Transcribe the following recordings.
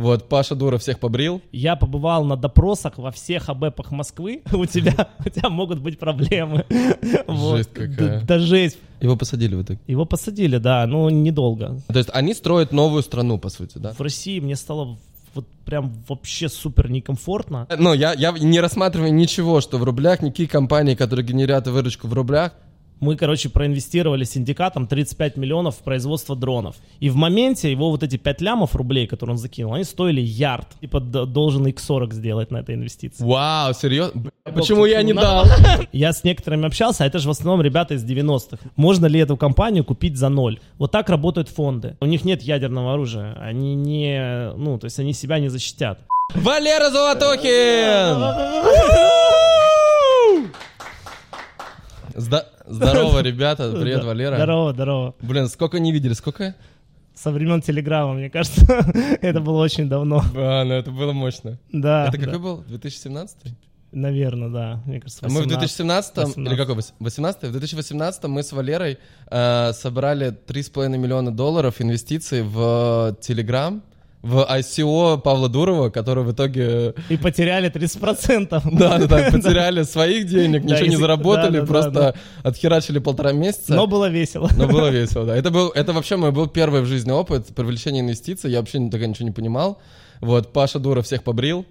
Вот, Паша Дура всех побрил. Я побывал на допросах во всех АБЭПах Москвы. У тебя, у тебя могут быть проблемы. Жесть какая. Да, да жесть. Его посадили в итоге. Его посадили, да, но недолго. То есть они строят новую страну, по сути, да? В России мне стало вот прям вообще супер некомфортно. Но я, я не рассматриваю ничего, что в рублях, никакие компании, которые генерят выручку в рублях, Мы, короче, проинвестировали синдикатом 35 миллионов в производство дронов. И в моменте его вот эти 5 лямов рублей, которые он закинул, они стоили ярд. Типа должен X40 сделать на этой инвестиции. Вау, серьезно? Почему я не дал? Я с некоторыми общался, а это же в основном ребята из 90-х. Можно ли эту компанию купить за ноль? Вот так работают фонды. У них нет ядерного оружия. Они не, ну, то есть они себя не защитят. Валера Золотухин! Здорово, ребята. Привет, Да. Валера. Здорово, здорово. Блин, сколько не видели? Сколько? Со времен Телеграма, мне кажется, это было очень давно. А, ну это было мощно. Да, Это да. какой был? 2017? Наверное, да. Мне кажется, А мы в 18. 2017 или 18. какой? 18 В 2018 мы с Валерой э, собрали 3,5 миллиона долларов инвестиций в Telegram, в ICO Павла Дурова, который в итоге И потеряли 30%. да, да, да, потеряли своих денег, ничего не заработали, просто отхерачили полтора месяца. Но было весело. Но было весело, да. Это был, это вообще мой был первый в жизни опыт привлечения инвестиций. Я вообще тогда ничего не понимал. Вот, Паша Дура всех побрил.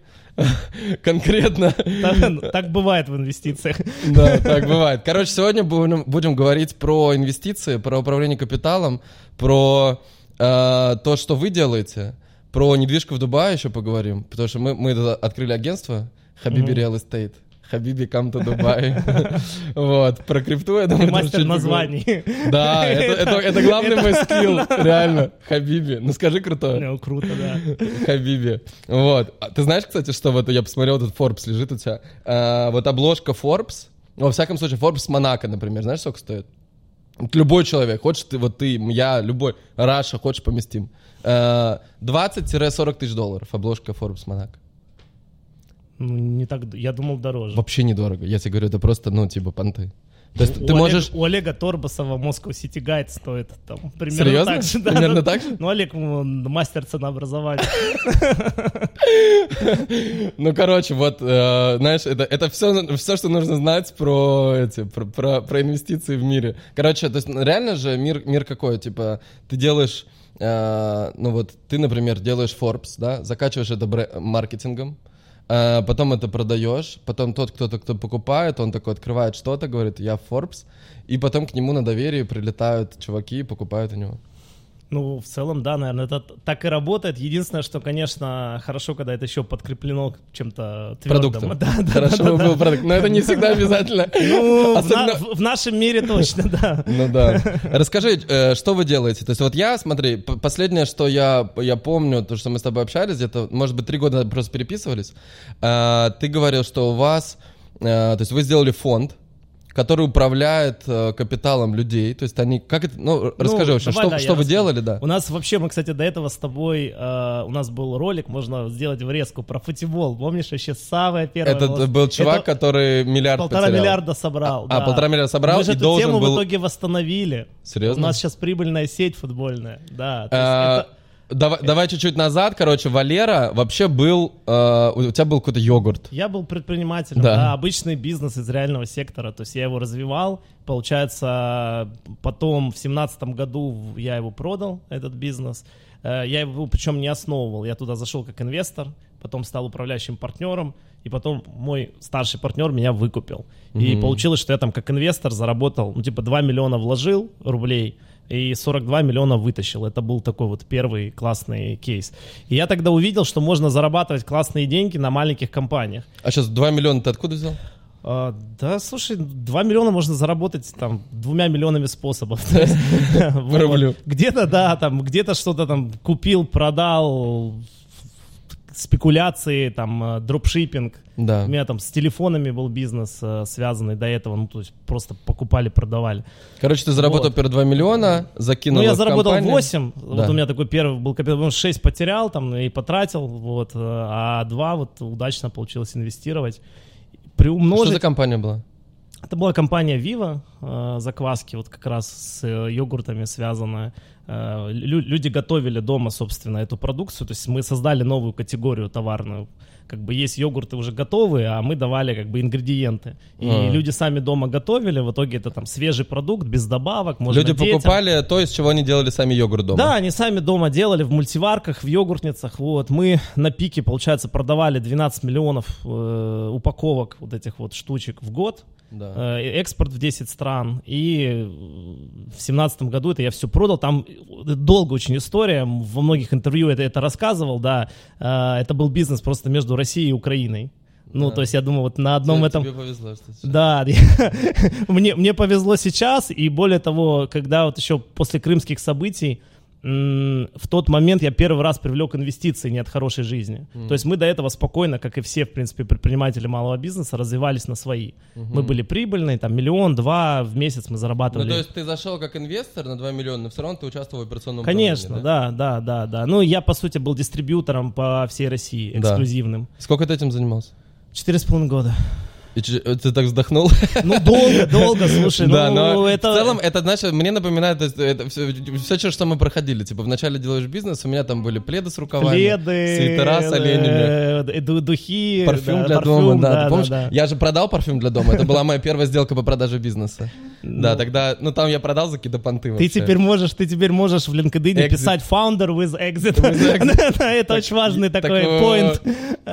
Конкретно. Так, так бывает в инвестициях. Да, так бывает. Короче, сегодня будем, будем говорить про инвестиции, про управление капиталом, про э, то, что вы делаете, про недвижку в Дубае еще поговорим, потому что мы, мы открыли агентство Хабиби Real Estate. Хабиби to Dubai. Вот, про крипту я думаю... Ты мастер названий. Да, это, главный мой скилл, реально. Хабиби. Ну скажи круто. Ну, круто, да. Хабиби. Вот. А Ты знаешь, кстати, что вот я посмотрел, этот Forbes лежит у тебя. А, вот обложка Forbes. Во всяком случае, Forbes Монако, например. Знаешь, сколько стоит? Любой человек, хочешь ты, вот ты, я, любой, Раша, хочешь поместим. А, 20-40 тысяч долларов обложка Forbes Монако. Ну, не так, я думал дороже. Вообще недорого. Я тебе говорю, это просто, ну, типа, понты. То есть У ты Олега- можешь... У Олега Торбасова Moscow City Guide стоит там примерно Серьезно? так же. да, Примерно да. так же? Ну, Олег он мастер ценообразования. Ну, короче, вот, э, знаешь, это, это все, все, что нужно знать про эти, про, про, про инвестиции в мире. Короче, то есть реально же мир, мир какой, типа, ты делаешь, э, ну вот, ты, например, делаешь Forbes, да, закачиваешь это бре- маркетингом, э, потом это продаешь, потом тот, кто-то, кто покупает, он такой открывает что-то, говорит, я Forbes, и потом к нему на доверие прилетают чуваки и покупают у него. Ну, в целом, да, наверное, это так и работает. Единственное, что, конечно, хорошо, когда это еще подкреплено чем-то твердым. Продуктом. Да, да, Хорошо да, да. был продукт, но это не всегда обязательно. Ну, в, Особенно- на- в- в нашем мире точно, да. Ну да. Расскажи, э, что вы делаете? То есть вот я, смотри, последнее, что я, я помню, то, что мы с тобой общались, где-то, может быть, три года просто переписывались, э, ты говорил, что у вас, э, то есть вы сделали фонд, который управляет э, капиталом людей, то есть они, как это, ну, расскажи вообще, давай, что, да, что вы расскажу. делали, да? У нас вообще, мы, кстати, до этого с тобой, э, у нас был ролик, можно сделать врезку про футбол. Помнишь, вообще самая первая... Это была- был чувак, Это который миллиард полтора потерял. миллиарда собрал. А, да. полтора миллиарда собрал Мы же и эту тему был- в итоге восстановили. Серьезно? У нас сейчас прибыльная сеть футбольная. Да, то есть А, это- Давай, давай чуть-чуть назад, короче, Валера вообще был, э, у тебя был какой-то йогурт. Я был предпринимателем, Да. да. обычный бизнес из реального сектора, то есть я его развивал, получается, потом в семнадцатом году я его продал, этот бизнес, Э, я его причем не основывал, я туда зашел как инвестор, потом стал управляющим партнером, и потом мой старший партнер меня выкупил. И Мгм. получилось, что я там как инвестор заработал, ну типа 2 миллиона вложил рублей, и 42 миллиона вытащил. Это был такой вот первый классный кейс. И я тогда увидел, что можно зарабатывать классные деньги на маленьких компаниях. А сейчас 2 миллиона ты откуда взял? А, да, слушай, 2 миллиона можно заработать там двумя миллионами способов. Где-то, да, там, где-то что-то там купил, продал, спекуляции, там, э, дропшиппинг. Да. У меня там с телефонами был бизнес э, связанный до этого, ну, то есть просто покупали, продавали. Короче, ты заработал Вот. первые 2 миллиона, закинул Ну, я заработал компанию. 8, Да. вот у меня такой первый был капитал, ну, 6 потерял там и потратил, вот, э, а 2 вот удачно получилось инвестировать. Что Приумножить за компания была? Это была компания Viva, э, закваски, вот как раз с э, йогуртами связанная. Э, лю- люди готовили дома, собственно, эту продукцию, то есть мы создали новую категорию товарную. Как бы есть йогурты уже готовые, а мы давали как бы ингредиенты. И А. люди сами дома готовили, в итоге это там свежий продукт, без добавок, можно Люди детям. покупали то, из чего они делали сами йогурт дома. Да, они сами дома делали в мультиварках, в йогуртницах. Вот мы на пике, получается, продавали 12 миллионов э, упаковок вот этих вот штучек в год. Да. Э, экспорт в 10 стран. И э, в семнадцатом году это я все продал. Там э, долго очень история. Во многих интервью это, это рассказывал, да. Это был бизнес просто между Россией и Украиной. Ну, Да. то есть я думаю, вот на одном Тебе- этом... Тебе повезло, кстати. Да, мне, мне повезло сейчас, и более того, когда вот еще после крымских событий, в тот момент я первый раз привлек инвестиции не от хорошей жизни. То есть мы до этого спокойно, как и все, в принципе, предприниматели малого бизнеса, развивались на свои. Мы были прибыльные, там миллион, два в месяц мы Ну, зарабатывали. то есть ты зашел как инвестор на 2 миллиона, но все равно ты участвовал в операционном Конечно, управлении, да, да, да, да. Ну, я, по сути, был дистрибьютором по всей России, Да. эксклюзивным. Сколько ты этим занимался? Четыре с половиной года. И че- ты так вздохнул? Ну, долго, долго, слушай, да, ну, но это... в целом это, знаешь, мне напоминает это, это все, все, что мы проходили. Типа, вначале делаешь бизнес, у меня там были пледы с рукавами, Пледы, свитера с оленями. э, ду- духи, Парфюм да, для парфюм, дома, да. да, Ты помнишь? да, да. Я же продал парфюм для дома. Это была моя первая сделка по продаже бизнеса. Да, Ну. тогда, ну там я продал за какие-то понты Ты вообще. теперь можешь, ты теперь можешь в LinkedIn Exit. писать founder with exit. exit. Это очень важный Так, такой э, point.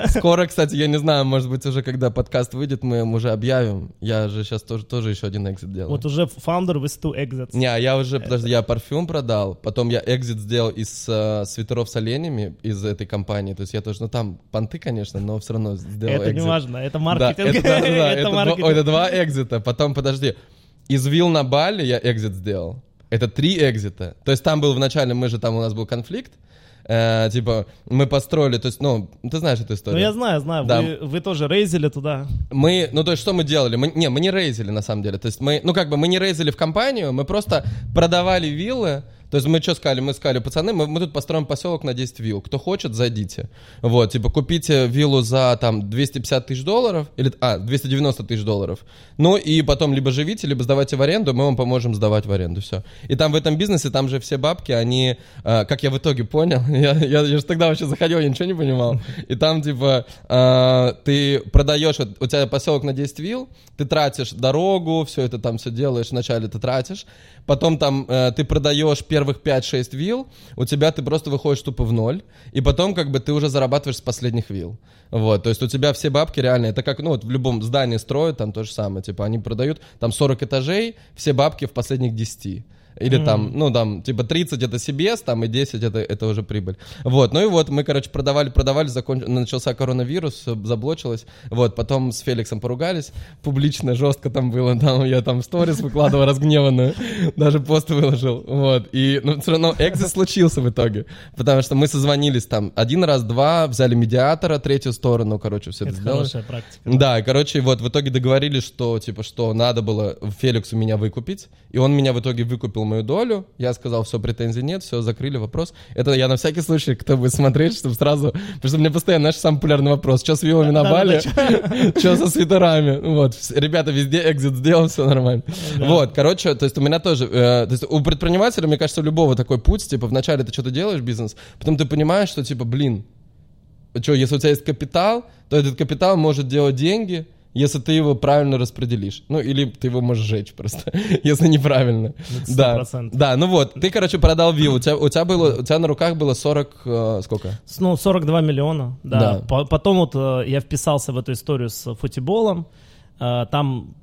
Скоро, кстати, я не знаю, может быть, уже когда подкаст выйдет, мы уже объявим. Я же сейчас тоже, тоже еще один экзит делаю. Вот уже founder with two exits. Не, я уже, подожди, я парфюм продал, потом я экзит сделал из э, свитеров с оленями из этой компании. То есть я тоже, ну там понты, конечно, но все равно сделал Это не важно, это Да, маркетинг. это, да, да, да, Это это два- маркетинг. ой, это два экзита. Потом, подожди, из Вилл на Бали я экзит сделал. Это три экзита. То есть там был вначале, мы же там у нас был конфликт. Э, типа, мы построили, то есть, ну, ты знаешь эту Ну историю. я знаю, знаю, Да. вы, вы тоже рейзили туда. Мы, ну то есть что мы делали? Мы, не, мы не рейзили на самом деле. То есть мы, ну как бы мы не рейзили в компанию, мы просто продавали виллы. То есть мы что сказали? Мы сказали, пацаны, мы, мы тут построим поселок на 10 вилл. Кто хочет, зайдите. Вот, типа купите виллу за там 250 тысяч долларов, или, а, 290 тысяч долларов. Ну и потом либо живите, либо сдавайте в аренду, мы вам поможем сдавать в аренду, все. И там в этом бизнесе, там же все бабки, они, э, как я в итоге понял, я, я, я же тогда вообще заходил, я ничего не понимал. И там типа э, ты продаешь, вот у тебя поселок на 10 вилл, ты тратишь дорогу, все это там все делаешь, вначале ты тратишь, потом там э, ты продаешь первых 5-6 вилл, у тебя ты просто выходишь тупо в ноль, и потом как бы ты уже зарабатываешь с последних вилл. Вот, то есть у тебя все бабки реально, это как, ну вот в любом здании строят, там то же самое, типа они продают там 40 этажей, все бабки в последних 10. Или там, ну там, типа 30 это себе, там и 10 это, это уже прибыль. Вот, ну и вот мы, короче, продавали, продавали, закон... начался коронавирус, заблочилось. Вот, потом с Феликсом поругались, публично, жестко там было, там я там сторис выкладывал разгневанную, даже пост выложил, вот. И, ну, все равно экзит случился в итоге, потому что мы созвонились там один раз, два, взяли медиатора, третью сторону, короче, все это, Это сделали. хорошая практика. Да, короче, вот в итоге договорились, что, типа, что надо было Феликсу меня выкупить, и он меня в итоге выкупил мою долю, я сказал, все, претензий нет, все, закрыли вопрос. Это я на всякий случай, кто будет смотреть, чтобы сразу, потому что мне постоянно, знаешь, самый популярный вопрос, что с вилами на Бали, что со свитерами, вот, ребята, везде экзит сделал, все нормально. Вот, короче, то есть у меня тоже, э, то есть у предпринимателя, мне кажется, у любого такой путь, типа, вначале ты что-то делаешь, бизнес, потом ты понимаешь, что, типа, блин, что, если у тебя есть капитал, то этот капитал может делать деньги, если ты его правильно распределишь. Ну, или ты его можешь сжечь просто, если неправильно. Это Да, 100%. да, ну вот, ты, короче, продал виллу, у тебя, у тебя, было, у тебя на руках было 40, э, сколько? Ну, 42 миллиона, да. Да. По- Потом вот э, я вписался в эту историю с футболом. Э, Там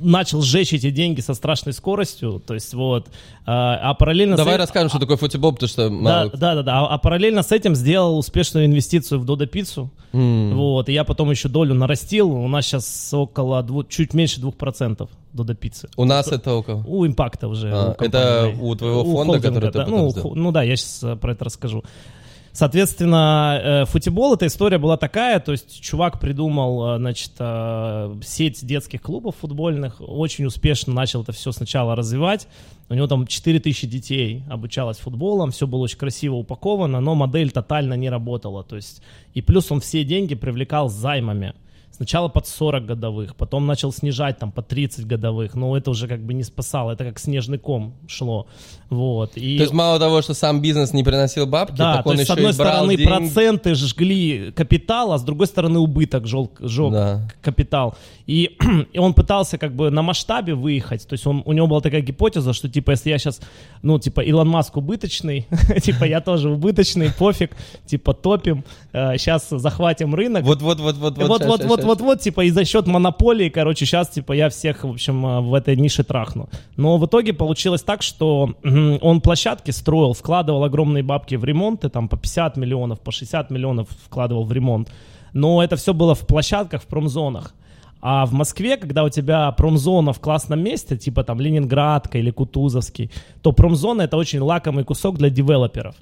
начал сжечь эти деньги со страшной скоростью, то есть вот, э, а параллельно... с Давай этим- расскажем, что такое футбол, потому что. Да, да, да, да. А, а параллельно с этим сделал успешную инвестицию в Додо Пиццу. М. Вот, и я потом еще долю нарастил. У нас сейчас около дву- чуть меньше 2% Додо Пиццы. У нас это у кого? У импакта уже. А, у это у твоего фонда, который ты да. потом ну, сделал? ну да, я сейчас про это расскажу. Соответственно, э, футбол, эта история была такая, то есть чувак придумал, э, значит, э, сеть детских клубов футбольных, очень успешно начал это все сначала развивать. У него там 4000 детей обучалось футболом, все было очень красиво упаковано, но модель тотально не работала. То есть, и плюс он все деньги привлекал займами Сначала под 40 годовых, потом начал снижать там по 30 годовых, но это уже как бы не спасало, это как снежный ком шло, вот. И... То есть мало того, что сам бизнес не приносил бабки, да, так то он есть, с еще одной и брал стороны деньги. проценты жгли капитал, а с другой стороны убыток жег, жег Да. капитал. И, и он пытался как бы на масштабе выехать, то есть он, у него была такая гипотеза, что типа если я сейчас, ну типа Илон Маск убыточный, типа я тоже убыточный, пофиг, типа топим, сейчас захватим рынок. Вот, вот, вот, вот, Вот, вот, вот, вот, вот, типа, и за счет монополии, короче, сейчас, типа, я всех, в общем, э, в этой нише трахну. Но в итоге получилось так, что он площадки строил, вкладывал огромные бабки в ремонты, там, по 50 миллионов, по 60 миллионов вкладывал в ремонт. Но это все было в площадках, в промзонах. А в Москве, когда у тебя промзона в классном месте, типа там Ленинградка или Кутузовский, то промзона это очень лакомый кусок для девелоперов.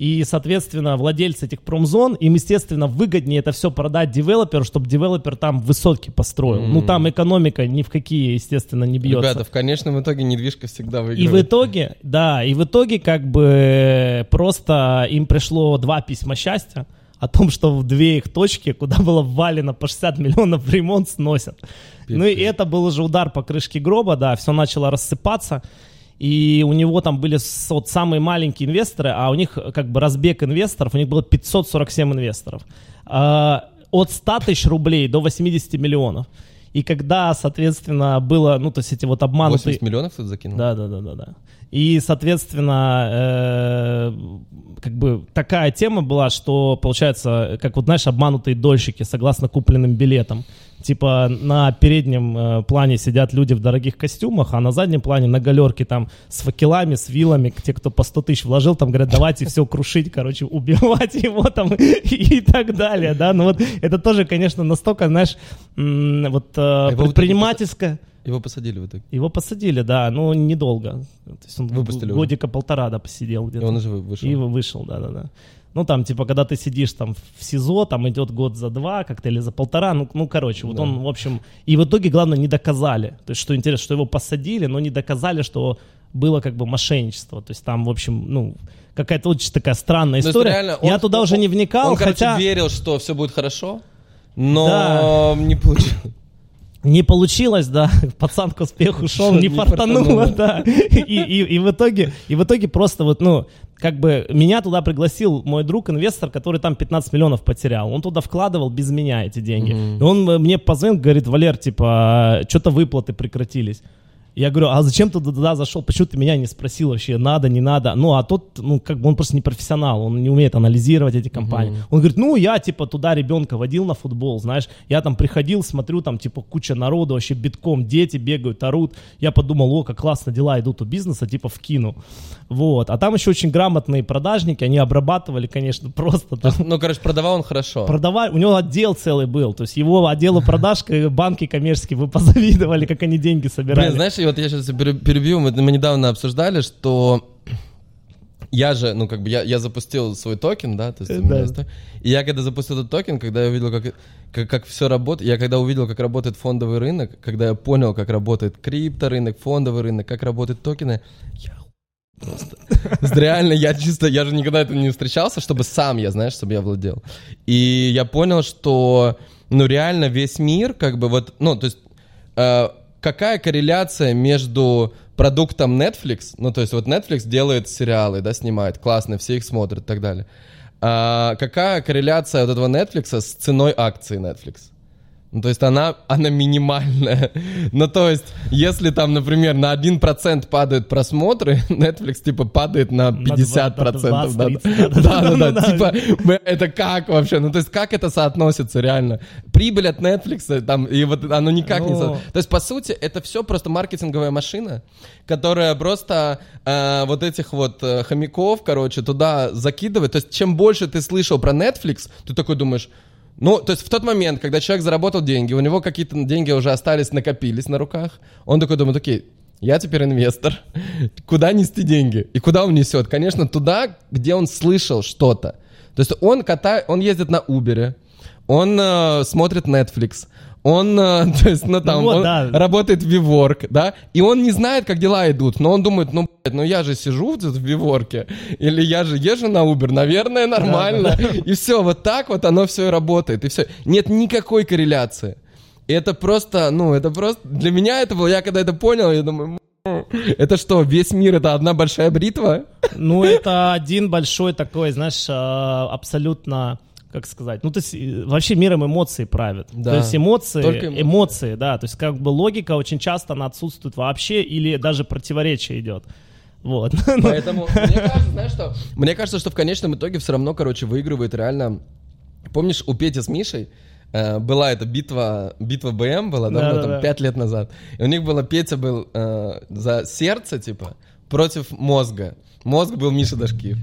И, соответственно, владельцы этих промзон, им, естественно, выгоднее это все продать девелоперу, чтобы девелопер там высотки построил. Ну, там экономика ни в какие, естественно, не бьется. Ребята, в конечном итоге недвижка всегда И в выигрывает. итоге, да, и в итоге как бы просто им пришло два письма счастья о том, что в две их точки, куда было ввалено по 60 миллионов в ремонт, сносят. Ну и это был уже удар по крышке гроба, да, все начало рассыпаться. И у него там были вот самые маленькие инвесторы, а у них как бы разбег инвесторов, у них было 547 инвесторов. А, От 100 тысяч рублей до 80 миллионов. И когда, соответственно, было, ну, то есть эти вот обманутые... 80 миллионов тут закинул? Да, да, да, да, да. И, соответственно, э, как бы такая тема была, что получается, как вот знаешь, обманутые дольщики согласно купленным билетам. Типа на переднем э, плане сидят люди в дорогих костюмах, а на заднем плане на галерке там с факелами, с вилами, те, кто по 100 тысяч вложил, там говорят, давайте все крушить, короче, убивать его там и так далее, да. Ну вот это тоже, конечно, настолько, знаешь, вот э, итоге предпринимательское... Его посадили в итоге. Его посадили, да, но недолго. То есть он Выпустили годика полтора, да, посидел И где-то. он уже вы- вышел. И вышел, да-да-да. Ну, там, типа, когда ты сидишь там в СИЗО, там идет год за два как-то или за полтора, ну, ну короче, вот Да. он, в общем... И в итоге, главное, не доказали. То есть, что интересно, что его посадили, но не доказали, что было как бы мошенничество. То есть, там, в общем, ну, какая-то очень такая странная есть история. реально Я он- туда он- уже не вникал, Он, короче, хотя... верил, что все будет хорошо, но Да. не получилось. Не получилось, да, пацан к успеху шел, не Не фартануло, да. И, и, и, в итоге, и в итоге просто вот, ну, как бы меня туда пригласил мой друг, инвестор, который там 15 миллионов потерял. Он туда вкладывал без меня эти деньги. И он э, мне позвонил, говорит, Валер, типа, что-то выплаты прекратились. Я говорю, а зачем ты туда зашел? Почему ты меня не спросил вообще, надо, не надо? Ну, а тот, ну, как бы он просто не профессионал, он не умеет анализировать эти компании. Он говорит, ну, я, типа, туда ребенка водил на футбол, знаешь, я там приходил, смотрю, там, типа, куча народу, вообще битком, дети бегают, орут. Я подумал, о, как классно дела идут у бизнеса, типа, вкину. Вот. А там еще очень грамотные продажники, они обрабатывали, конечно, просто там Ну, короче, продавал он хорошо. продавали, у него отдел целый был, то есть его отделу продаж банки коммерческие бы позавидовали, как они деньги собирали. Блин, знаешь, и вот я сейчас перебью, мы, мы недавно обсуждали, что я же, ну, как бы, я, я запустил свой токен, да, то есть меня Да. И я когда запустил этот токен, когда я увидел, как, как, как все работает, я когда увидел, как работает фондовый рынок, когда я понял, как работает крипторынок, фондовый рынок, как работают токены, я просто... Реально, я чисто, я же никогда это не встречался, чтобы сам я, знаешь, чтобы я владел. И я понял, что, ну, реально весь мир, как бы, вот, ну, то есть, э, какая корреляция между продуктом Netflix, ну, то есть вот Netflix делает сериалы, да, снимает, классно, все их смотрят и так далее. А какая корреляция вот этого Netflix с ценой акций Netflix? Ну, то есть она, она минимальная. Ну, то есть, если там, например, на 1% падают просмотры, Netflix, типа, падает на 50%. На 20, да, 30, да, да, да, да, да, да. Типа, это как вообще? Ну, то есть, как это соотносится реально? Прибыль от Netflix, там, и вот оно никак не Ну. соотносится. То есть, по сути, это все просто маркетинговая машина, которая просто э, вот этих вот э, хомяков, короче, туда закидывает. То есть, чем больше ты слышал про Netflix, ты такой думаешь, ну, то есть в тот момент, когда человек заработал деньги, у него какие-то деньги уже остались, накопились на руках, он такой думает, окей, я теперь инвестор. Куда нести деньги? И куда он несет? Конечно, туда, где он слышал что-то. То есть он катает, он ездит на Uber, он э, смотрит Netflix, он, э, то есть, ну там, вот, он да. работает в Виворк, да, и он не знает, как дела идут, но он думает, ну, блядь, ну я же сижу в Виворке, или я же езжу на Uber, наверное, нормально, и все, вот так вот оно все и работает, и все. Нет никакой корреляции. И это просто, ну, это просто, для меня это было, я когда это понял, я думаю, «М, это что, весь мир это одна большая бритва? Ну, это один большой такой, знаешь, а, абсолютно как сказать, ну, то есть вообще миром эмоции правят. Да. То есть эмоции, Только эмоции. эмоции. да, то есть как бы логика очень часто она отсутствует вообще или даже противоречие идет. Вот. Поэтому мне кажется, знаешь что? Мне кажется, что в конечном итоге все равно, короче, выигрывает реально. Помнишь, у Пети с Мишей э, была эта битва, битва БМ была давно, Да-да-да. там, пять лет назад. И у них было, Петя был э, за сердце, типа, против мозга. Мозг был Миша Дашкиев.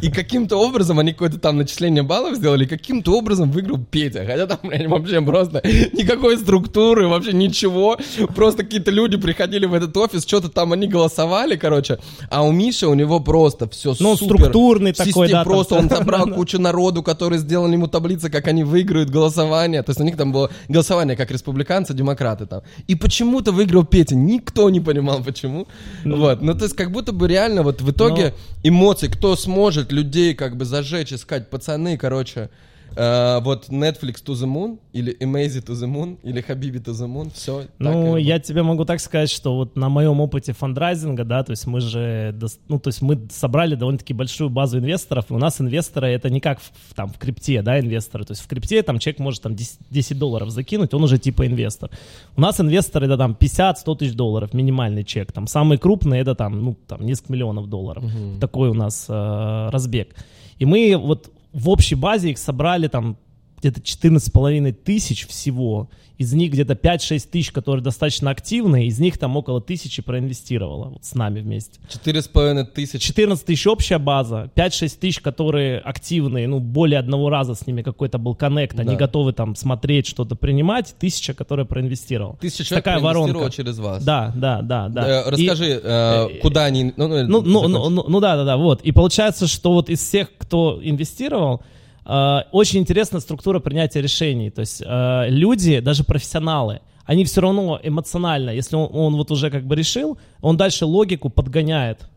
И каким-то образом они какое-то там начисление баллов сделали, и каким-то образом выиграл Петя. Хотя там, блядь, вообще просто никакой структуры, вообще ничего. Просто какие-то люди приходили в этот офис, что-то там они голосовали, короче. А у Миши, у него просто все Ну, супер. структурный такой, да, там Просто он собрал кучу народу, которые сделали ему таблицы, как они выиграют голосование. То есть у них там было голосование как республиканцы, демократы там. И почему-то выиграл Петя. Никто не понимал, почему. Вот. Ну, то есть как будто бы реально вот в итоге эмоции, кто сможет людей как бы зажечь, искать пацаны, короче, э, вот Netflix to the Moon, или Amazing to the Moon, или Habibi to the Moon, все. Ну, я тебе могу так сказать, что вот на моем опыте фандрайзинга, да, то есть мы же, ну, то есть мы собрали довольно-таки большую базу инвесторов, и у нас инвесторы это не как в, там в крипте, да, инвесторы, то есть в крипте там человек может там 10, 10 долларов закинуть, он уже типа инвестор. У нас инвесторы это там 50-100 тысяч долларов, минимальный чек, там самый крупный это там, ну, там несколько миллионов долларов. Такой у нас э, разбег. И мы вот в общей базе их собрали там где-то 14,5 тысяч всего. Из них где-то 5-6 тысяч, которые достаточно активные, из них там около тысячи проинвестировало вот с нами вместе. Четыре с половиной тысячи. 14 тысяч общая база, 5-6 тысяч, которые активные, ну, более одного раза с ними какой-то был коннект, они Да. готовы там смотреть, что-то принимать, тысяча, которая проинвестировала. Тысяча человек Такая воронка. через вас. Да, да, да, да. Э, И- Расскажи, э, куда они... Ну, ну, ну, ну, закончи. ну, ну да, да, да, вот. И получается, что вот из всех, кто инвестировал, э, очень интересная структура принятия решений. То есть э, люди, даже профессионалы, они все равно эмоционально, если он, он вот уже как бы решил, он дальше логику подгоняет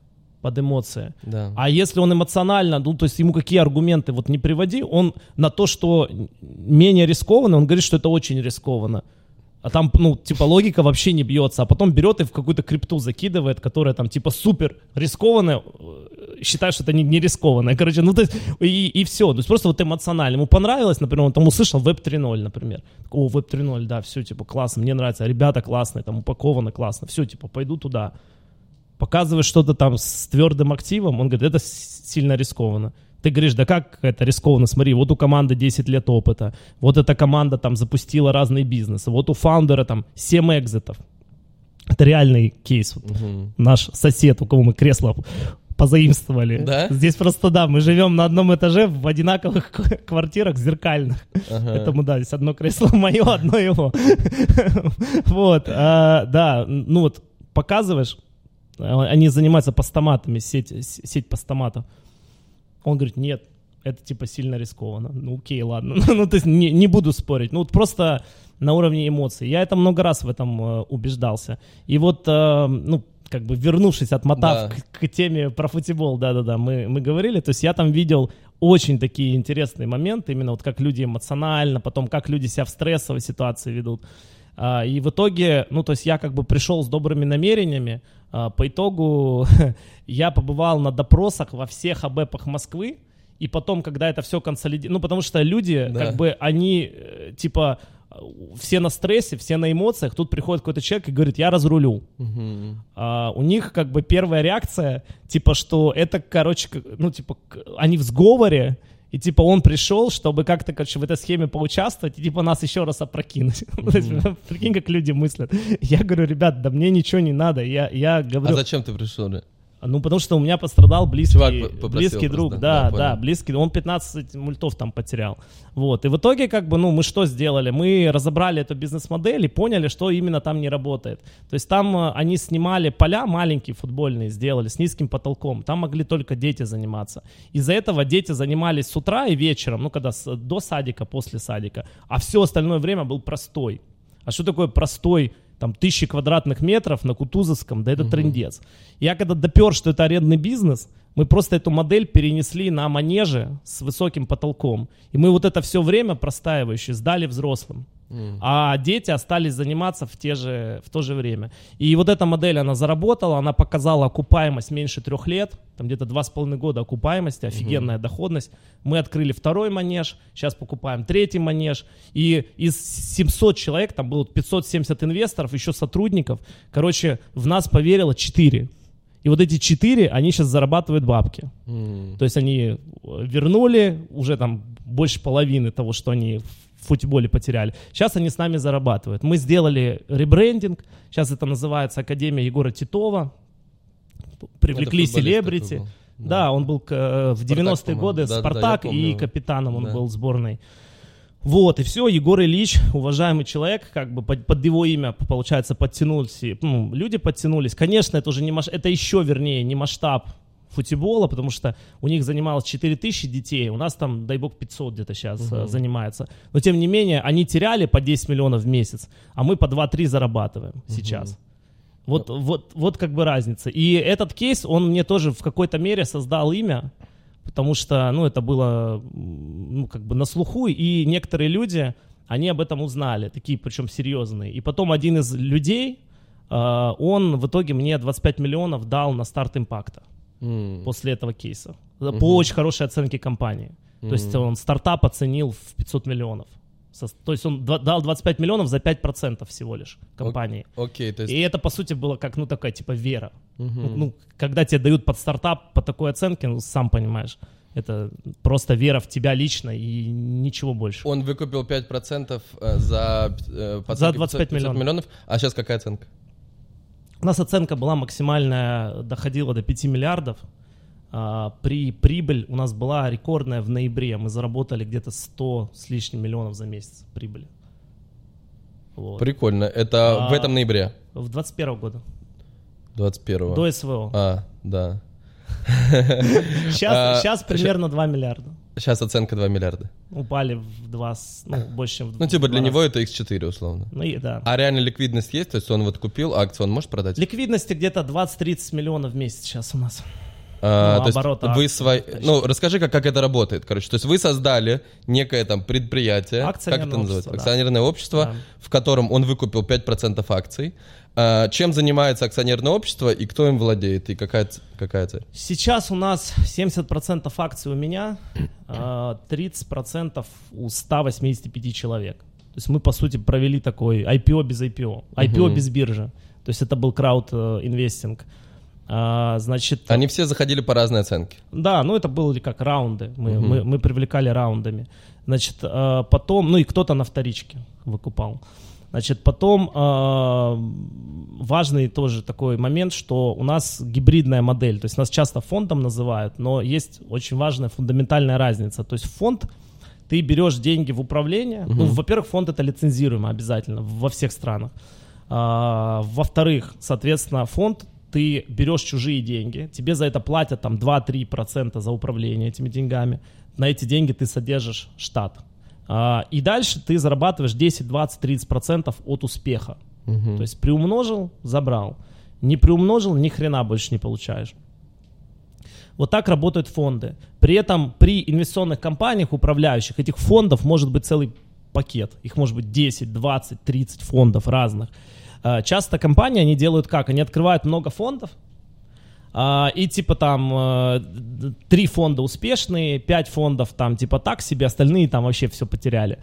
под эмоции. Да. А если он эмоционально, ну, то есть ему какие аргументы вот не приводи, он на то, что менее рискованно, он говорит, что это очень рискованно. А там, ну, типа, логика вообще не бьется. А потом берет и в какую-то крипту закидывает, которая там, типа, супер рискованная, э, считает, что это не, не рискованная. Короче, ну, то есть, и, и все. То есть просто вот эмоционально. Ему понравилось, например, он там услышал Web 3.0, например. О, Web 3.0, да, все, типа, классно, мне нравится. Ребята классные, там, упаковано классно. Все, типа, пойду туда показываешь что-то там с твердым активом, он говорит, это сильно рискованно. Ты говоришь, да как это рискованно, смотри, вот у команды 10 лет опыта, вот эта команда там запустила разные бизнесы, вот у фаундера там 7 экзитов. Это реальный кейс. Вот Мгм. Наш сосед, у кого мы кресло позаимствовали. Да? Здесь просто, да, мы живем на одном этаже в одинаковых квартирах зеркальных. Ага. Это мы, да, здесь одно кресло мое, одно его. Вот, а, да, ну вот показываешь, а, они занимаются постаматами, сеть, сеть постаматов. Он говорит, нет, это типа сильно рискованно. Ну окей, ладно. ну то есть не, не буду спорить. Ну вот просто на уровне эмоций. Я это много раз в этом э, убеждался. И вот, э, ну, как бы вернувшись, отмотав Да. к, к теме про футбол, да-да-да, мы, мы говорили, то есть я там видел очень такие интересные моменты, именно вот как люди эмоционально, потом как люди себя в стрессовой ситуации ведут. А, И в итоге, ну, то есть я как бы пришел с добрыми намерениями, по итогу я побывал на допросах во всех АБЭПах Москвы, и потом, когда это все консолидируется, ну, потому что люди, Да. как бы, они, э, типа, все на стрессе, все на эмоциях, тут приходит какой-то человек и говорит, я разрулю. Мгм. А, у них как бы первая реакция, типа, что это, короче, ну, типа, они в сговоре, и типа он пришел, чтобы как-то, короче, в этой схеме поучаствовать, и типа нас еще раз опрокинуть. Есть, Прикинь, как люди мыслят. Я говорю, ребят, да мне ничего не надо. Я, я А говорю, зачем ты пришел? Да? ну, потому что у меня пострадал близкий, Чувак близкий просто, друг, да, да, понял. да, близкий, он 15 мультов там потерял. Вот, и в итоге, как бы, ну, мы что сделали? Мы разобрали эту бизнес-модель и поняли, что именно там не работает. То есть там э, они снимали поля маленькие футбольные, сделали с низким потолком, там могли только дети заниматься. Из-за этого дети занимались с утра и вечером, ну, когда с- до садика, после садика, а все остальное время был простой. А что такое простой там тысячи квадратных метров на Кутузовском, да это угу. трендец. Я когда допер, что это арендный бизнес, мы просто эту модель перенесли на манеже с высоким потолком. И мы вот это все время простаивающее сдали взрослым. Mm. А дети остались заниматься в, те же, в то же время. И вот эта модель, она заработала, она показала окупаемость меньше трех лет, там где-то два с половиной года окупаемости, офигенная mm-hmm. доходность. Мы открыли второй манеж, сейчас покупаем третий манеж. И из 700 человек, там было 570 инвесторов, еще сотрудников, короче, в нас поверило 4. И вот эти четыре, они сейчас зарабатывают бабки. Mm. То есть они вернули уже там больше половины того, что они в футболе потеряли. Сейчас они с нами зарабатывают. Мы сделали ребрендинг. Сейчас это называется Академия Егора Титова. Привлекли селебрити. Да. да, он был э, в 90-е годы да, Спартак да, и капитаном он да. был сборной. Вот, и все, Егор Ильич, уважаемый человек, как бы под, под его имя, получается, подтянулись, ну, люди подтянулись. Конечно, это уже не масштаб, это еще, вернее, не масштаб футбола, потому что у них занималось 4000 детей, у нас там, дай бог, 500 где-то сейчас угу. занимается. Но, тем не менее, они теряли по 10 миллионов в месяц, а мы по 2-3 зарабатываем угу. сейчас. Вот, вот, вот как бы разница. И этот кейс, он мне тоже в какой-то мере создал имя, потому что, ну, это было, ну, как бы на слуху, и некоторые люди, они об этом узнали, такие, причем серьезные. И потом один из людей, э, он в итоге мне 25 миллионов дал на старт импакта mm. после этого кейса. Mm-hmm. По очень хорошей оценке компании. Mm-hmm. То есть он стартап оценил в 500 миллионов. То есть он дал 25 миллионов за 5% всего лишь компании. Окей, okay, то есть... И это, по сути, было как, ну, такая, типа, вера. Uh-huh. Ну, ну, когда тебе дают под стартап по такой оценке, ну, сам понимаешь, это просто вера в тебя лично и ничего больше. Он выкупил 5% э, за, э, за 25 500, миллионов. миллионов. А сейчас какая оценка? У нас оценка была максимальная, доходила до 5 миллиардов. А, при прибыль у нас была рекордная в ноябре. Мы заработали где-то 100 с лишним миллионов за месяц прибыли. Вот. Прикольно. Это а, в этом ноябре? В 21 года. 21 До СВО. А, да. Сейчас, а, сейчас примерно 2 миллиарда. Сейчас оценка 2 миллиарда. Упали в 2, ну, больше, чем в Ну, типа для него это x4, условно. Ну, и да. А реально ликвидность есть? То есть он вот купил акцию, он может продать? Ликвидности где-то 20-30 миллионов в месяц сейчас у нас. А, ну, то есть вы свои... Ну, расскажи, как, как это работает, короче. То есть вы создали некое там предприятие, как это называется? Да. Акционерное общество, да. в котором он выкупил 5% акций. А, чем занимается акционерное общество и кто им владеет, и какая, какая цель? Сейчас у нас 70% акций у меня, 30% а, у 185 человек. То есть мы, по сути, провели такой IPO без IPO, IPO угу. без биржи. То есть это был крауд-инвестинг. Uh, а, значит, Они все заходили по разной оценке. Да, ну это были как раунды. Мы, угу. мы, мы привлекали раундами. Значит, а, потом, ну и кто-то на вторичке выкупал. Значит, потом э, важный тоже такой момент, что у нас гибридная модель. То есть нас часто фондом называют, но есть очень важная фундаментальная разница. То есть фонд, ты берешь деньги в управление. Угу. Ну, во-первых, фонд это лицензируемо обязательно во всех странах. А, во-вторых, соответственно, фонд ты берешь чужие деньги, тебе за это платят там 2-3% за управление этими деньгами, на эти деньги ты содержишь штат. А, и дальше ты зарабатываешь 10, 20, 30% от успеха. Угу. То есть приумножил, забрал. Не приумножил, ни хрена больше не получаешь. Вот так работают фонды. При этом при инвестиционных компаниях, управляющих, этих фондов может быть целый пакет. Их может быть 10, 20, 30 фондов разных. Э, часто компании, они делают как? Они открывают много фондов, а, и типа там э, три фонда успешные, пять фондов там типа так себе, остальные там вообще все потеряли.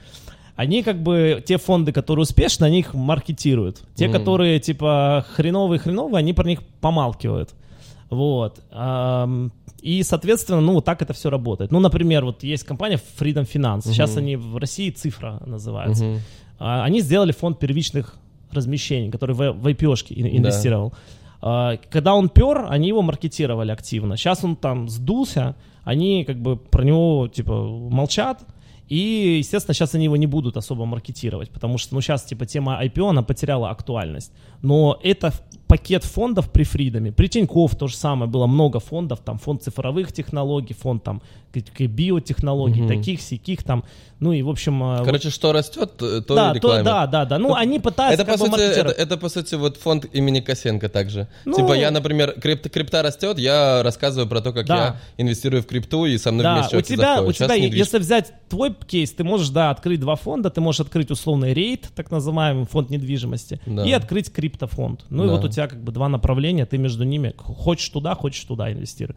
Они как бы, те фонды, которые успешны, они их маркетируют. Те, mm. которые типа хреновые-хреновые, они про них помалкивают. Вот. И, соответственно, ну, вот так это все работает. Ну, например, вот есть компания Freedom Finance. Uh-huh. Сейчас они в России цифра называется. Uh-huh. Они сделали фонд первичных размещений, который в, в IPO-шке инвестировал. Да. Когда он пер, они его маркетировали активно. Сейчас он там сдулся, они как бы про него типа молчат. И, естественно, сейчас они его не будут особо маркетировать, потому что, ну, сейчас, типа, тема IPO, она потеряла актуальность. Но это пакет фондов при Фридоме. При Тинькофф то же самое, было много фондов, там фонд цифровых технологий, фонд там биотехнологий, Мгм. таких, сяких там, ну и в общем... э, Короче, что растет, то то да, и то, реклама. да, да, да. Ну, они пытаются Это по, сути, это, маркетировать. это, по сути, вот фонд имени Косенко также. Ну- типа, я, например, крипто, крипта растет, я рассказываю про то, как Да. я инвестирую в крипту, и со мной Да, вместе у тебя, у заходит. Сейчас тебя, недвижка. если взять твой кейс, ты можешь, да, открыть два фонда, ты можешь открыть условный рейд, так называемый фонд недвижимости, Да. и открыть криптофонд. Ну и Да. вот у тебя как бы два направления, ты между ними хочешь туда, хочешь туда инвестируй.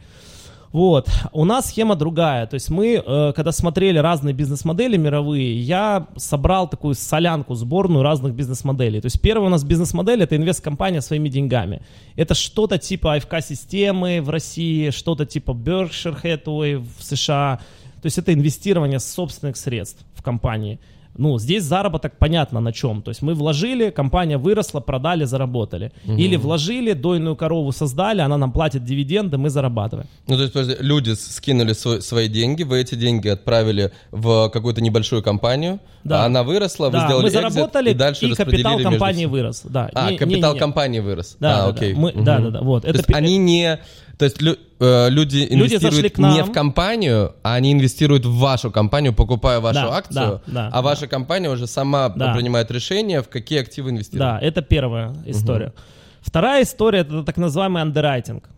Вот. У нас схема другая. То есть мы, э, когда смотрели разные бизнес-модели мировые, я собрал такую солянку, сборную разных бизнес-моделей. То есть первая у нас бизнес-модель это инвесткомпания своими деньгами. Это что-то типа АФК-системы в России, что-то типа Berkshire Hathaway в США. То есть это инвестирование собственных средств в компании. Ну, здесь заработок понятно на чем. То есть мы вложили, компания выросла, продали, заработали. Или вложили, дойную корову создали, она нам платит дивиденды, мы зарабатываем. Ну, то есть, подожди, люди скинули свой- свои деньги, вы эти деньги отправили в какую-то небольшую компанию, Да. а она выросла, вы Да, сделали мы экзит, заработали, и дальше и капитал компании вырос. Да. А, Не- капитал не- не. компании вырос. Да, а, да, окей. да. Мы- Мгм. да, да, да, вот. То Это есть пи- они не... То есть лю- э, люди Люди инвестируют нам. не в компанию, а они инвестируют в вашу компанию, покупая вашу Да, акцию, да, да, а ваша компания уже сама Да. принимает решение, в какие активы инвестировать. Да, это первая история. Вторая история это так называемый андеррайтинг.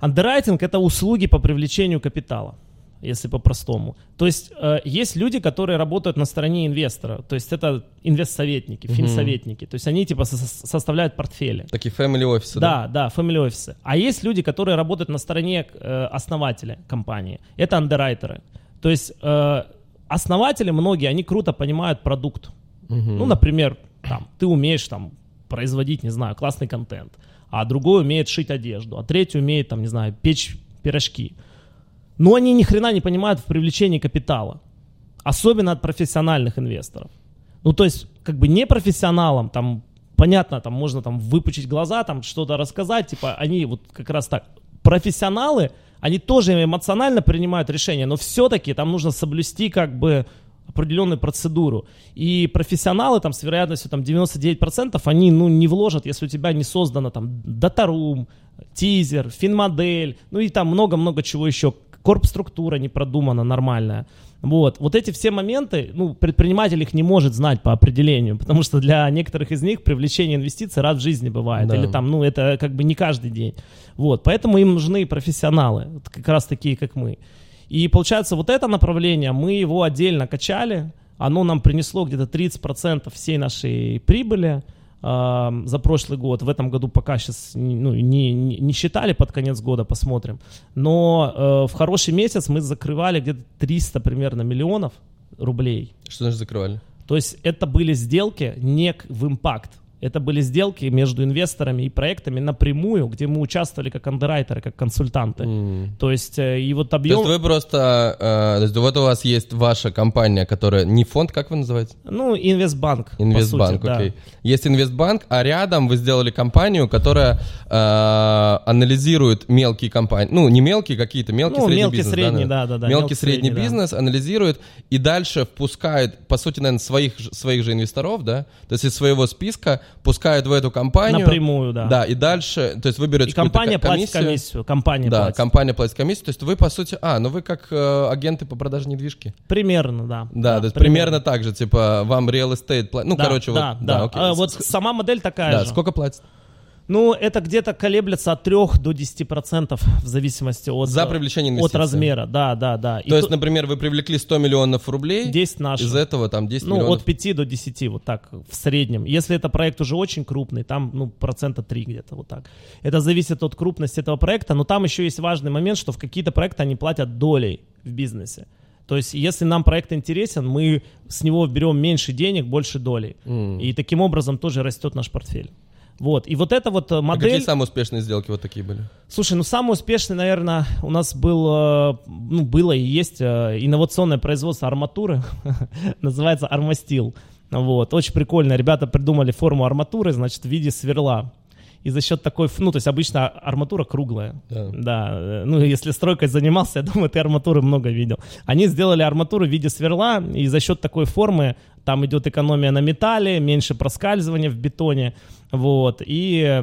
Андеррайтинг это услуги по привлечению капитала, если по-простому. То есть э, есть люди, которые работают на стороне инвестора, то есть это инвестсоветники, финсоветники, то есть они типа со- со- составляют портфели. Такие family офисы, Да, да, family офисы. А есть люди, которые работают на стороне э, основателя компании. Это андеррайтеры. То есть э, основатели многие, они круто понимают продукт. Ну, например, там, ты умеешь там производить, не знаю, классный контент, а другой умеет шить одежду, а третий умеет, там, не знаю, печь пирожки. Но они ни хрена не понимают в привлечении капитала. Особенно от профессиональных инвесторов. Ну, то есть, как бы непрофессионалам, там, понятно, там можно там выпучить глаза, там что-то рассказать, типа, они вот как раз так. Профессионалы, они тоже эмоционально принимают решения, но все-таки там нужно соблюсти как бы определенную процедуру. И профессионалы там с вероятностью там 99% они ну не вложат, если у тебя не создано там датарум, тизер, финмодель, ну и там много-много чего еще. Корп-структура не продумана нормальная. Вот. вот эти все моменты, ну, предприниматель их не может знать по определению, потому что для некоторых из них привлечение инвестиций раз в жизни бывает. Да. Или там, ну, это как бы не каждый день. Вот. Поэтому им нужны профессионалы, вот как раз такие, как мы. И получается, вот это направление, мы его отдельно качали, оно нам принесло где-то 30% всей нашей прибыли э, за прошлый год. В этом году пока сейчас ну, не, не, не считали под конец года, посмотрим. Но э, в хороший месяц мы закрывали где-то 300 примерно миллионов рублей. Что значит закрывали? То есть это были сделки не в импакт. Это были сделки между инвесторами и проектами напрямую, где мы участвовали как андеррайтеры, как консультанты. М. То есть э, и вот То объем... есть вы просто... э, то есть вот у вас есть ваша компания, которая... Не фонд, как вы называете? Ну, инвестбанк. Инвестбанк, сути, да. окей. Есть инвестбанк, а рядом вы сделали компанию, которая э, анализирует мелкие компании. Ну, не мелкие какие-то, мелкий, Ну, средний мелкий, бизнес. средний, да-да-да, Мелкий, мелкий, средний, средний, да. бизнес анализирует и дальше впускает, по сути, наверное, своих, своих же инвесторов, да? То есть из своего списка пускает в эту компанию. Напрямую, да. Да, и дальше, то есть вы берете И компания платит комиссию. Компания Да, платит. компания платит комиссию. То есть вы, по сути, а, ну вы как э, агенты по продаже недвижки. Примерно, да. Да, то есть примерно так же, типа, вам real estate платит. Ну, Да, короче, да, вот, да. окей. А вот С- сама модель такая да, же. сколько платит? Ну, это где-то колеблется от 3 до 10% в зависимости от, За э, привлечение от инвестиций. размера. Да, да, да. И То есть, то- например, вы привлекли 100 миллионов рублей, 10 наших. из этого там 10 Ну, миллионов. от 5 до 10, вот так, в среднем. Если это проект уже очень крупный, там, ну, процента 3 где-то, вот так. Это зависит от крупности этого проекта, но там еще есть важный момент, что в какие-то проекты они платят долей в бизнесе. То есть, если нам проект интересен, мы с него берем меньше денег, больше долей. М. И таким образом тоже растет наш портфель. Вот. И вот эта вот э, А модель... какие самые успешные сделки вот такие были? Слушай, ну самый успешный, наверное, у нас был, э, ну было и есть э, инновационное производство арматуры, называется Армастил. Вот, очень прикольно, ребята придумали форму арматуры, значит, в виде сверла. И за счет такой, ну, то есть обычно арматура круглая. Да. Да, э, ну, если стройкой занимался, я думаю, ты арматуры много видел. Они сделали арматуру в виде сверла, и за счет такой формы там идет экономия на металле, меньше проскальзывания в бетоне, вот, и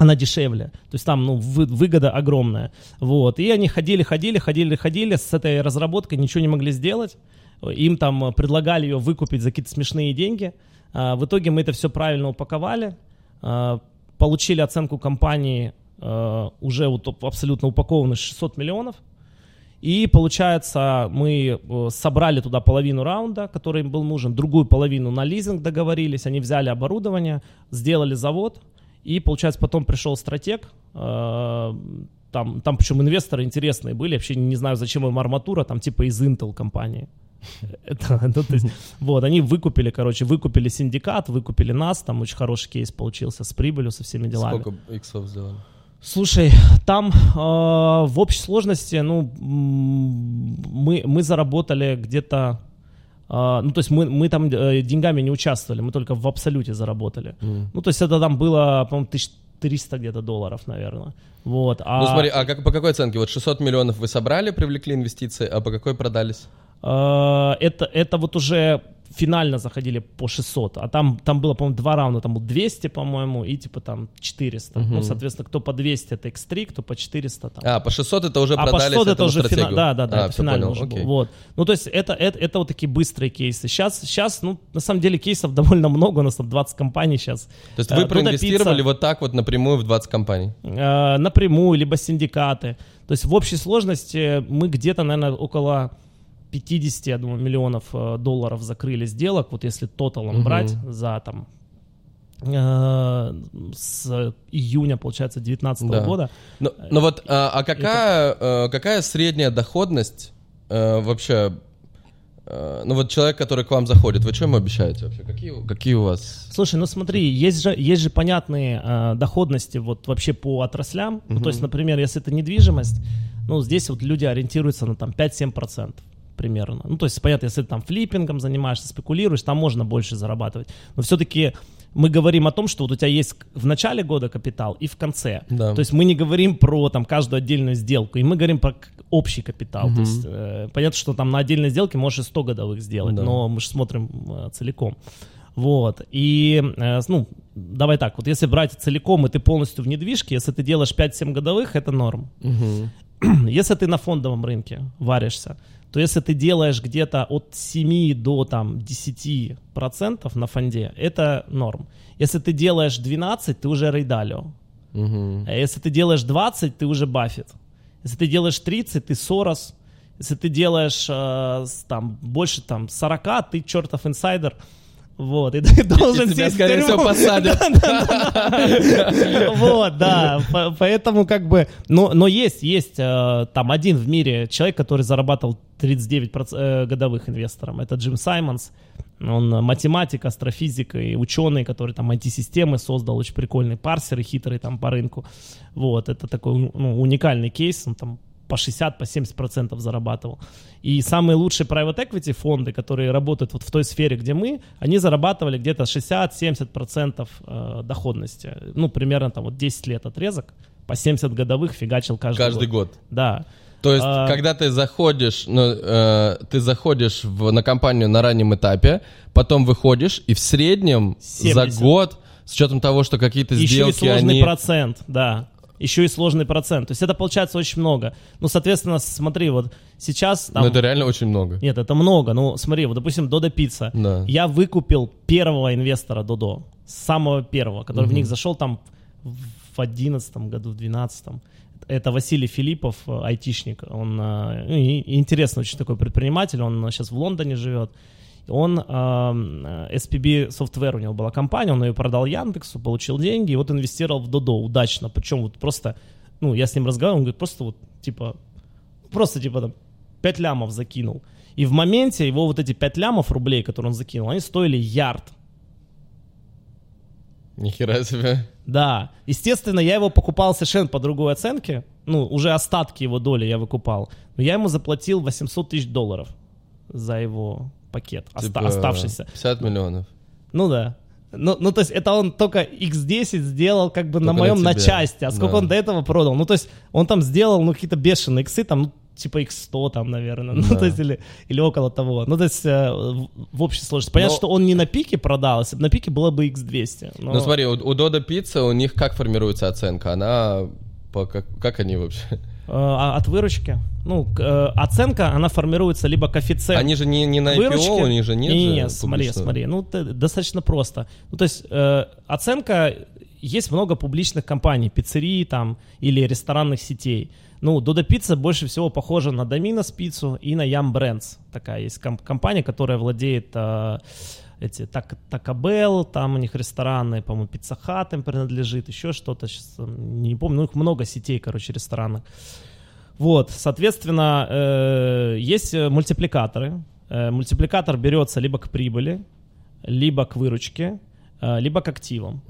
она дешевле. То есть там, ну, вы- выгода огромная. Вот. И они ходили, ходили, ходили, ходили, с этой разработкой ничего не могли сделать. Им там предлагали ее выкупить за какие-то смешные деньги. А, В итоге мы это все правильно упаковали, получили оценку компании э, уже вот абсолютно упакованную 600 миллионов. И получается, мы э, собрали туда половину раунда, который им был нужен, другую половину на лизинг договорились, они взяли оборудование, сделали завод, и получается потом пришел стратег, э, там, там причем инвесторы интересные были, вообще не знаю, зачем им арматура, там типа из Intel компании. Это, ну, то есть, вот, они выкупили, короче, выкупили синдикат, выкупили нас, там очень хороший кейс получился с прибылью, со всеми делами. Сколько иксов сделали? Слушай, там э, в общей сложности, ну, мы, мы заработали где-то, э, ну, то есть мы, мы там э, деньгами не участвовали, мы только в абсолюте заработали. Ну, то есть это там было, по-моему, 1300 где-то долларов, наверное. Вот. А, Ну смотри, а как, по какой оценке? Вот 600 миллионов вы собрали, привлекли инвестиции, а по какой продались? Э, это, это вот уже финально заходили по 600, а там, там было, по-моему, два раунда, там был 200, по-моему, и типа там 400. Ну, соответственно, кто по 200 это X3, кто по 400 там. А, по 600 это уже А по продали 600 это уже финал, да, да, да, А, это финально уже окей. был. Вот. Ну, то есть это, это, это вот такие быстрые кейсы. Сейчас, сейчас, ну, на самом деле кейсов довольно много, у нас там 20 компаний сейчас. То есть вы Э, Додо проинвестировали Пицца, вот так вот напрямую в 20 компаний? э, напрямую, либо синдикаты. То есть в общей сложности мы где-то, наверное, около 50, я думаю, миллионов э, долларов закрыли сделок, вот если тоталом Мгм. брать за там э, с июня, получается, 2019 Да. года. Ну, ну вот, а, а какая, э, какая средняя доходность э, вообще, э, ну вот человек, который к вам заходит, вы что ему обещаете вообще? Какие, какие у вас... Слушай, ну смотри, есть же, есть же понятные э, доходности вот вообще по отраслям. Ну, то есть, например, если это недвижимость, ну, здесь вот люди ориентируются на там 5-7% примерно. Ну, то есть, понятно, если ты там флиппингом занимаешься, спекулируешь, там можно больше зарабатывать. Но все-таки мы говорим о том, что вот у тебя есть в начале года капитал и в конце. Да. То есть мы не говорим про там каждую отдельную сделку, и мы говорим про общий капитал. То есть э, понятно, что там на отдельной сделке можешь и 100 годовых сделать, Да. но мы же смотрим э, целиком. Вот. И, э, ну, давай так, вот если брать целиком, и ты полностью в недвижке, если ты делаешь 5-7 годовых, это норм. Если ты на фондовом рынке варишься, то если ты делаешь где-то от 7 до там, 10% на фонде, это норм. Если ты делаешь 12, ты уже рейдалио. Мгм. А если ты делаешь 20, ты уже Баффет. Если ты делаешь 30, ты Сорос. Если ты делаешь э, там больше там 40, ты чертов инсайдер. Вот, и ты должен И тебя, сесть скорее всего, посадят. Вот, да, по- поэтому как бы, но, есть, есть э, там один в мире человек, который зарабатывал 39 проц- э, годовых инвестором, это Джим Саймонс, он математик, астрофизик и ученый, который там IT-системы создал, очень прикольный парсер и хитрый там по рынку, вот, это такой ну, уникальный кейс, он там по 60, по 70 процентов зарабатывал. И самые лучшие private equity фонды, которые работают вот в той сфере, где мы, они зарабатывали где-то 60-70 процентов э, доходности. Ну, примерно там вот 10 лет отрезок, по 70 годовых фигачил каждый, Каждый год. Да. То есть, А- когда ты заходишь, ну, э, ты заходишь в, на компанию на раннем этапе, потом выходишь, и в среднем 70. за год, с учетом того, что какие-то Еще и сделки, сложный они... процент, да. Еще и сложный процент. То есть это получается очень много. Ну, соответственно, смотри, вот сейчас там... Ну, это реально очень много. Нет, это много. Ну, смотри, вот, допустим, Додо Пицца. Да. Я выкупил первого инвестора Додо, самого первого, который в них зашел там в одиннадцатом году, в двенадцатом. Это Василий Филиппов, э, айтишник. Он э, интересный очень такой предприниматель. Он сейчас в Лондоне живет. Он, э, SPB Software у него была компания, он ее продал Яндексу, получил деньги, и вот инвестировал в Додо удачно. Причем вот просто, ну, я с ним разговаривал, он говорит, просто вот, типа, просто, типа, там, 5 лямов закинул. И в моменте его вот эти 5 лямов рублей, которые он закинул, они стоили ярд. Нихера себе. Да, естественно, я его покупал совершенно по другой оценке. Ну, уже остатки его доли я выкупал. Но я ему заплатил 800 тысяч долларов за его пакет, оста- Типа, оставшийся. 50 миллионов. Ну да. Ну, ну, то есть это он только X10 сделал как бы на Только моем на на тебе. части, а сколько Да. он до этого продал? Ну, то есть он там сделал, ну, какие-то бешеные иксы, там, ну, типа X100 там, наверное, ну, Да. то есть или, или около того. Ну, то есть э, в, в общей сложности. Понятно, Но- что он не на пике продал, если бы на пике было бы X200. но- Ну смотри, у, у Дода Пицца у них как формируется оценка? Она по как, как они вообще? Э, от выручки. Ну, э, оценка, она формируется либо коэффициент Они же не, не на IPO, выручки. у них же нет не, же не, смотри, смотри, ну т- достаточно просто. Ну то есть э, оценка есть много публичных компаний, пиццерий там или ресторанных сетей. Ну, Додо Пицца больше всего похожа на Доминос Пиццу и на Ям Брендс. Такая есть ком- компания, которая владеет э, эти так, Bell, там у них рестораны, по-моему, Hut им принадлежит, еще что-то, сейчас не помню, ну, их много сетей, короче, ресторанов. Вот, соответственно, э, есть э, мультипликаторы. Э, мультипликатор берется либо к прибыли, либо к выручке, э, либо к активам.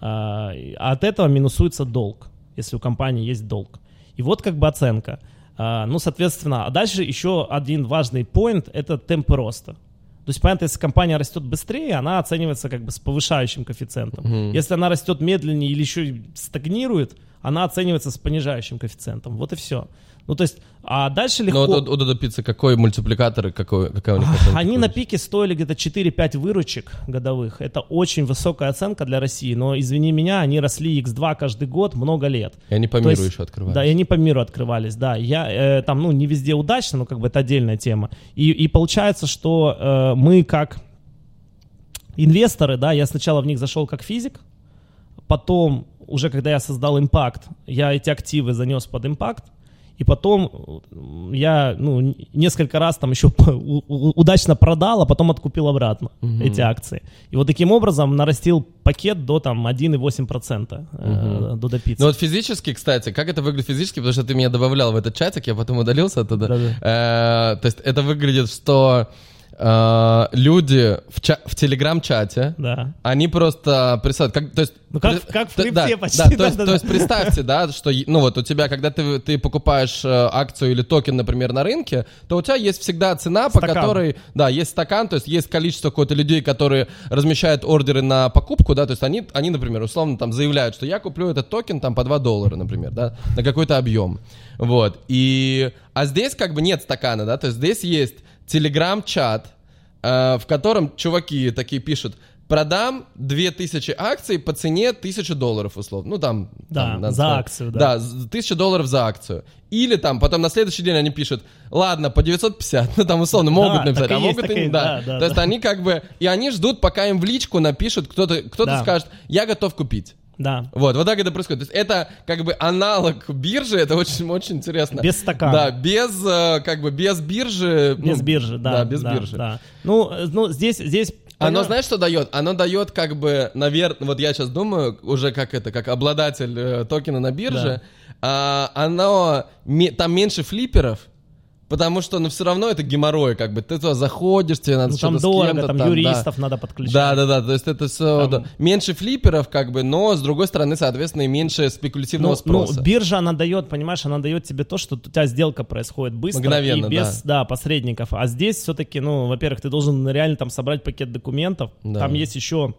А и от этого минусуется долг, если у компании есть долг. И вот как бы оценка. А, Ну, соответственно, а дальше еще один важный поинт — это темпы роста. То есть, понятно, если компания растет быстрее, она оценивается как бы с повышающим коэффициентом. Мгм. Если она растет медленнее или еще стагнирует, она оценивается с понижающим коэффициентом. Вот и все. Ну, то есть, а дальше легко... Ну вот у Дода Пиццы какой мультипликатор и какой, какая у них Они на пике стоили где-то 4-5 выручек годовых. Это очень высокая оценка для России. Но, извини меня, они росли X2 каждый год много лет. И они по миру есть- еще открывают. Да, и они по миру открывались, да. Я э, там, ну, не везде удачно, но как бы это отдельная тема. И, и получается, что э, мы как инвесторы, да, я сначала в них зашел как физик, потом, уже когда я создал импакт, я эти активы занес под импакт, и потом я, ну, несколько раз там еще удачно продал, а потом откупил обратно эти акции. И вот таким образом нарастил пакет до там 1,8% э, до допицы. Ну вот физически, кстати, как это выглядит физически, потому что ты меня добавлял в этот чатик, я потом удалился оттуда. Э, То есть это выглядит, что э, люди в, ча- в телеграм-чате, Да. они просто присылают, как, то есть... Ну, как- при- как в то- да, крипте почти, Да, то есть, да-да-да. то есть представьте, да, что, ну вот у тебя, когда ты, ты покупаешь э, акцию или токен, например, на рынке, то у тебя есть всегда цена, по Стакан. которой, да, есть стакан, то есть есть количество какое-то людей, которые размещают ордеры на покупку, да, то есть они, они, например, условно там заявляют, что я куплю этот токен там по 2 доллара, например, да, на какой-то объем, вот, и, а здесь как бы нет стакана, да, то есть здесь есть телеграм-чат, э, в котором чуваки такие пишут, продам 2000 акций по цене 1000 долларов, условно. Ну, там... Да, там, надо за сказать. акцию, да. Да, з- 1000 долларов за акцию. Или там, потом на следующий день они пишут, ладно, по 950, ну, там, условно, могут Да, написать, а есть, могут и так и не, есть, да. да, да, То есть да. они как бы, и они ждут, пока им в личку напишут, кто-то кто Да. скажет, я готов купить. Да. Вот, вот так это происходит. То есть это как бы аналог биржи, это очень, очень интересно. Без стакана. Да, без, э, как бы, без биржи. Без ну, биржи, да. Да, без биржи. да. Ну, э, ну, здесь, здесь... Оно, понятно- знаешь, что дает? Оно дает, как бы, наверное, вот я сейчас думаю, уже как это, как обладатель э, токена на бирже, а, оно, ме- там меньше флипперов, потому что, ну, все равно это геморрой, как бы, ты туда заходишь, тебе надо Ну, что-то там дорого, там, да. юристов надо подключать. Да, да, да, то есть это все Там- меньше флипперов, как бы, но с другой стороны, соответственно, и меньше спекулятивного Ну, ну, спроса. биржа, она дает, понимаешь, она дает тебе то, что у тебя сделка происходит быстро Мгновенно, и без да. посредников. А здесь все-таки, ну, во-первых, ты должен реально там собрать пакет документов. Да. Там есть еще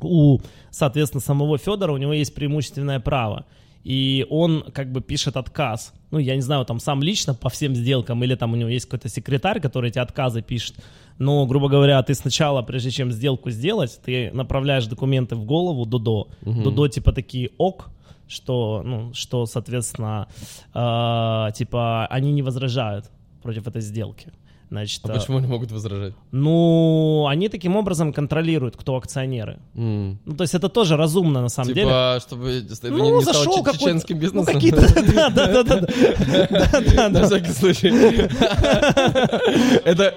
у, соответственно, самого Федора, у него есть преимущественное право. И он как бы пишет отказ. Ну, я не знаю, там сам лично по всем сделкам, или там у него есть какой-то секретарь, который эти отказы пишет. Но, грубо говоря, ты сначала, прежде чем сделку сделать, ты направляешь документы в голову Дудо. Дудо типа такие ок, что, ну, что, соответственно, э, типа они не возражают против этой сделки. Значит, А э, почему они могут возражать? ну, они таким образом контролируют, кто акционеры. М. Ну, то есть это тоже разумно на самом деле. Типа, чтобы чтобы Ну, не, зашел стало чеченским Ну, бизнесом. какие-то, да, да, да, да, да, да, На всякий случай. Это...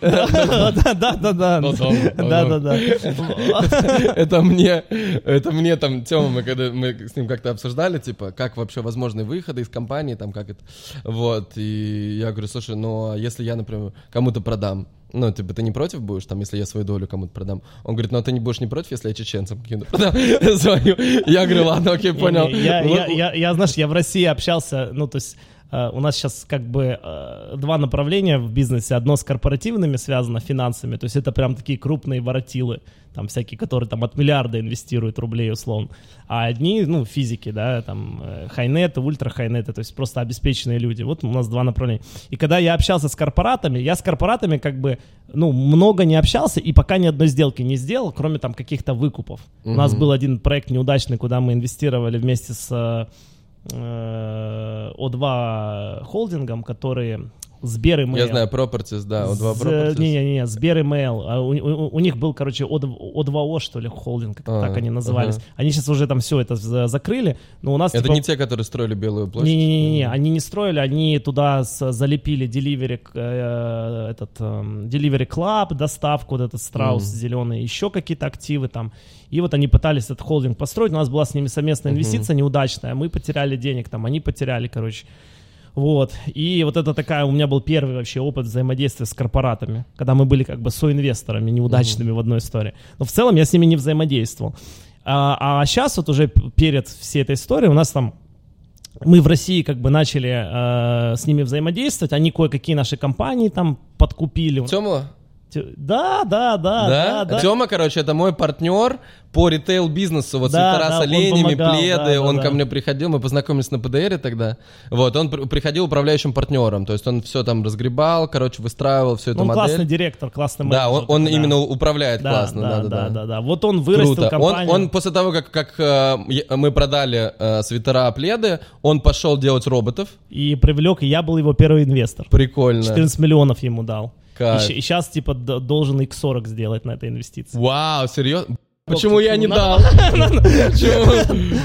да, да, да, да, да, Ну, дом, ну, да, дом. да, да. Это мне, это мне там, Тёма, мы когда мы с ним как-то обсуждали, типа, как вообще возможны выходы из компании, там, как это, вот, и я говорю, слушай, ну, а если я, например, кому-то продам, ну, типа, ты не против будешь, там, если я свою долю кому-то продам? Он говорит, ну, а ты не будешь не против, если я чеченцам каким-то продам свою? Я говорю, ладно, окей, понял. Не, Я, знаешь, я в России общался, ну, то есть у нас сейчас как бы э, два направления в бизнесе. Одно с корпоративными связано, финансами, то есть это прям такие крупные воротилы, там всякие, которые там от миллиарда инвестируют рублей условно. А одни, ну, физики, да, там э, хайнеты, ультра хайнеты, то есть просто обеспеченные люди. Вот у нас два направления. И когда я общался с корпоратами, я с корпоратами как бы, ну, много не общался и пока ни одной сделки не сделал, кроме там каких-то выкупов. У нас был один проект неудачный, куда мы инвестировали вместе с э, О2 холдингом, которые Сбер Email. Я знаю, Properties, да, O2 З- Properties. Не-не-не, Сбер Email. А У, у- у них был, короче, О2О, что ли, холдинг, как А, так они назывались. ага. Они сейчас уже там все это за- закрыли, но у нас... Это типа, не те, которые строили Белую площадь? не-не-не, они не строили, они туда с- залепили Delivery, э, этот, эм, Delivery Club, доставку, вот этот страус Мгм. зеленый, еще какие-то активы там. И вот они пытались этот холдинг построить, у нас была с ними совместная инвестиция неудачная, мы потеряли денег там, они потеряли, короче. Вот. И вот это такая, у меня был первый вообще опыт взаимодействия с корпоратами, когда мы были как бы соинвесторами неудачными в одной истории. Но в целом я с ними не взаимодействовал. А, сейчас вот уже перед всей этой историей у нас там мы в России как бы начали э, с ними взаимодействовать, они кое-какие наши компании там подкупили. Тёма? Да, да, да, да, да. Тёма, короче, это мой партнер по ритейл-бизнесу, вот Да, свитера да, с он оленями, помогал, пледы, да, да, он да. ко мне приходил, мы познакомились на ПДРе тогда, вот, он при- приходил управляющим партнером, то есть он все там разгребал, короче, выстраивал всю эту он модель. классный директор, классный Да, он, менеджер, он да. именно управляет да, классно, да, да, да, да, да, да. Вот он вырастил Круто. Он, компанию. он после того, как, как э, мы продали э, свитера, пледы, он пошел делать роботов. и привлек, и я был его первый инвестор. Прикольно. 14 миллионов ему дал. Кайф. И, сейчас типа должен x40 сделать на этой инвестиции. Вау, серьезно? Почему я не Ну, дал?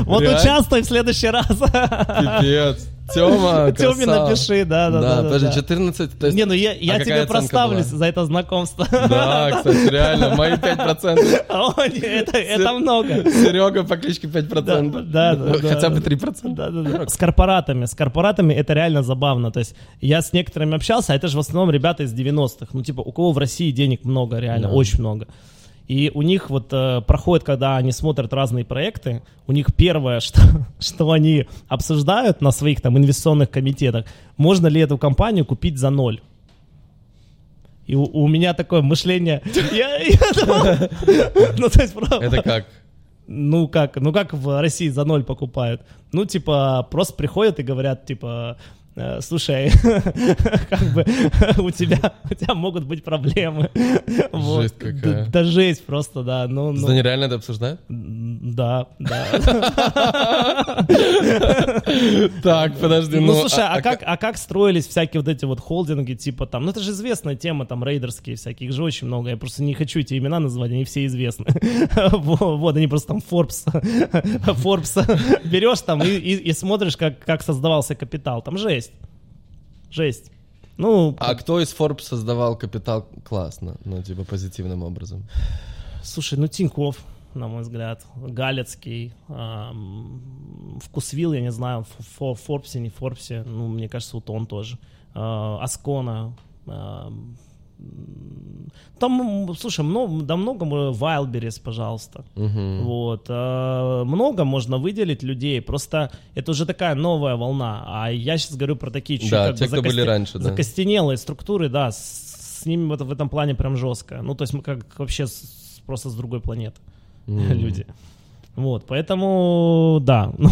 Вот участвуй в следующий раз. Пипец. Тёме красава. напиши, да, да, да. да, подожди, да. 14, то есть... Не, ну я, я а тебе какая оценка проставлюсь за это знакомство. Да, кстати, реально, мои 5%. О, это, это много. Серега по кличке 5%. Да, да, да, Хотя бы 3%. Да, да, да. С корпоратами. С корпоратами это реально забавно. То есть я с некоторыми общался, а это же в основном ребята из 90-х. Ну, типа, у кого в России денег много, реально, очень много. И у них вот э, проходит, когда они смотрят разные проекты, у них первое, что, что они обсуждают на своих там инвестиционных комитетах, можно ли эту компанию купить за ноль. И у, у меня такое мышление. Я, я думал, ну, то есть, правда. Это как? Ну как, ну как в России за ноль покупают? Ну типа просто приходят и говорят типа, слушай, как бы у тебя у тебя могут быть проблемы. Вот. Жесть какая. Да, да жесть просто, да. Ну, ну, Да нереально это обсуждают? да, да. Так, подожди, Ну, слушай, а как, а как строились всякие вот эти вот холдинги, типа там, ну это же известная тема, там рейдерские всякие, их же очень много, я просто не хочу эти имена называть, они все известны. Во- Вот, они просто там Forbes, Forbes берешь там и, смотришь, как создавался капитал, там жесть, жесть. Ну, А кто из Forbes создавал капитал классно, ну, типа, позитивным образом? слушай, ну Тиньков, на мой взгляд, Галецкий, ам, Вкусвилл, я не знаю, в Форбсе, не Форбсе, ну, мне кажется, вот он тоже, А, Аскона, м, там, слушай, много, да много, Вайлберис, пожалуйста, Мгм. вот, а, много можно выделить людей, просто это уже такая новая волна, а я сейчас говорю про такие чуть Да, как те, бы кто были закосте- раньше, да. закостенелые структуры, да, с, с ними вот в этом плане прям жестко, ну, то есть мы как вообще с- просто с другой планеты М. люди. Вот, поэтому, да, ну,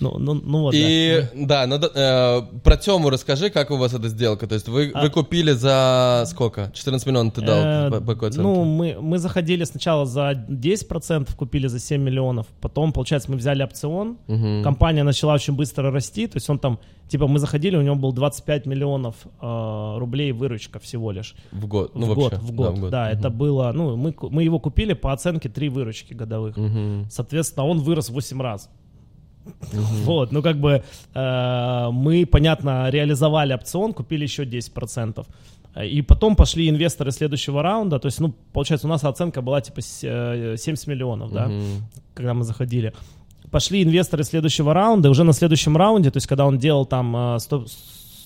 ну, ну, ну вот, И да, надо, э, про Тему расскажи, как у вас эта сделка. То есть вы, А- вы купили за сколько? 14 миллионов ты дал? Э, по, по какой оценке? Ну, мы, мы заходили сначала за 10%, купили за 7 миллионов. Потом, получается, мы взяли опцион. Мгм. Компания начала очень быстро расти. То есть он там, типа, мы заходили, у него был 25 миллионов э, рублей выручка всего лишь. В год. В Ну, год, вообще. в год. Да, это было, ну, мы, мы его купили по оценке 3 выручки годовых. Мгм. Соответственно, он вырос в 8 раз. Вот, ну как бы э, мы, понятно, реализовали опцион, купили еще 10%. Э, И потом пошли инвесторы следующего раунда. То есть, ну, получается, у нас оценка была типа с- э, 70 миллионов, да, когда мы заходили. Пошли инвесторы следующего раунда, и уже на следующем раунде, то есть, когда он делал там э, 100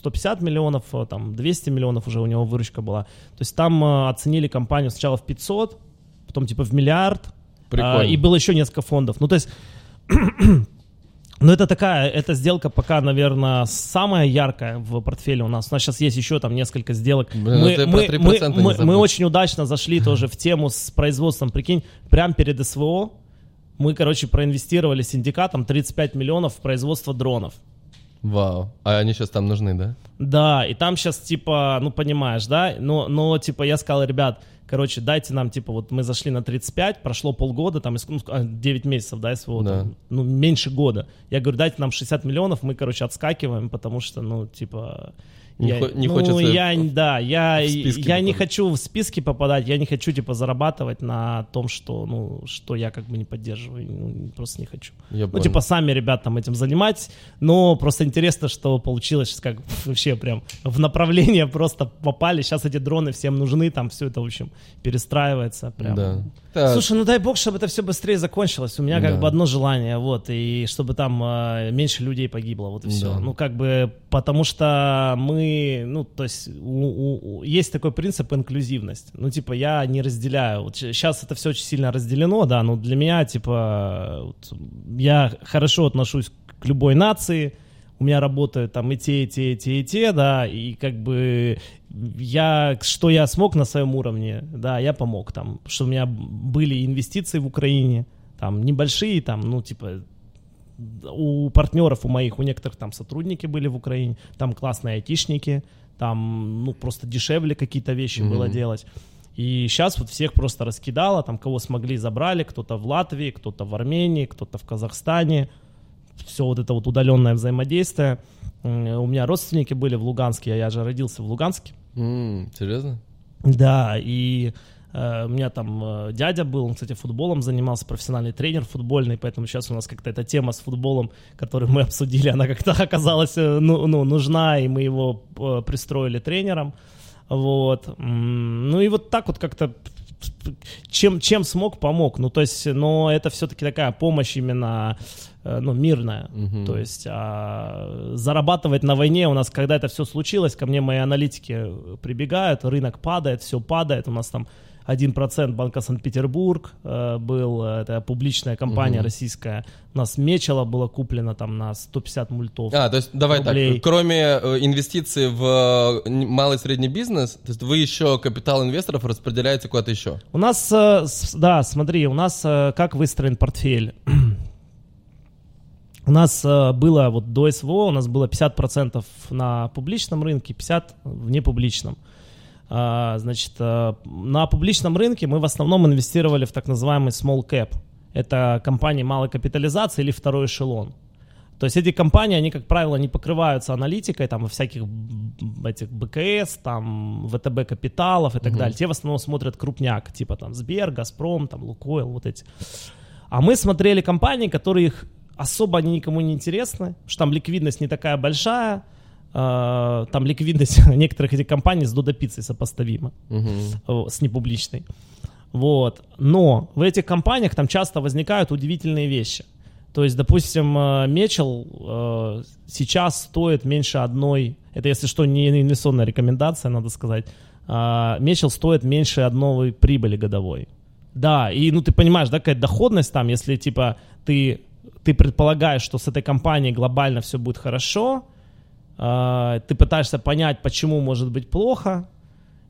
150 миллионов, э, там 200 миллионов уже у него выручка была. То есть там э, оценили компанию сначала в 500, потом типа в миллиард, Прикольно. а, и было еще несколько фондов. Ну, то есть Ну, это такая, эта сделка пока, наверное, самая яркая в портфеле у нас. У нас сейчас есть еще там несколько сделок. Блин, мы, ну мы, про 3% мы, мы, мы очень удачно зашли тоже в тему с производством. Прикинь, прямо перед СВО мы, короче, проинвестировали синдикатом 35 миллионов в производство дронов. Вау. А они сейчас там нужны, да? Да, и там сейчас, типа, ну, понимаешь, да, но, но, типа, я сказал, ребят, короче, дайте нам, типа, вот мы зашли на 35, прошло полгода, там, ну, а, 9 месяцев, да, СВО, Да. там, ну, меньше года. Я говорю, дайте нам 60 миллионов, мы, короче, отскакиваем, потому что, ну, типа... Не я, хо- не ну, хочется я, да, я, я не хочу в списки попадать, я не хочу, типа, зарабатывать на том, что, ну, что я как бы не поддерживаю, ну, просто не хочу. Я Ну, понял. типа, сами ребят там этим занимать, но просто интересно, что получилось, сейчас как вообще прям в направление просто попали, сейчас эти дроны всем нужны, там все это, в общем, перестраивается прям. Да. Так, Слушай, ну дай бог, чтобы это все быстрее закончилось. У меня как Да. бы одно желание, вот, и чтобы там э, меньше людей погибло, вот и все. Да. Ну, как бы, потому что мы, ну, то есть, у- у- у- есть такой принцип инклюзивность. Ну, типа, я не разделяю. Вот сейчас это все очень сильно разделено, да, но для меня, типа, вот, я хорошо отношусь к любой нации, у меня работают там и те, и те, и те, и те, да, и как бы я, что я смог на своем уровне, да, я помог там, что у меня были инвестиции в Украине, там, небольшие, там, ну, типа, у партнеров, у моих, у некоторых там сотрудники были в Украине, там классные айтишники, там, ну, просто дешевле какие-то вещи Мгм. было делать. И сейчас вот всех просто раскидало, там, кого смогли, забрали, кто-то в Латвии, кто-то в Армении, кто-то в Казахстане, все вот это вот удаленное взаимодействие. У меня родственники были в Луганске, я же родился в Луганске. М, серьезно? Да, и э, у меня там э, дядя был, он, кстати, футболом занимался, профессиональный тренер футбольный, поэтому сейчас у нас как-то эта тема с футболом, которую мы обсудили, она как-то оказалась э, ну, ну, нужна, и мы его пристроили тренером. Вот. Ну и вот так вот как-то чем, чем смог, помог. Ну, то есть, но это все-таки такая помощь именно, ну, мирная. Мгм. То есть, а, зарабатывать на войне у нас, когда это все случилось, ко мне мои аналитики э, прибегают, рынок падает, все падает, у нас там 1% Банка Санкт-Петербург э, был, э, это публичная компания Мгм. российская. У нас Мечело было куплено там на 150 мультов. А, то есть давай рублей. так, кроме э, инвестиций в э, малый и средний бизнес, то есть вы еще капитал инвесторов распределяете куда-то еще? У нас, э, да, смотри, у нас э, как выстроен портфель. У нас э, было вот до СВО, у нас было 50% на публичном рынке, 50% в непубличном. А, Значит, э, на публичном рынке мы в основном инвестировали в так называемый small cap. Это компании малой капитализации или второй эшелон. То есть эти компании, они, как правило, не покрываются аналитикой, там, во всяких этих БКС, там, ВТБ капиталов и так Мгм. далее. Те в основном смотрят крупняк, типа там Сбер, Газпром, там, Лукойл, вот эти. А мы смотрели компании, которые их особо они никому не интересны, потому что там ликвидность не такая большая, э, там ликвидность некоторых этих компаний с Додо Пиццей сопоставима с непубличной. Вот. Но в этих компаниях там часто возникают удивительные вещи. То есть, допустим, э, Мечел э, сейчас стоит меньше одной, это если что не инвестиционная рекомендация, надо сказать, А, Мечел стоит меньше одной прибыли годовой. Да, и ну ты понимаешь, да, какая доходность там, если типа ты, ты предполагаешь, что с этой компанией глобально все будет хорошо, а, ты пытаешься понять, почему может быть плохо,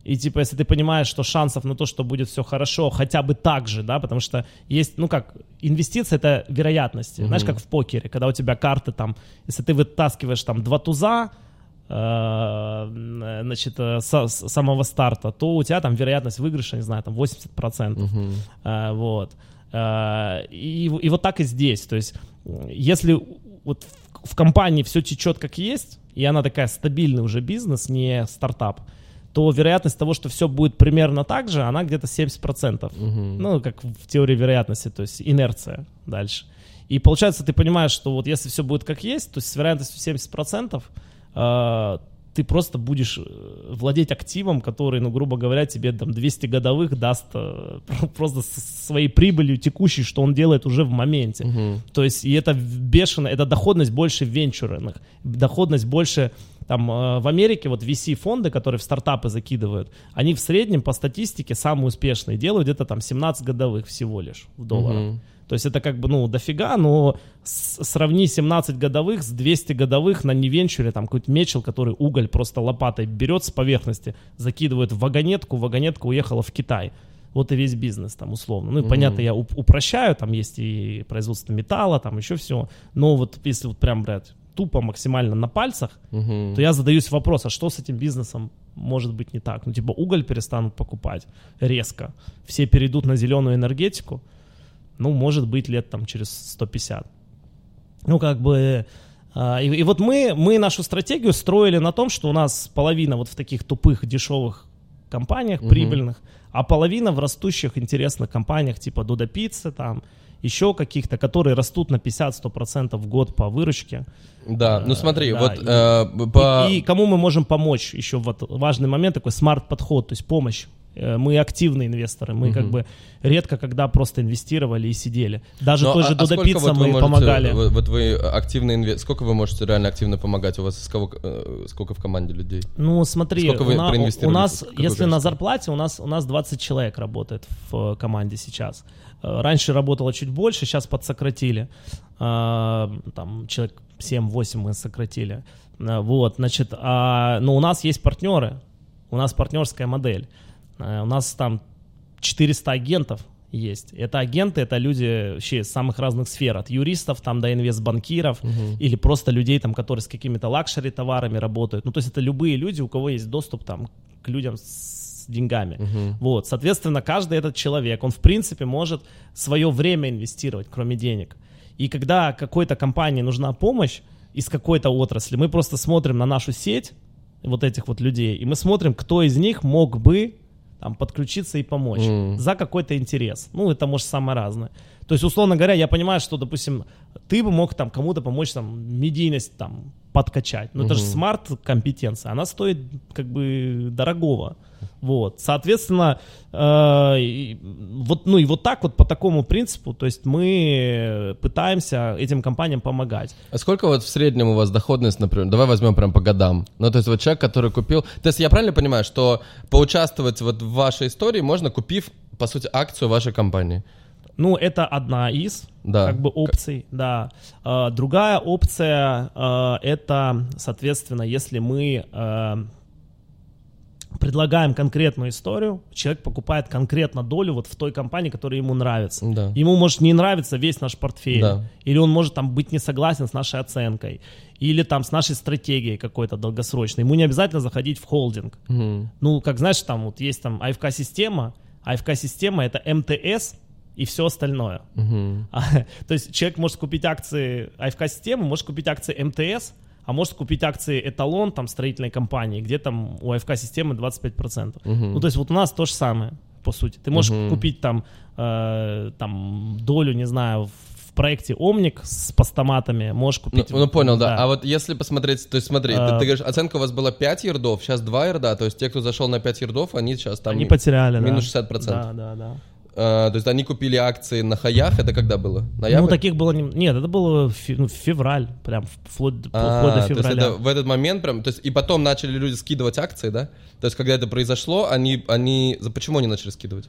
и типа, если ты понимаешь, что шансов на то, что будет все хорошо, хотя бы так же, да, потому что есть, ну как, инвестиции это вероятности. Знаешь, Мгм. как в покере, когда у тебя карты там, если ты вытаскиваешь там два туза, э, значит, э, с самого старта, то у тебя там вероятность выигрыша, не знаю, там 80%. Мгм. А, вот. А, и, и вот так и здесь. То есть, если вот в, компании все течет как есть, и она такая стабильный уже бизнес, не стартап, то вероятность того, что все будет примерно так же, она где-то 70%. Мгм. Ну, как в теории вероятности, то есть инерция дальше. И получается, ты понимаешь, что вот если все будет как есть, то есть с вероятностью 70%, э, ты просто будешь э, владеть активом, который, ну, грубо говоря, тебе там 200 годовых даст э, просто своей прибылью текущей, что он делает уже в моменте. Мгм. То есть, и это бешено, это доходность больше венчурных, доходность больше Там э, в Америке вот VC-фонды, которые в стартапы закидывают, они в среднем по статистике самые успешные делают где-то там 17 годовых всего лишь в долларах. Мгм. То есть это как бы, ну, дофига, но сравни 17 годовых с 200 годовых на невенчуре, там какой-то мечел, который уголь просто лопатой берет с поверхности, закидывает в вагонетку, вагонетка уехала в Китай. Вот и весь бизнес там условно. Ну и понятно, я уп- упрощаю, там есть и производство металла, там еще все. Но вот если вот прям брать тупо максимально на пальцах, Мгм. то я задаюсь вопрос, а что с этим бизнесом может быть не так? Ну, типа, уголь перестанут покупать резко, все перейдут на зеленую энергетику, ну, может быть, лет там через 150. Ну, как бы... а, И, и вот мы, мы нашу стратегию строили на том, что у нас половина вот в таких тупых, дешевых компаниях, Мгм. прибыльных, а половина в растущих, интересных компаниях, типа Додо Пиццы, там, еще каких-то, которые растут на 50-100% в год по выручке. Да, ну смотри, да, вот и- э, по... И, и кому мы можем помочь? Еще вот важный момент такой смарт-подход, то есть помощь. Э, Мы активные инвесторы, мы как Мгм. бы редко когда просто инвестировали и сидели. Даже Ну, той а- же а Додо сколько Пицца вот мы можете- помогали. Вот, вот вы активно инве- Сколько вы можете реально активно помогать? У вас сколько, э, сколько в команде людей? Ну, смотри, Сколько вы у, на- у нас, если на зарплате, у нас, у нас 20 человек работает в э, команде сейчас. Раньше работало чуть больше, сейчас подсократили. А, Там человек 7-8 мы сократили. А, Вот, значит, а, но у нас есть партнеры, у нас партнерская модель. А, У нас там 400 агентов есть. Это агенты, это люди вообще из самых разных сфер, от юристов там до инвестбанкиров, или просто людей там, которые с какими-то luxury товарами работают. Ну, то есть это любые люди, у кого есть доступ там к людям с деньгами. Вот, соответственно, каждый этот человек, он в принципе может свое время инвестировать, кроме денег. И когда какой-то компании нужна помощь из какой-то отрасли, мы просто смотрим на нашу сеть вот этих вот людей, и мы смотрим, кто из них мог бы там подключиться и помочь Мгм. за какой-то интерес. Ну, это может самое разное. То есть, условно говоря, я понимаю, что, допустим, ты бы мог там кому-то помочь там медийность там подкачать. Но это же смарт-компетенция, она стоит как бы дорогого. Вот, соответственно, э, вот, ну и вот так вот по такому принципу, то есть мы пытаемся этим компаниям помогать. А сколько вот в среднем у вас доходность, например, давай возьмем прям по годам. Ну, то есть вот человек, который купил... То есть я правильно понимаю, что поучаствовать вот в вашей истории можно, купив, по сути, акцию вашей компании? Ну, это одна из Да. как бы опций, да. Э, другая опция э, это, соответственно, если мы э, предлагаем конкретную историю, человек покупает конкретно долю вот в той компании, которая ему нравится. Да. Ему может не нравиться весь наш портфель, Да. или он может там быть не согласен с нашей оценкой, или там с нашей стратегией какой-то долгосрочной. Ему не обязательно заходить в холдинг. Мгм. Ну, как знаешь, там вот есть там АФК-система, АФК-система это МТС и все остальное. А, то есть человек может купить акции АФК-системы, может купить акции МТС, а может купить акции Эталон, там, строительной компании, где там у АФК-системы 25%. Мгм. Ну, то есть вот у нас то же самое, по сути. Ты можешь купить там, э, там долю, не знаю, в проекте Омник с постаматами, можешь Ну, купить... ну, понял, да. А вот если посмотреть, то есть смотри, ты, А. ты говоришь, оценка у вас была 5 ярдов, сейчас 2 ярда, то есть те, кто зашел на 5 ярдов, они сейчас там... Они потеряли, минус да. 60%. Да, да, да. А, то есть они купили акции на хаях, это когда было? Ноябрь? Ну, таких было... Не... Нет, это было фе- ну, февраль, прям вплоть, вплоть А, до то есть февраля. это в этот момент прям, то есть и потом начали люди скидывать акции, да? То есть когда это произошло, они, они, почему они начали скидывать?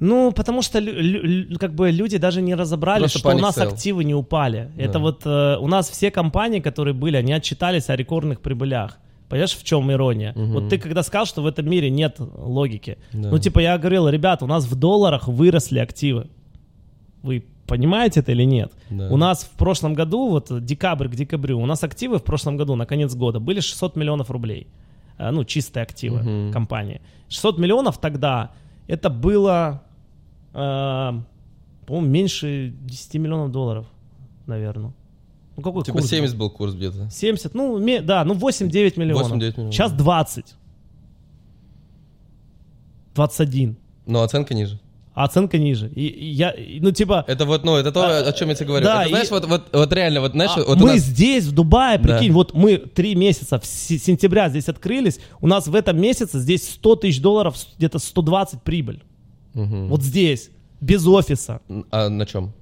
Ну, потому что лю- как бы люди даже не разобрались, Просто что у нас sell. активы не упали. Это Да. вот э, у нас все компании, которые были, они отчитались о рекордных прибылях. Понимаешь, в чем ирония? Вот ты когда сказал, что в этом мире нет логики. Да. Ну, типа, я говорил, ребята, у нас в долларах выросли активы. Вы понимаете это или нет? Да. У нас в прошлом году, вот декабрь к декабрю, у нас активы в прошлом году, на конец года, были 600 миллионов рублей. Э, Ну, чистые активы Мгм. компании. 600 миллионов тогда, это было, э, по-моему, меньше 10 миллионов долларов, наверное. Ну, какой Типа курс был? 70 был курс где-то. 70, ну, да, ну 8-9 миллионов. 8-9 миллионов. Сейчас 20. 21. Но оценка ниже. А оценка ниже. И, и я, и, ну, типа... Это вот, ну, это то, о чем я тебе говорю. да, это, знаешь, и- вот, вот, вот реально, вот, знаешь, А вот мы нас... здесь, в Дубае, Да. прикинь, вот мы три месяца, в се- сентября здесь открылись, у нас в этом месяце здесь 100 тысяч долларов, где-то 120 прибыль. Мгм. Вот здесь, без офиса. А на чем?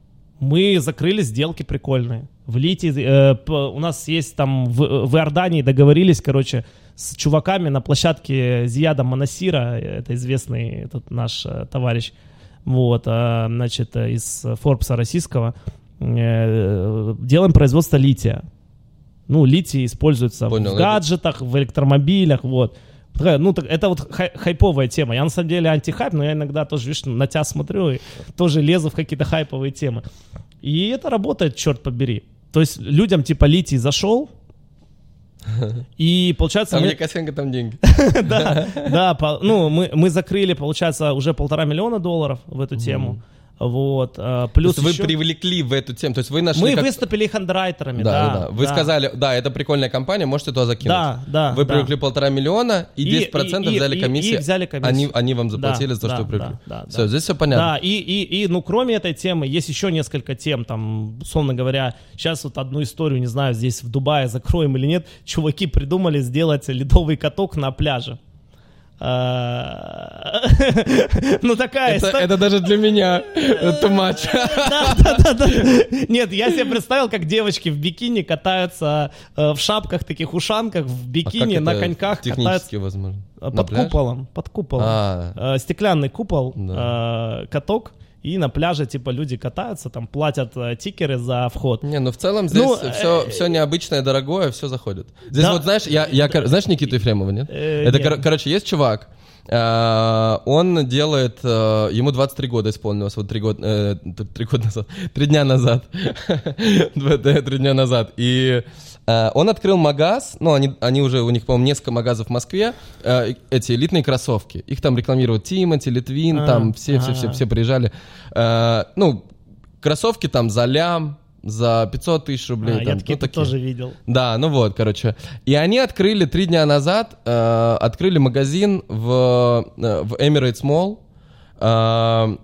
Мы закрыли сделки прикольные. В Лите э, у нас есть там в, в Иордании договорились, короче, с чуваками на площадке Зияда Монасира, это известный этот наш э, товарищ, вот, э, значит, э, из Форбса российского, э, делаем производство лития. Ну, литий используется Понял, в это- гаджетах, в электромобилях, вот. Такая, Ну, так, это вот хай- хайповая тема. Я на самом деле антихайп, но я иногда тоже, видишь, на тебя смотрю и тоже лезу в какие-то хайповые темы. И это работает, черт побери. То есть людям типа литий зашел, и получается... Мы- где Косенко, там деньги. да, да, ну, мы закрыли, получается, уже полтора миллиона долларов в эту тему. Вот, То плюс есть вы еще- привлекли в эту тему, то есть вы нашли... мы как- выступили их андеррайтерами, Да, да. да, да. Вы да. сказали, да, это прикольная компания, можете туда закинуть. Да, да, Вы да. привлекли полтора миллиона, и И- 10% и- взяли и- комиссию. и взяли комиссию. Они, они вам Да, заплатили за то, да, что вы привлекли. да, да, все, да. здесь все понятно. Да, и, и, и, ну, кроме этой темы, есть еще несколько тем, там, условно говоря, сейчас вот одну историю, не знаю, здесь в Дубае закроем или нет, чуваки придумали сделать ледовый каток на пляже. А, Ну, такая Это, даже для меня. Да. Нет, я себе представил, как девочки в бикини катаются э, в шапках, таких ушанках, в А бикини, на коньках катаются. возможно. э, под куполом, под куполом. А, Э, Стеклянный купол, каток, и на пляже, типа, люди катаются, там, платят э, тикеры за вход. не, ну в целом здесь Ну, все, э, все необычное, дорогое, все заходит. Здесь Да. вот, знаешь, я, я, кор- знаешь Никиту Ефремова, нет? Э, Это, нет. кор- короче, есть чувак, он делает, э, ему 23 года исполнилось, вот три года, э, т- три года назад, три дня назад, Два- да, три дня назад, и э, он открыл магаз, ну, они, они уже, у них, по-моему, несколько магазов в Москве, э, эти элитные кроссовки, их там рекламируют Тимати, Литвин, А, там все, все, все, ага. все приезжали, Э, ну, кроссовки там за лям, за 500 тысяч рублей. А, я там, такие ну, такие. тоже видел. Да, ну вот, короче. И они открыли три дня назад, э, открыли магазин в, э, в Emirates Mall. э,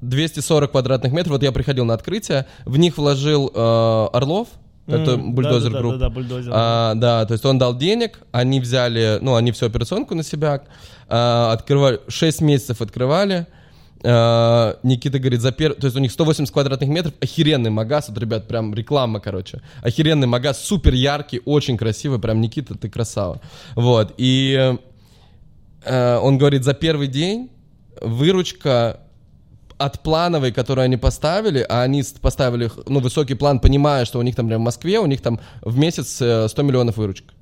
240 квадратных метров. Вот я приходил на открытие. В них вложил э, Орлов, это М, бульдозер да, да, групп. Да, да, бульдозер. А, да, то есть он дал денег, они взяли, ну, они всю операционку на себя а, открывали, 6 месяцев открывали. А, Никита говорит, за пер... то есть у них 180 квадратных метров, охеренный магаз, вот, ребят, прям реклама, короче. Охеренный магаз, супер яркий, очень красивый, прям, Никита, ты красава. Вот, и э, он говорит, за первый день выручка от плановой, которую они поставили, а они поставили ну, высокий план, понимая, что у них там прям в Москве, у них там в месяц э, 100 миллионов выручка.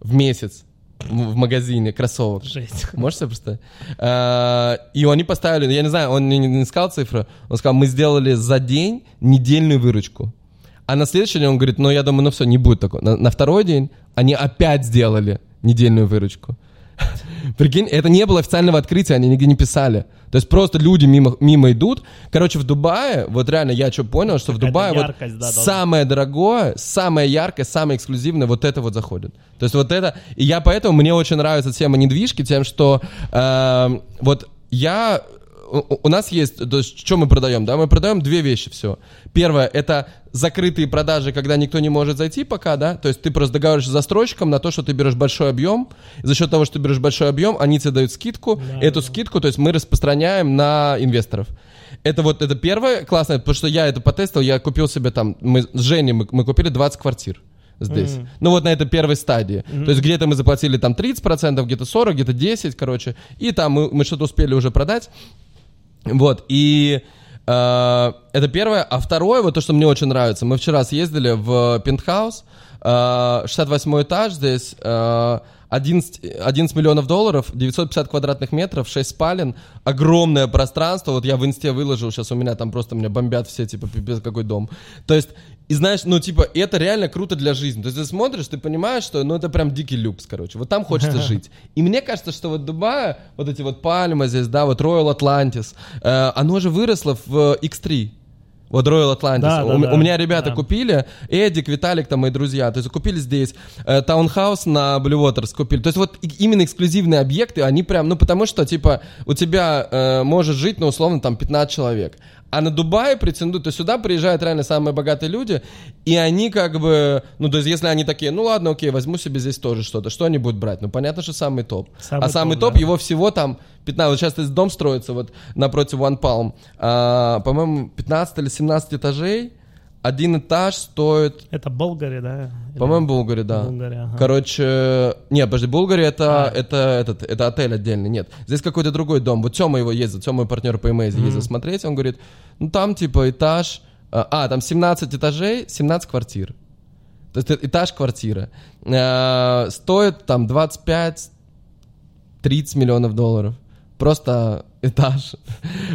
В месяц в магазине кроссовок. Жесть. Можешь себе представить? А, И они поставили, я не знаю, он не, не сказал цифру, он сказал, мы сделали за день недельную выручку. А на следующий день он говорит, ну я думаю, ну все, не будет такого. На, на второй день они опять сделали недельную выручку. Прикинь, это не было официального открытия, они нигде не писали. То есть просто люди мимо, мимо идут. Короче, в Дубае, вот реально я что понял, что в Дубае вот яркость, да, должна. самое дорогое, самое яркое, самое эксклюзивное, вот это вот заходит. То есть вот это, и я поэтому, мне очень нравится тема недвижки, тем, что эм, вот я, у, у нас есть, то есть что мы продаем, да, мы продаем две вещи все. Первое, это закрытые продажи, когда никто не может зайти пока, да, то есть ты просто договариваешься с застройщиком на то, что ты берешь большой объем, за счет того, что ты берешь большой объем, они тебе дают скидку, Да, эту да. скидку, то есть мы распространяем на инвесторов. Это вот, это первое классное, потому что я это потестил, я купил себе там, мы с Женей, мы, мы купили 20 квартир здесь. Мгм. Ну вот на этой первой стадии. То есть где-то мы заплатили там 30%, где-то 40, где-то 10, короче. И там мы, мы что-то успели уже продать. Вот, и э, это первое. А второе, вот то, что мне очень нравится. Мы вчера съездили в пентхаус, э, 68 этаж здесь, э, 11, 11 миллионов долларов, 950 квадратных метров, 6 спален, огромное пространство. Вот я в инсте выложил, сейчас у меня там просто меня бомбят все, типа, пипец, какой дом. То есть, и знаешь, ну, типа, это реально круто для жизни. То есть, ты смотришь, ты понимаешь, что, ну, это прям дикий люкс, короче. Вот там хочется жить. И мне кажется, что вот Дубай, вот эти вот пальмы здесь, да, вот Royal Atlantis, э, оно же выросло в X3. Вот Royal Atlantis. Да, да, у, да. у меня ребята Да. купили, Эдик, Виталик, там мои друзья, то есть купили здесь, э, таунхаус на Blue Waters купили. То есть вот именно эксклюзивные объекты, они прям, ну потому что, типа, у тебя э, может жить, ну, условно, там 15 человек. А на Дубае претендуют, то есть сюда приезжают реально самые богатые люди, и они как бы, ну, то есть если они такие, ну ладно, окей, возьму себе здесь тоже что-то, что они будут брать? Ну, понятно, что самый топ. Самый а самый топ, топ, да. его всего там 15, вот сейчас дом строится вот напротив One Palm, а, по-моему, 15 или 17 этажей, один этаж стоит, Это Болгари, да? По-моему, Булгари, да. Булгари, ага. Короче, нет, подожди, Булгари это, А. это, этот, это отель отдельный, нет. Здесь какой-то другой дом. Вот Тёма его ездил, Тёма мой партнер по Эмейзе ездил смотреть, он говорит, ну там типа этаж, а, а, там 17 этажей, 17 квартир. То есть этаж квартира. Э, Стоит там 25 30 миллионов долларов. Просто этаж.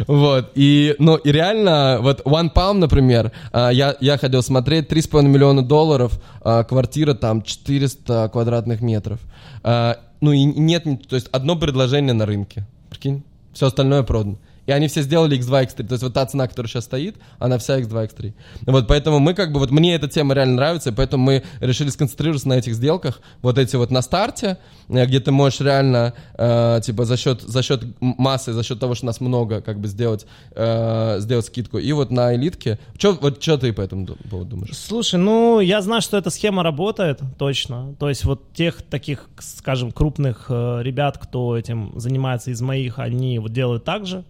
Вот. И, ну, и реально, вот One Palm, например, а, я, я ходил смотреть, 3,5 миллиона долларов, а, квартира там 400 квадратных метров. А, Ну, и нет, то есть одно предложение на рынке. Прикинь? Все остальное продано. И они все сделали X2, X3. То есть вот та цена, которая сейчас стоит, она вся X2, X3. Вот поэтому мы как бы, вот мне эта тема реально нравится, и поэтому мы решили сконцентрироваться на этих сделках. Вот эти вот на старте, э, где ты можешь реально, э, типа, за счет, за счет массы, за счет того, что нас много, как бы сделать, э, сделать скидку. И вот на элитке. Чё, вот что ты по этому ду- поводу думаешь? Слушай, ну, я знаю, что эта схема работает, точно. То есть вот тех таких, скажем, крупных э, ребят, кто этим занимается из моих, они вот делают так же.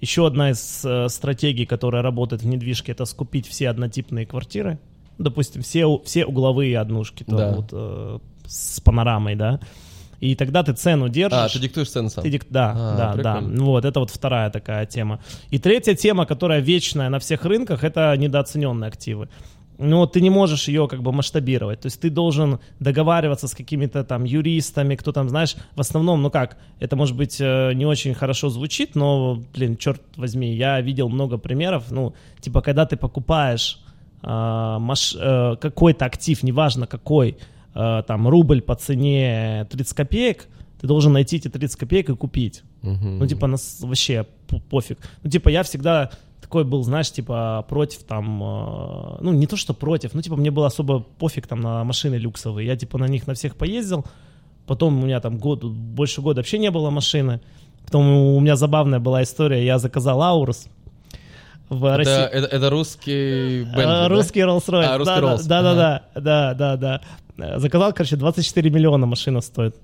Еще одна из э, стратегий, которая работает в недвижке, это скупить все однотипные квартиры. Допустим, все, все угловые однушки, то Да. вот, э, с панорамой, да. И тогда ты цену держишь. А, ты диктуешь цену сам? Ты дик- Да, А, да, прикольно. да. Вот, это вот вторая такая тема. И третья тема, которая вечная на всех рынках, это недооцененные активы. Но ты не можешь ее как бы масштабировать. То есть ты должен договариваться с какими-то там юристами, кто там, знаешь, в основном, ну как, это может быть э, не очень хорошо звучит, но, блин, черт возьми, я видел много примеров, ну, типа, когда ты покупаешь а, маш- э, какой-то актив, неважно какой, э, там, рубль по цене 30 копеек, ты должен найти эти 30 копеек и купить. Мгм. Ну, типа, нас вообще пофиг. Ну, типа, я всегда такой был, знаешь, типа, против там, э, ну, не то, что против, ну, типа, мне было особо пофиг там на машины люксовые. Я, типа, на них на всех поездил. Потом у меня там год, больше года вообще не было машины. Потом у меня забавная была история. Я заказал Аурус в это, России. это, это русский Bentley, да? Русский Rolls-Royce. А, русский да, Rolls. Да, да, да, да, да, да. Э, Заказал, короче, 24 миллиона машина стоит.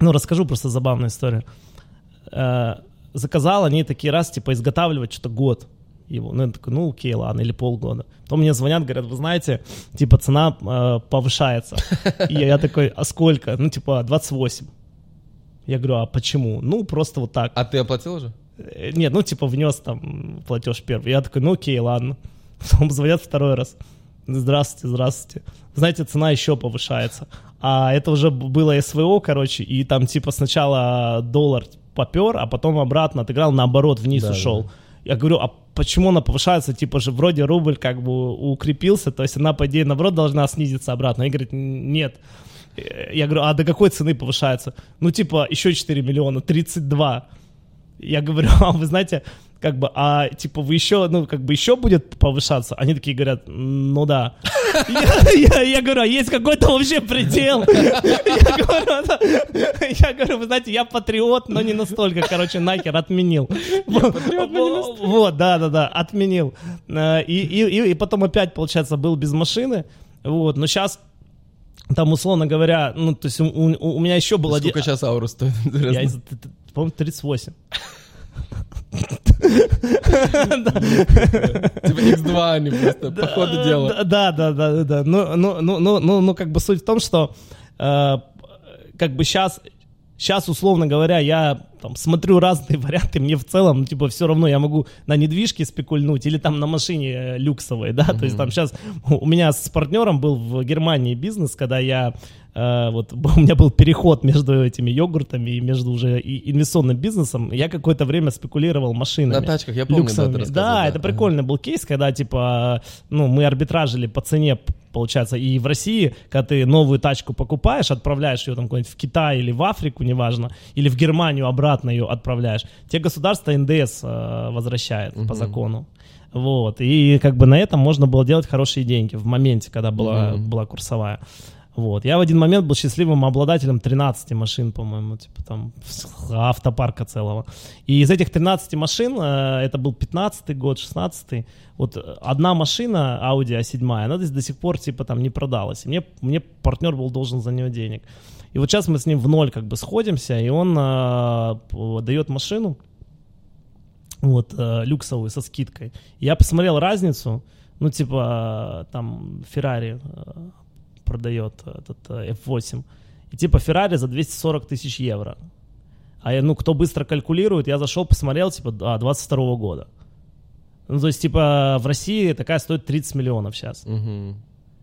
Ну, расскажу просто забавную историю. Э, Заказал, они такие раз, типа, изготавливать что-то год его. Ну, я такой, ну, окей, ладно, или полгода. Потом мне звонят, говорят, вы знаете, типа, цена э, повышается. И я такой, а сколько? Ну, типа, 28. Я говорю, а почему? Ну, просто вот так. А ты оплатил уже? Э, Нет, ну, типа, внес там платеж первый. Я такой, ну, окей, ладно. Потом звонят второй раз. Здравствуйте, здравствуйте. Знаете, цена еще повышается. А это уже было СВО, короче, и там, типа, сначала доллар попер, а потом обратно отыграл, наоборот, вниз Да, ушел. Я говорю, а почему она повышается? Типа же вроде рубль как бы укрепился, то есть она, по идее, наоборот, должна снизиться обратно. И говорит, нет. Я говорю, а до какой цены повышается? Ну, типа, еще 4 миллиона, 32. Я говорю, а вы знаете, как бы, а типа вы еще, ну, как бы еще будет повышаться? Они такие говорят, ну да. Я, говорю, а есть какой-то вообще предел? Я говорю, вы знаете, я патриот, но не настолько, короче, нахер отменил. Вот, да, да, да, отменил. Э, И, потом опять, получается, был без машины. Вот, но сейчас там, условно говоря, ну, то есть у, у- у меня еще был один... Сколько сейчас Аурус стоит? Я, по-моему, 38. Типа X2 они просто по ходу дела. Да, да, да, да, ну, ну, ну, ну, как бы суть в том, что э, как бы сейчас, сейчас, условно говоря, я там смотрю разные варианты, мне в целом, ну, типа, все равно я могу на недвижке спекульнуть или там на машине э, люксовой, да, то есть там сейчас у меня с партнером был в Германии бизнес, когда я э, вот у меня был переход между этими йогуртами и между уже и инвестиционным бизнесом, я какое-то время спекулировал машинами. На тачках, я помню, да, люксовыми. рассказывал, Да, да. это Ага. прикольный был кейс, когда, типа, ну, мы арбитражили по цене, получается, и в России, когда ты новую тачку покупаешь, отправляешь ее там куда-нибудь в Китай или в Африку, неважно, или в Германию обратно ее отправляешь, те государства НДС э, возвращает по закону. Вот, и как бы на этом можно было делать хорошие деньги в моменте, когда была, Мгм. была курсовая. Вот. Я в один момент был счастливым обладателем 13 машин, по-моему, типа там автопарка целого. И из этих 13 машин, э, это был 15 год, 16 вот одна машина Audi A7, она до сих пор типа там не продалась. И мне, мне партнер был должен за нее денег. И вот сейчас мы с ним в ноль как бы сходимся, и он э, дает машину, вот, э, люксовую со скидкой. Я посмотрел разницу, ну, типа, там, Ferrari э, продает этот э, F8, и типа Ferrari за 240 тысяч евро. А я, ну, кто быстро калькулирует, я зашел, посмотрел, типа, а, 22 года. Ну, то есть, типа, в России такая стоит 30 миллионов сейчас. Угу.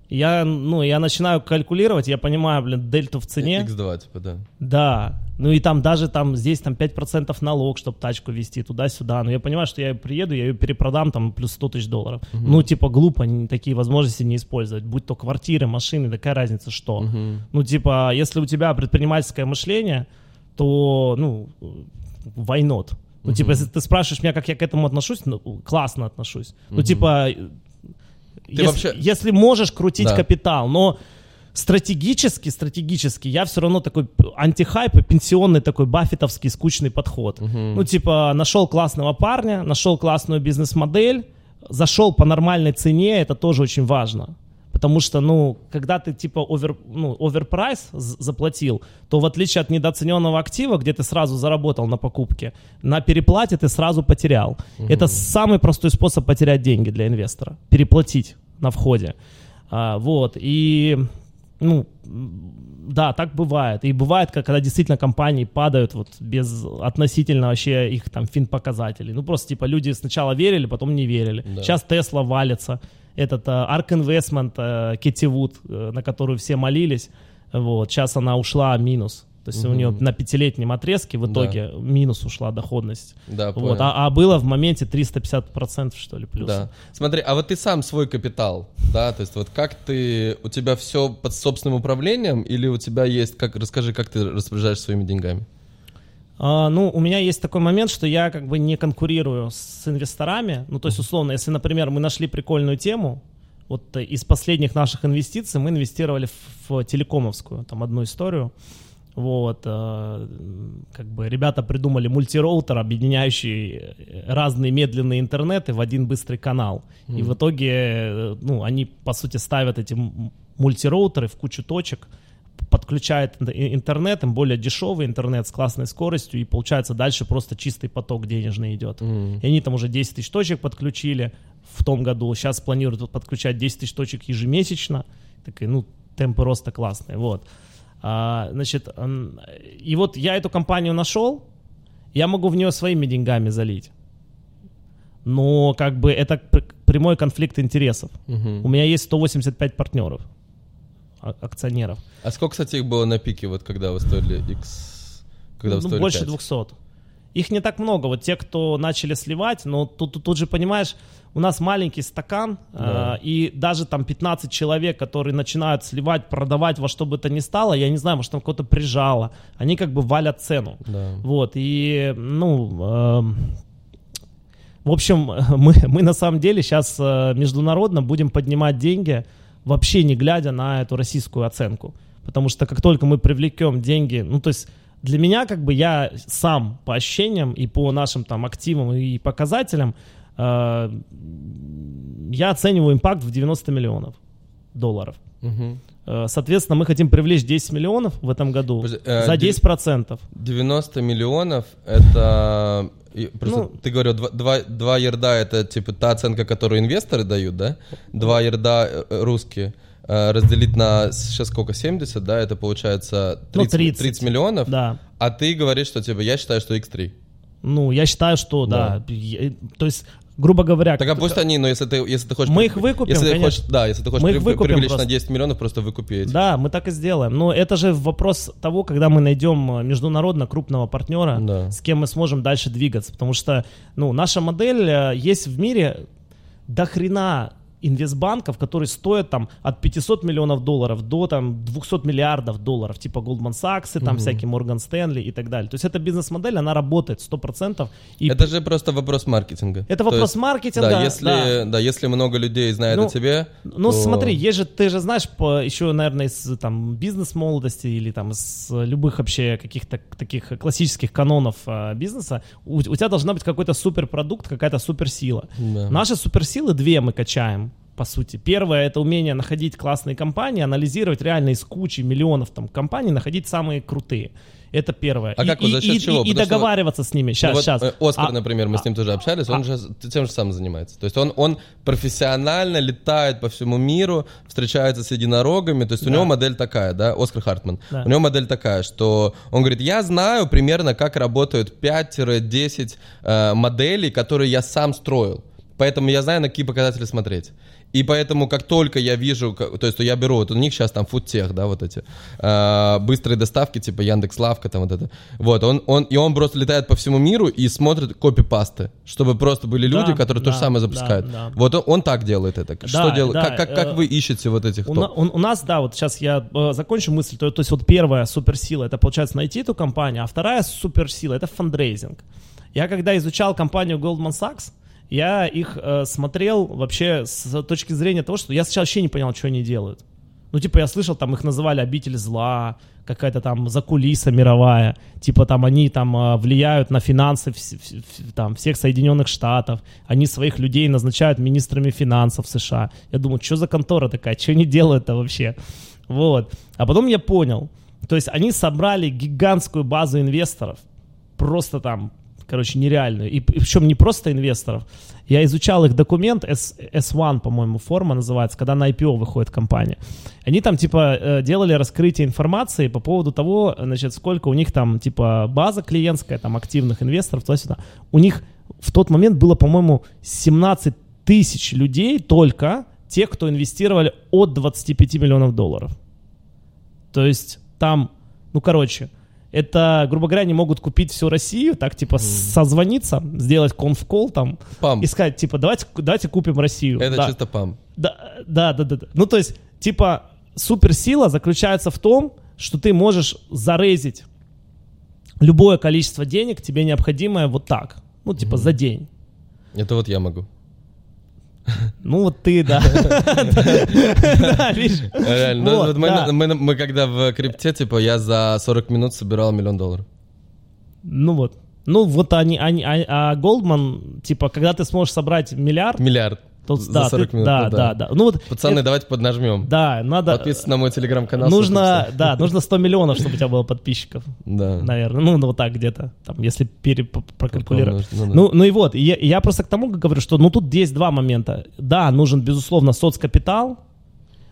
Я, ну, я начинаю калькулировать, я понимаю, блин, дельту в цене. X2, типа, да. Да. Ну и там даже там здесь там 5% налог, чтобы тачку вести туда-сюда. Но я понимаю, что я приеду, я ее перепродам там плюс 100 тысяч долларов. Угу. Ну, типа, глупо не, такие возможности не использовать. Будь то квартиры, машины, такая разница, что. Угу. Ну, типа, если у тебя предпринимательское мышление, то, ну, why not? Ну, типа, если ты спрашиваешь меня, как я к этому отношусь, ну, классно отношусь. Ну, типа, если, вообще... если можешь крутить да. капитал, но стратегически, стратегически я все равно такой антихайп и пенсионный такой баффетовский скучный подход. Угу. Ну, типа, нашел классного парня, нашел классную бизнес-модель, зашел по нормальной цене, это тоже очень важно. Потому что, ну, когда ты типа over, ну, overprice заплатил, то в отличие от недооцененного актива, где ты сразу заработал на покупке, на переплате ты сразу потерял. Угу. Это самый простой способ потерять деньги для инвестора. Переплатить на входе. А, вот. И, ну, да, так бывает. И бывает, когда действительно компании падают вот без относительно вообще их там фин-показателей. Ну, просто типа люди сначала верили, потом не верили. Да. Сейчас Тесла валится этот uh, Ark Investment, uh, Кетти Вуд, uh, на которую все молились, вот, сейчас она ушла минус. То есть угу. у нее на пятилетнем отрезке в итоге да. минус ушла доходность. Да, вот, а, а было в моменте 350% что ли плюс. Да. Смотри, а вот ты сам свой капитал, да, то есть вот как ты, у тебя все под собственным управлением или у тебя есть, как, расскажи, как ты распоряжаешься своими деньгами? А, ну, у меня есть такой момент, что я как бы не конкурирую с инвесторами. Ну, то есть, условно, если, например, мы нашли прикольную тему, вот из последних наших инвестиций мы инвестировали в, в телекомовскую, там, одну историю. Вот, э, как бы ребята придумали мультироутер, объединяющий разные медленные интернеты в один быстрый канал. Mm. И в итоге, э, ну, они, по сути, ставят эти мультироутеры в кучу точек, подключает интернет, им более дешевый интернет с классной скоростью, и получается дальше просто чистый поток денежный идет. Mm. И они там уже 10 тысяч точек подключили в том году, сейчас планируют подключать 10 тысяч точек ежемесячно, такие, ну, темпы роста классные, вот. А, значит, и вот я эту компанию нашел, я могу в нее своими деньгами залить. Но как бы это прямой конфликт интересов. Угу. У меня есть 185 партнеров. А, акционеров. А сколько, кстати, их было на пике, вот когда вы стоили X? Когда вы ну, стоили больше 5? 200. Их не так много. Вот те, кто начали сливать, но тут, тут, тут же понимаешь, у нас маленький стакан, да. э, и даже там 15 человек, которые начинают сливать, продавать во что бы то ни стало, я не знаю, может там кого-то прижало, они как бы валят цену. Да. Вот, и, ну, э, в общем, мы, мы на самом деле сейчас э, международно будем поднимать деньги, вообще не глядя на эту российскую оценку. Потому что как только мы привлекем деньги, ну то есть для меня как бы я сам по ощущениям и по нашим там активам и показателям э, я оцениваю импакт в 90 миллионов долларов. Угу. Соответственно, мы хотим привлечь 10 миллионов в этом году Подожди, э, за 10%. 90 миллионов это Просто ну, ты говорил, два, ярда это типа та оценка, которую инвесторы дают, да? Два ярда э, русские разделить на сейчас сколько, 70, да, это получается 30, ну, 30. 30 миллионов. Да. А ты говоришь, что типа я считаю, что X3. Ну, я считаю, что да. да. Я, то есть грубо говоря... Так а пусть они, но если ты, если ты хочешь... Мы их выкупим, если конечно. Хочешь, да, если ты хочешь мы при, их выкупим привлечь просто. на 10 миллионов, просто выкупи эти. Да, мы так и сделаем. Но это же вопрос того, когда мы найдем международно крупного партнера, да. с кем мы сможем дальше двигаться. Потому что, ну, наша модель э, есть в мире до хрена инвестбанков, которые стоят там от 500 миллионов долларов до там 200 миллиардов долларов, типа Goldman Sachs, там всякие Morgan Stanley и так далее. То есть эта бизнес-модель, она работает 100%. И Это же просто вопрос маркетинга. это То вопрос есть, маркетинга. Да, если, да. если много людей знает Ну, о тебе, Ну, то- смотри, есть же, ты же знаешь, по, еще, наверное, из там бизнес-молодости или там из любых вообще каких-то таких классических канонов а, бизнеса, у, у тебя должна быть какой-то суперпродукт, какая-то суперсила. Да. Наши суперсилы две мы качаем, по сути. Первое — это умение находить классные компании, анализировать реально из кучи миллионов там компаний, находить самые крутые. Это первое. А и, как вот, за счет и- чего? и- и Потому что- договариваться с ними. Ну Сейчас, вот, сейчас. э, Оскар, А- например, мы с ним тоже общались, он же тем же самым занимается. То есть он, он профессионально летает по всему миру, встречается с единорогами, то есть у Да. него модель такая, да, Оскар Хартман. Да. У него модель такая, что он говорит, я знаю примерно, как работают 5-10 э, моделей, которые я сам строил. Поэтому я знаю, на какие показатели смотреть. И поэтому, как только я вижу, то есть я беру, вот у них сейчас там фудтех, да, вот эти, э, быстрые доставки, типа Яндекс Лавка, там вот это. Вот, он, он, и он просто летает по всему миру и смотрит копипасты, чтобы просто были люди, Да, которые то же да, самое да, запускают. да. Вот он, он так делает это. Что делает? да, как, как, как э, вы ищете вот этих У, на- у- у нас, да, вот сейчас я э, закончу мысль. То, то есть вот первая суперсила, это получается найти эту компанию, а вторая суперсила, это фандрейзинг. Я когда изучал компанию Goldman Sachs, я их э, смотрел вообще с точки зрения того, что я сначала вообще не понял, что они делают. Ну, типа, я слышал, там их называли обитель зла, какая-то там закулиса мировая, типа там они там э, влияют на финансы вс- вс- там, всех Соединенных Штатов, они своих людей назначают министрами финансов США. Я думаю, что за контора такая, что они делают-то вообще? Вот. А потом я понял, то есть они собрали гигантскую базу инвесторов, просто там, короче, нереальную. И, и причем не просто инвесторов. Я изучал их документ, S, S1, по-моему, форма называется, когда на IPO выходит компания. Они там, типа, э, делали раскрытие информации по поводу того, значит, сколько у них там, типа, база клиентская, там, активных инвесторов, туда-сюда. У них в тот момент было, по-моему, 17 тысяч людей только, тех, кто инвестировали от 25 миллионов долларов. То есть там, ну, короче, это, грубо говоря, они могут купить всю Россию, так, типа, созвониться, сделать конф-кол там, Пам. и сказать, типа, давайте, давайте купим Россию. Это Да. чисто пам. Да, да, да, да, да. Ну, то есть, типа, суперсила заключается в том, что ты можешь зарезить любое количество денег, тебе необходимое вот так. Ну, типа, за день. Это вот я могу. Ну, вот ты, да. Да, видишь? Реально. Ну, мы когда в крипте, типа, я за 40 минут собирал миллион долларов. Ну, вот. Ну, вот они, они, а, а Goldman, типа, когда ты сможешь собрать миллиард, Миллиард. То, за да, 40 ты- минут. да, ну да, да. Ну, вот, Пацаны, это- давайте поднажмем. да, надо, Подписывайтесь на мой телеграм-канал. нужно, да, нужно 100 миллионов, чтобы у тебя было подписчиков. Да. наверное. Ну, ну, вот так где-то, там, если прокалькулировать. Ну, да. Ну, ну и вот, и я, я просто к тому говорю, что ну тут есть два момента. Да, нужен, безусловно, соцкапитал,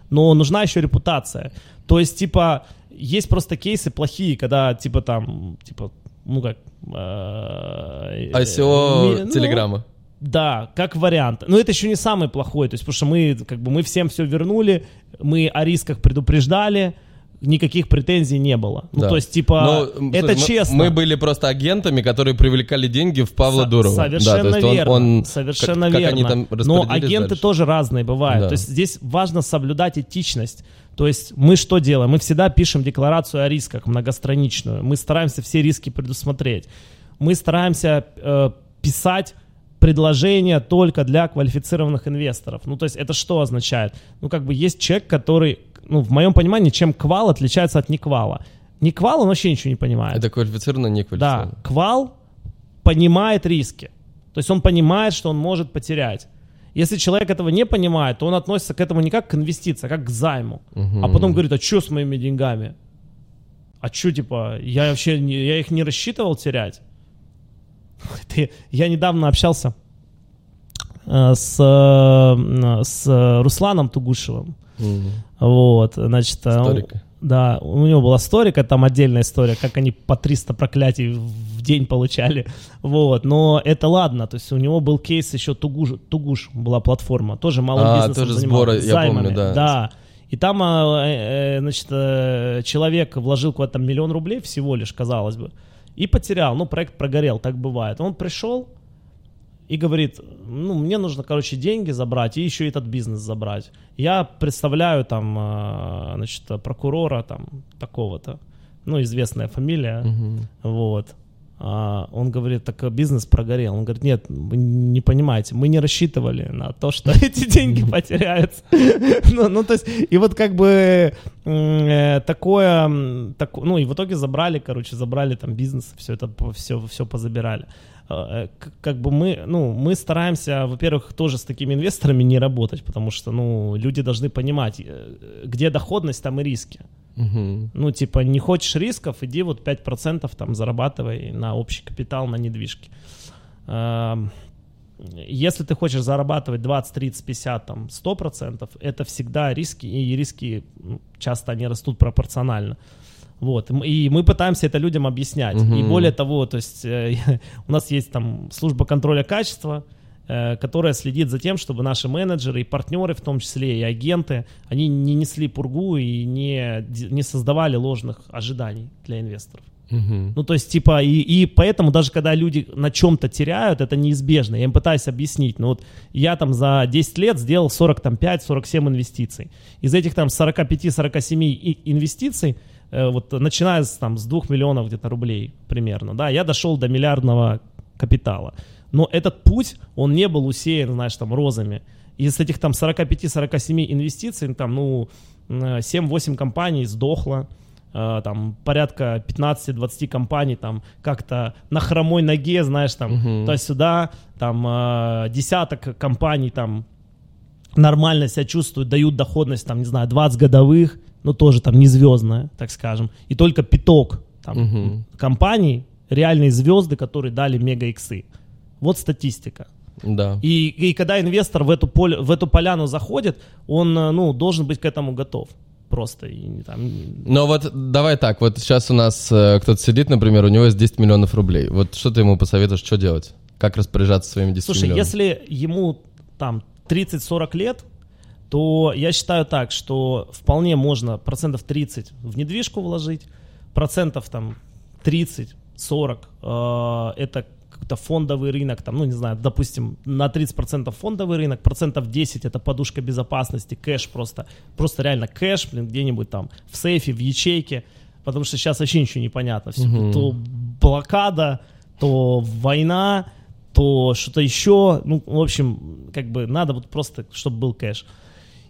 но нужна еще репутация. То есть, типа, есть просто кейсы плохие, когда, типа, там, типа, ну как... э, ICO ми- ну, Телеграма. Да, как вариант. Но это еще не самый плохой, то есть, потому что мы, как бы, мы всем все вернули, мы о рисках предупреждали, никаких претензий не было. Ну, Да. то есть, типа, Ну, это слушай, мы- честно. Мы были просто агентами, которые привлекали деньги в Павла Со- Дурова. Совершенно Да, то есть он- верно. он- совершенно как, верно. Как они там Но агенты дальше. тоже разные бывают. Да. То есть здесь важно соблюдать этичность. То есть мы что делаем? Мы всегда пишем декларацию о рисках многостраничную. Мы стараемся все риски предусмотреть. Мы стараемся э, писать предложения только для квалифицированных инвесторов. Ну, то есть это что означает? Ну, как бы есть человек, который, ну, в моем понимании, чем квал отличается от неквала. Неквал, он вообще ничего не понимает. Это квалифицированно, не Да, квалифицированно. квал понимает риски. То есть он понимает, что он может потерять. Если человек этого не понимает, то он относится к этому не как к инвестиции, а как к займу. А потом говорит, а что с моими деньгами? А что, типа, я вообще не- я их не рассчитывал терять? Ты- Я недавно общался э, с, э, с Русланом Тугушевым. Мгм. Вот, значит, э, Историка. да, у него была историка, там отдельная история, как они по 300 проклятий в день получали. Вот, но это ладно, то есть у него был кейс еще Тугуш, Тугуш была платформа, тоже малым А, бизнесом тоже сборы, я помню, да. Да. И там, значит, человек вложил куда-то миллион рублей всего лишь, казалось бы, и потерял, ну, проект прогорел, так бывает. Он пришел, и говорит, ну, мне нужно, короче, деньги забрать и еще этот бизнес забрать. Я представляю там, э, значит, прокурора там такого-то, ну, известная фамилия, Мгм. вот. А он говорит, так бизнес прогорел. Он говорит, нет, вы не понимаете, мы не рассчитывали на то, что эти деньги потеряются. Ну, ну, то есть, и вот как бы э, такое, ну, и в итоге забрали, короче, забрали там бизнес, все это, все, все позабирали. Э, к- Как бы мы, ну, мы стараемся, во-первых, тоже с такими инвесторами не работать, потому что, ну, люди должны понимать, э, где доходность, там и риски. Мгм. Ну, типа, не хочешь рисков, иди вот 5% там зарабатывай на общий капитал, на недвижки. Эм, Если ты хочешь зарабатывать 20, 30, 50, там, 100%, это всегда риски, и риски часто они растут пропорционально. Вот, и мы- пытаемся это людям объяснять. Мгм. И более того, то есть э, у нас есть там служба контроля качества, которая следит за тем, чтобы наши менеджеры и партнеры, в том числе и агенты, они не несли пургу и не, не создавали ложных ожиданий для инвесторов. Мгм. Ну, то есть, типа, и, и поэтому даже когда люди на чем-то теряют, это неизбежно. Я им пытаюсь объяснить. Ну, вот я там за 10 лет сделал 45-47 инвестиций. Из этих там 45-47 и- инвестиций, э, вот начиная с, там, с 2 миллионов где-то рублей примерно, да, я дошел до миллиардного капитала. Но этот путь, он не был усеян, знаешь, там, розами. Из этих там 45-47 инвестиций, там, ну, э, 7-8 компаний сдохло, э, там порядка 15-20 компаний там как-то на хромой ноге, знаешь, там Мгм. туда-сюда, там э, десяток компаний там нормально себя чувствуют, дают доходность, там, не знаю, 20 годовых, ну, тоже там не звездная, так скажем, и только пяток там, Мгм. компаний, реальные звезды, которые дали мега-иксы. Вот статистика. Да. И, и когда инвестор в эту, поле, в эту поляну заходит, он, э, ну, должен быть к этому готов. Просто. И, там, Но вот давай так, вот сейчас у нас э, кто-то сидит, например, у него есть 10 миллионов рублей. Вот что ты ему посоветуешь, что делать? Как распоряжаться своими 10 Слушай, миллионами? если ему там 30-40 лет, то я считаю так, что вполне можно процентов 30 в недвижку вложить, процентов там 30-40 э, это какой-то фондовый рынок, там, ну не знаю, допустим, на 30% фондовый рынок, процентов 10 это подушка безопасности, кэш просто, просто реально кэш, блин, где-нибудь там в сейфе, в ячейке, потому что сейчас вообще ничего не понятно. Всё, Мгм. То блокада, то война, то что-то еще. Ну, в общем, как бы надо вот просто, чтобы был кэш.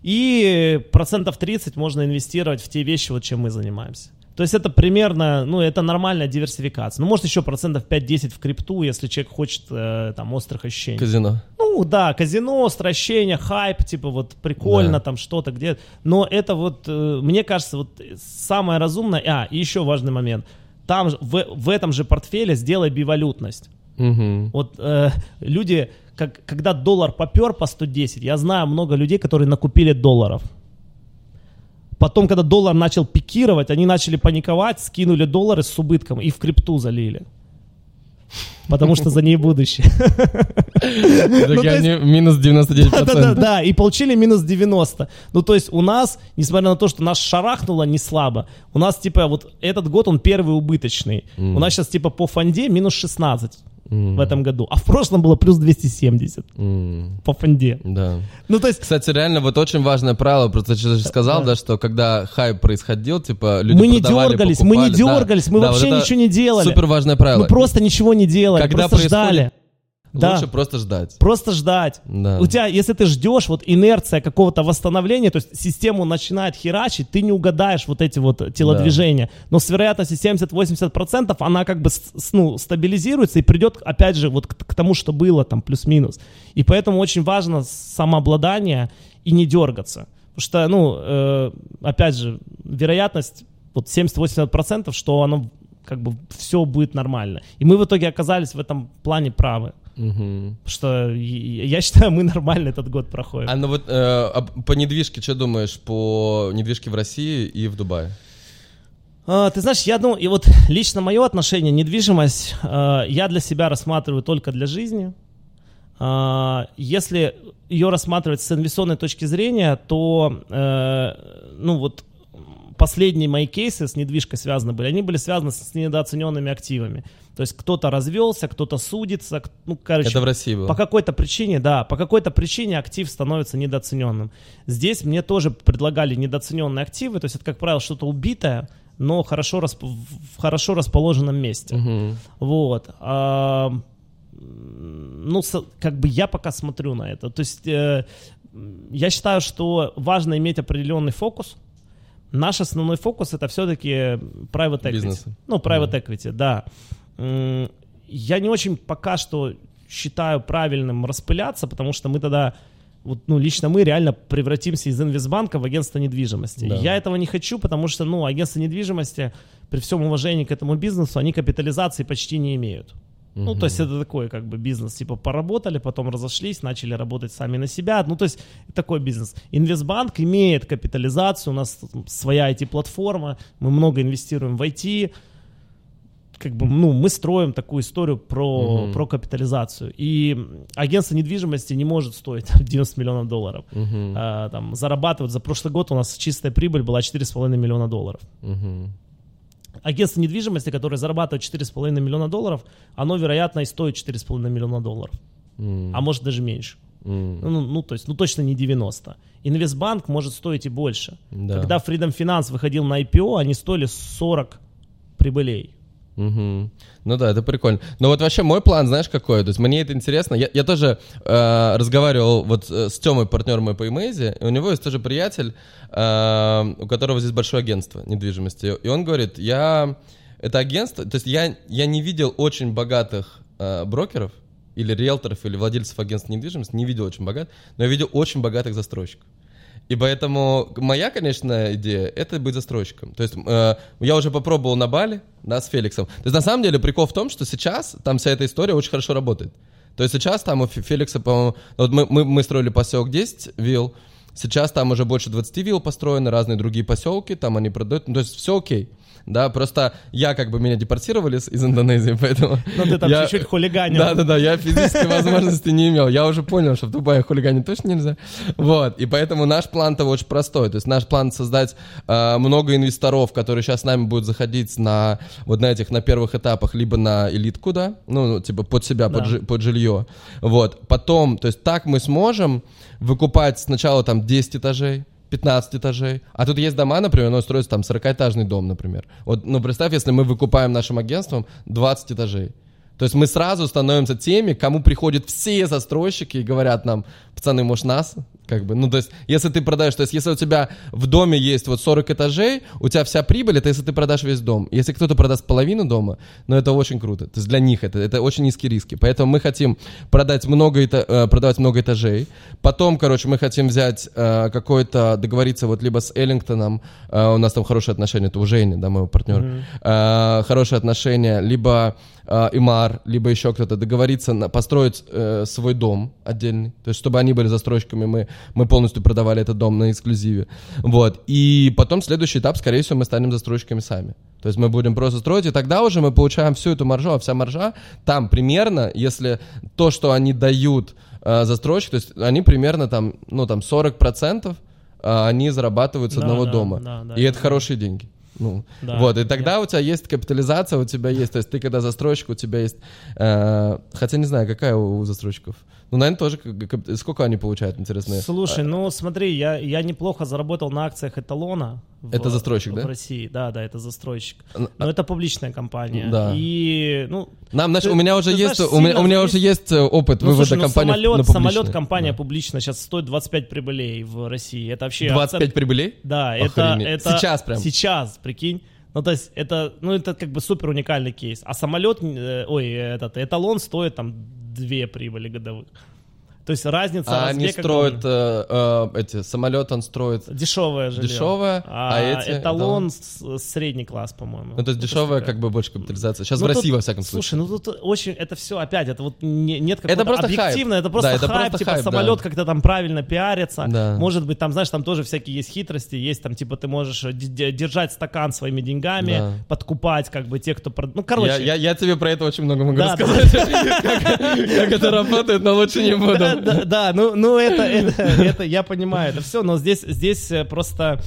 И процентов 30 можно инвестировать в те вещи, вот чем мы занимаемся. То есть это примерно, ну, это нормальная диверсификация. Ну, может, еще процентов 5-10 в крипту, если человек хочет э, там острых ощущений. Казино. Ну да, казино, стращение, хайп, типа вот прикольно Да. там что-то где. Но это вот, э, мне кажется, вот самое разумное. А, и еще важный момент. Там в, в этом же портфеле сделай бивалютность. Мгм. Вот э, люди, как, когда доллар попер по 110, я знаю много людей, которые накупили долларов. Потом, когда доллар начал пикировать, они начали паниковать, скинули доллары с убытком и в крипту залили. Потому что за ней будущее. Ну, минус 99%. Да-да-да, да, и получили минус 90. Ну, то есть у нас, несмотря на то, что нас шарахнуло не слабо, у нас, типа, вот этот год он первый убыточный. У нас сейчас, типа, по фонде минус 16 М. в этом году, а в прошлом было плюс 270 М. по фонде. Да. Ну, то есть, Кстати, реально, вот очень важное правило, просто ты же сказал, да, что когда хайп происходил, типа, люди мы не продавали, дергались, мы не покупали. Да, дергались, мы да, вообще вот ничего не делали. Супер важное правило. Мы просто ничего не делали, Когда просто происходит- ждали. Да. Лучше просто ждать. Просто ждать. Да. У тебя, если ты ждешь вот инерция какого-то восстановления, то есть систему начинает херачить, ты не угадаешь вот эти вот телодвижения. Но с вероятностью 70-80% она как бы ну, стабилизируется и придет опять же вот к, к тому, что было там плюс-минус. И поэтому очень важно самообладание и не дергаться. Потому что, ну, э, опять же, вероятность вот 70-80%, что оно как бы все будет нормально. И мы в итоге оказались в этом плане правы. Потому Что я считаю, мы нормально этот год проходим. А ну вот э, а по недвижке, что думаешь по недвижке в России и в Дубае? А, ты знаешь, я думаю, и вот лично мое отношение, недвижимость, а, я для себя рассматриваю только для жизни. А, если ее рассматривать с инвестиционной точки зрения, то, э, ну вот, последние мои кейсы с недвижкой связаны были, они были связаны с недооцененными активами. То есть кто-то развелся, кто-то судится, ну, короче, Это в России было. по какой-то причине, да, по какой-то причине актив становится недооцененным. Здесь мне тоже предлагали недооцененные активы, то есть это, как правило, что-то убитое, но хорошо, расп- в хорошо расположенном месте. Мгм. Вот. А, ну, как бы я пока смотрю на это. То есть э, я считаю, что важно иметь определенный фокус. Наш основной фокус это все-таки private equity. Бизнесы. Ну, private equity, да. Я не очень пока что считаю правильным распыляться, потому что мы тогда, вот, ну, лично мы реально превратимся из инвестбанка в агентство недвижимости. Да. Я этого не хочу, потому что, ну, агентство недвижимости, при всем уважении к этому бизнесу, они капитализации почти не имеют. Ну, то есть это такой как бы бизнес, типа поработали, потом разошлись, начали работать сами на себя. Ну, то есть такой бизнес. Инвестбанк имеет капитализацию, у нас своя IT-платформа, мы много инвестируем в IT, как бы, ну, мы строим такую историю про, про капитализацию. И агентство недвижимости не может стоить 90 миллионов долларов. Мгм. А, там, зарабатывать за прошлый год у нас чистая прибыль была 4,5 миллиона долларов. Мгм. Агентство недвижимости, которое зарабатывает 4,5 миллиона долларов, оно, вероятно, и стоит 4,5 миллиона долларов. М. А может даже меньше. М. Ну, ну, то есть, ну точно не 90. Инвестбанк может стоить и больше. Да. Когда Freedom Finance выходил на IPO, они стоили 40 прибылей. Мгм. Ну да, это прикольно. Но вот вообще мой план, знаешь, какой? То есть мне это интересно. Я, я тоже э, разговаривал вот э, с Тёмой, партнером мой по Имейзе, и у него есть тоже приятель, э, у которого здесь большое агентство недвижимости. И он говорит, я... Это агентство... То есть я, я не видел очень богатых э, брокеров, или риэлторов, или владельцев агентств недвижимости, не видел очень богат, но я видел очень богатых застройщиков. И поэтому моя, конечно, идея — это быть застройщиком. То есть э, я уже попробовал на Бали, да, с Феликсом. То есть на самом деле прикол в том, что сейчас там вся эта история очень хорошо работает. То есть сейчас там у Фе- Феликса, по-моему, вот мы, мы, мы строили поселок 10 вилл, сейчас там уже больше 20 вилл построены, разные другие поселки, там они продают, ну, то есть все окей. Да, просто я как бы меня депортировали из, Индонезии, поэтому... Ну, ты там я- чуть-чуть хулиганил. Да-да-да, я физической возможности не имел. Я уже понял, что в Дубае хулиганить точно нельзя. Вот, и поэтому наш план-то очень простой. То есть наш план создать э, много инвесторов, которые сейчас с нами будут заходить на вот на этих, на первых этапах, либо на элитку, да, ну, ну, типа под себя, под, Да. жи- под жилье. Вот, потом, то есть так мы сможем выкупать сначала там 10 этажей, 15 этажей. А тут есть дома, например, ну, строится там 40-этажный дом, например. Вот, ну, представь, если мы выкупаем нашим агентством 20 этажей. То есть мы сразу становимся теми, кому приходят все застройщики и говорят нам, пацаны, может нас? Как бы, ну, то есть, если ты продаешь, то есть, если у тебя в доме есть вот 40 этажей, у тебя вся прибыль, это если ты продашь весь дом. Если кто-то продаст половину дома, ну, это очень круто. То есть, для них это, это очень низкие риски. Поэтому мы хотим продать много, эта- э, продавать много этажей. Потом, короче, мы хотим взять э, какой-то, договориться вот либо с Эллингтоном, э, у нас там хорошие отношения, это у Жени, да, моего партнера, э, хорошие отношения, либо э, Имар, либо еще кто-то договориться, на, построить э, свой дом отдельный, то есть чтобы они были застройщиками, мы, мы полностью продавали этот дом на эксклюзиве, вот, и потом следующий этап, скорее всего, мы станем застройщиками сами, то есть мы будем просто строить, и тогда уже мы получаем всю эту маржу, а вся маржа там примерно, если то, что они дают э, застройщик, то есть они примерно там, ну там 40% э, они зарабатывают с Да, одного да, дома, да, да, и я это хорошие деньги. Ну, Да. вот, и тогда у тебя есть капитализация, у тебя есть, то есть ты когда застройщик, у тебя есть, э, хотя не знаю, какая у, у застройщиков, ну, наверное, тоже, сколько они получают, интересно. Слушай, ну смотри, я, я неплохо заработал на акциях эталона. в- Это застройщик, в да? России, да, да, это застройщик. Н- Но это публичная компания. Да. И, ну, Нам, знаешь, ты- у меня уже ты есть, знаешь, у меня, у меня уже есть э, опыт ну, вывода слушай, ну, компании самолет, на самолет компания Да. публичная сейчас стоит 25 прибылей в России. Это вообще 25 оцен- прибылей? Да, это, это Сейчас прям. Сейчас, прикинь. Ну, то есть, это, ну, это как бы супер уникальный кейс. А самолет, э, ой, этот эталон стоит там две прибыли годовых. То есть разница А они строят э, э, эти самолеты, он строит. дешевое жилье. Дешевое, а, а эти- эталон с- средний класс, по-моему. Ну, то есть дешевая, как бы больше капитализация. Сейчас Ну, в России, тут- во всяком случае. Слушай, ну тут очень, это все опять, это вот не- нет Это какого-то просто хайп. объективно, это просто Да, это хайп, просто типа хайп, да. самолет как-то там правильно пиарится. Да. Может быть, там, знаешь, там тоже всякие есть хитрости, есть там, типа, ты можешь д- держать стакан своими деньгами, Да. подкупать, как бы, тех, кто... прод- Ну, короче. Я, я, я тебе про это очень много могу Да, рассказать. Как это работает, но лучше не буду. Да, да, да, ну, ну это, это, это, я понимаю, это все, но здесь, здесь э, просто,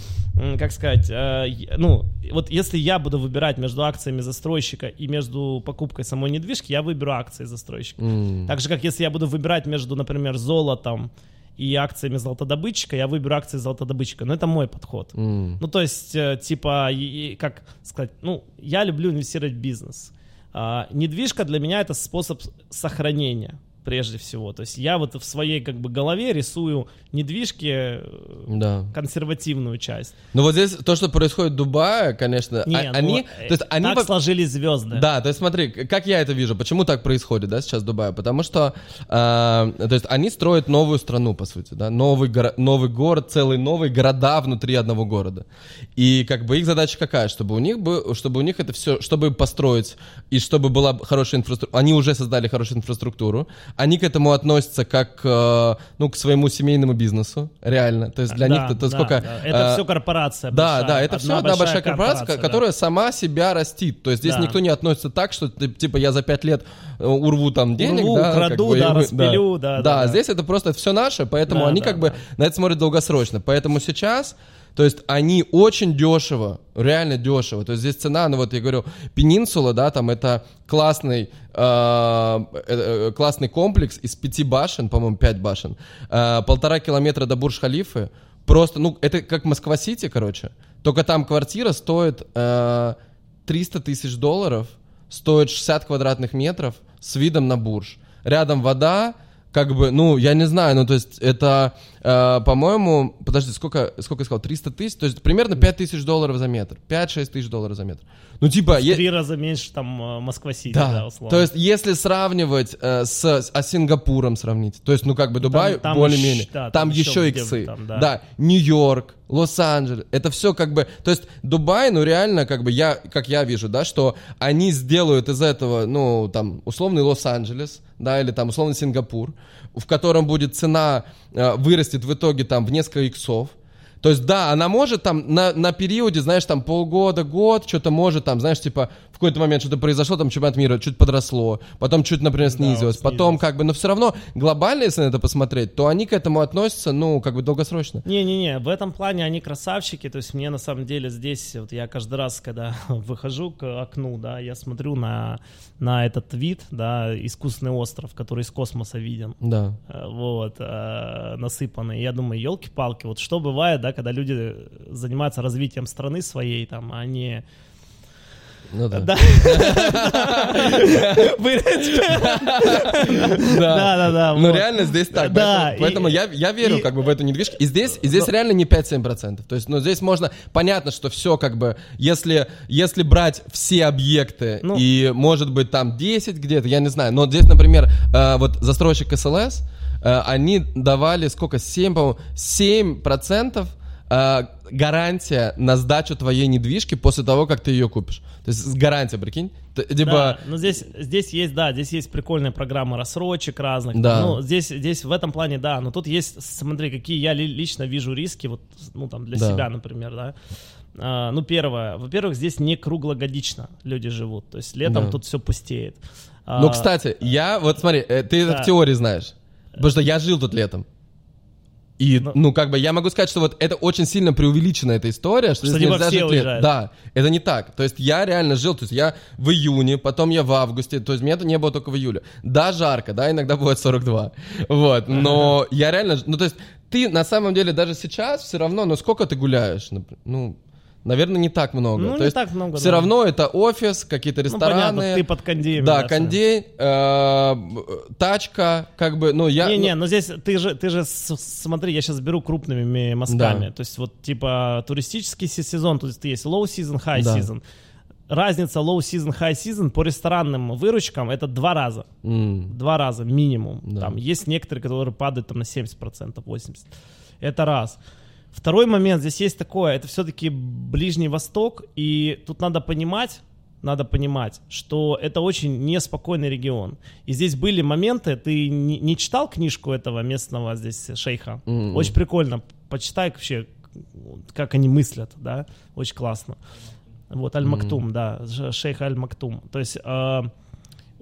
как сказать, э, ну, вот если я буду выбирать между акциями застройщика и между покупкой самой недвижки, я выберу акции застройщика. Mm. Так же, как если я буду выбирать между, например, золотом, и акциями золотодобытчика, я выберу акции золотодобытчика. Но это мой подход. Mm. Ну, то есть, э, типа, как сказать, ну, я люблю инвестировать в бизнес. А, недвижка для меня это способ сохранения прежде всего. То есть я вот в своей как бы голове рисую недвижки э, да. консервативную часть. Ну вот здесь то, что происходит в Дубае, конечно, Не, а, они, ну, то есть они так сложились звезды. Да, то есть смотри, как я это вижу, почему так происходит, да, сейчас в Дубае, потому что, э, то есть они строят новую страну по сути, да, новый горо- новый город, целый новый города внутри одного города, и как бы их задача какая, чтобы у них бы, чтобы у них это все, чтобы построить и чтобы была хорошая инфраструктура, они уже создали хорошую инфраструктуру, они к этому относятся как, э, ну, к своему семейному бизнесу, реально. То есть для да, них это да, сколько... Да. Это э, все корпорация Да, большая, да, это все одна большая корпорация, корпорация которая да. сама себя растит. То есть здесь да. никто не относится так, что, типа, я за пять лет э, урву там денег, урву, да, краду, как бы, да, распилю, да. Да, да, да, здесь это просто все наше, поэтому да, они да, как да. бы на это смотрят долгосрочно. Поэтому сейчас то есть они очень дешево, реально дешево. То есть здесь цена, ну вот я говорю, Пенинсула, да, там это классный, э, э, классный комплекс из пяти башен, по-моему, пять башен, э, полтора километра до Бурж-Халифы. Просто, ну, это как Москва-Сити, короче. Только там квартира стоит э, 300 тысяч долларов, стоит 60 квадратных метров с видом на Бурж. Рядом вода, как бы, ну, я не знаю, ну, то есть это, э, по-моему, подожди, сколько, сколько я сказал, 300 тысяч, то есть примерно 5 тысяч долларов за метр, 5-6 тысяч долларов за метр. Ну, типа... В три е... раза меньше, там, э, Москва-Сити, да, да, условно. То есть, если сравнивать э, с, а Сингапуром сравнить, то есть, ну, как бы Дубай более-менее, да, там, там еще, иксы. Там, да. да, Нью-Йорк, Лос-Анджелес, это все как бы, то есть Дубай, ну реально, как бы я, как я вижу, да, что они сделают из этого, ну, там, условный Лос-Анджелес, да, или там условно Сингапур, в котором будет цена э, вырастет в итоге там в несколько иксов, то есть, да, она может там на, на периоде, знаешь, там полгода, год, что-то может там, знаешь, типа в какой-то момент что-то произошло, там чемпионат мира чуть подросло, потом чуть, например, снизилось, да, потом как бы, но все равно глобально, если на это посмотреть, то они к этому относятся, ну, как бы долгосрочно. Не-не-не, в этом плане они красавчики, то есть мне на самом деле здесь, вот я каждый раз, когда выхожу к окну, да, я смотрю на, на этот вид, да, искусственный остров, который из космоса виден. Да. Э, вот, э, насыпанный. Я думаю, елки-палки, вот что бывает, да, когда люди занимаются развитием страны своей, там, а не ну да. Да, да, да. Ну реально здесь так. Поэтому я верю как бы в эту недвижку. И здесь и здесь реально не 5-7%. То есть, ну здесь можно... Понятно, что все как бы... Если если брать все объекты ну. и может быть там 10 где-то, я не знаю. Но здесь, например, э, вот застройщик СЛС, э, они давали сколько? 7, по-моему, 7% э, гарантия на сдачу твоей недвижки после того, как ты ее купишь. То есть гарантия, прикинь. Типа... Да, но здесь, здесь есть, да, здесь есть прикольная программа рассрочек разных. Да. Ну, здесь, здесь в этом плане, да, но тут есть, смотри, какие я лично вижу риски, вот, ну, там, для да. себя, например, да. А, ну, первое, во-первых, здесь не круглогодично люди живут, то есть летом да. тут все пустеет. Ну, кстати, я, вот смотри, э, ты да. это в теории знаешь, потому что я жил тут летом. И, Но... ну, как бы я могу сказать, что вот это очень сильно преувеличена эта история, что, что типа все уезжают. Да, это не так. То есть я реально жил, то есть я в июне, потом я в августе, то есть мне это не было только в июле. Да, жарко, да, иногда бывает 42. Вот, но я реально, ну, то есть ты на самом деле даже сейчас все равно, ну, сколько ты гуляешь? Ну, Наверное, не так много. Ну, То не есть так много. Все да. равно это офис, какие-то ну, рестораны. Ну, понятно, ты под кондеем. Да, да кондей, э, тачка, как бы, ну я... Не-не, ну... но здесь ты же, ты же, смотри, я сейчас беру крупными мазками. Да. То есть вот типа туристический сезон, то есть есть low season, high да. season. Разница low season, high season по ресторанным выручкам это два раза. Mm. Два раза минимум. Да. Там есть некоторые, которые падают там на 70%, 80%. Это раз. Второй момент, здесь есть такое, это все-таки Ближний Восток, и тут надо понимать, надо понимать, что это очень неспокойный регион. И здесь были моменты, ты не, не читал книжку этого местного здесь шейха? Mm-hmm. Очень прикольно, почитай вообще, как они мыслят, да, очень классно. Вот, Аль-Мактум, mm-hmm. да, шейх Аль-Мактум. То есть э,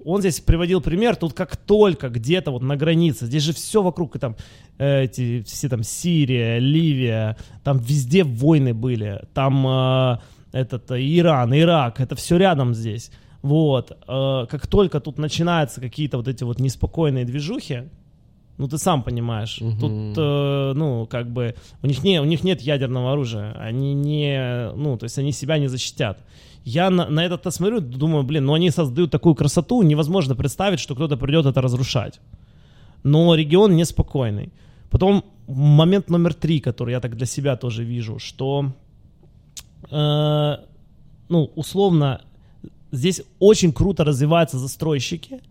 он здесь приводил пример, тут как только где-то вот на границе, здесь же все вокруг, и там э, эти все там Сирия, Ливия, там везде войны были, там э, этот э, Иран, Ирак, это все рядом здесь. Вот, э, как только тут начинаются какие-то вот эти вот неспокойные движухи, ну ты сам понимаешь, Мгм. тут, э, ну как бы у них не, у них нет ядерного оружия, они не, ну то есть они себя не защитят. Я на, на это смотрю, думаю, блин, ну они создают такую красоту, невозможно представить, что кто-то придет это разрушать. Но регион неспокойный. Потом момент номер три, который я так для себя тоже вижу, что, э, ну, условно, здесь очень круто развиваются застройщики,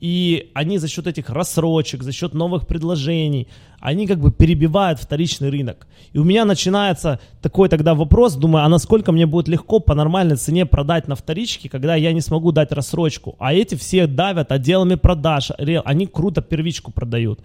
и они за счет этих рассрочек, за счет новых предложений, они как бы перебивают вторичный рынок. И у меня начинается такой тогда вопрос, думаю, а насколько мне будет легко по нормальной цене продать на вторичке, когда я не смогу дать рассрочку. А эти все давят отделами продаж, они круто первичку продают.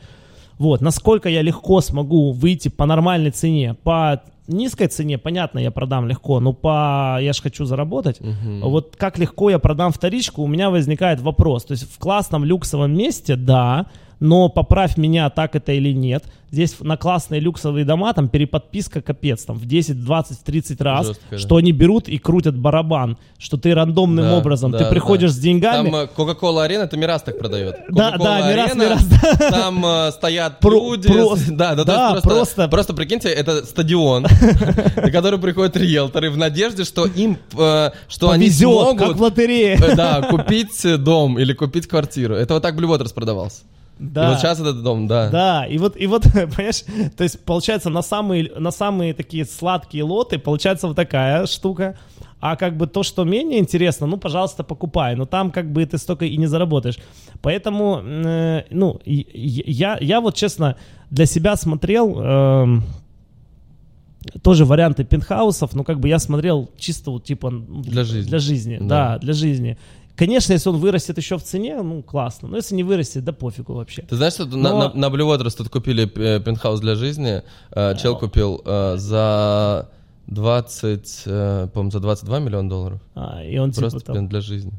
Вот, насколько я легко смогу выйти по нормальной цене, по низкой цене, понятно, я продам легко, но по, я же хочу заработать. Вот как легко я продам вторичку, у меня возникает вопрос. То есть в классном люксовом месте, да, но поправь меня, так это или нет. Здесь на классные люксовые дома там переподписка капец, там в 10, 20, 30 раз, Жестко, да. что они берут и крутят барабан, что ты рандомным Да, образом, да, ты приходишь да. с деньгами, Там э, Coca-Cola Arena, это Мирас так продает. Да, да, Мирас, Мирас, да. Там э, стоят Про- люди. просто- да, да, да, просто, просто- просто прикиньте, это стадион, на который приходят риэлторы в надежде, что им, э, что они смогут как в лотерее. э, да, купить э, дом или купить квартиру. Это вот так Блювот распродавался. И Да. вот сейчас этот дом, да. Да, и вот, и вот, понимаешь, то есть получается на самые, на самые такие сладкие лоты получается вот такая штука, а как бы то, что менее интересно, ну, пожалуйста, покупай, но там как бы ты столько и не заработаешь. Поэтому, э, ну, и- и- я, я вот честно для себя смотрел эм, тоже варианты пентхаусов, но как бы я смотрел чисто вот типа Для жизни. Для жизни, Да. да, для жизни. Конечно, если он вырастет еще в цене, ну классно. Но если не вырастет, да пофигу вообще. Ты знаешь, что на, Но- на, на Blue Waters тут купили э, пентхаус для жизни, э, чел купил э, за 20, э, по-моему, за 22 миллиона долларов. А, и он Просто типа там... для жизни.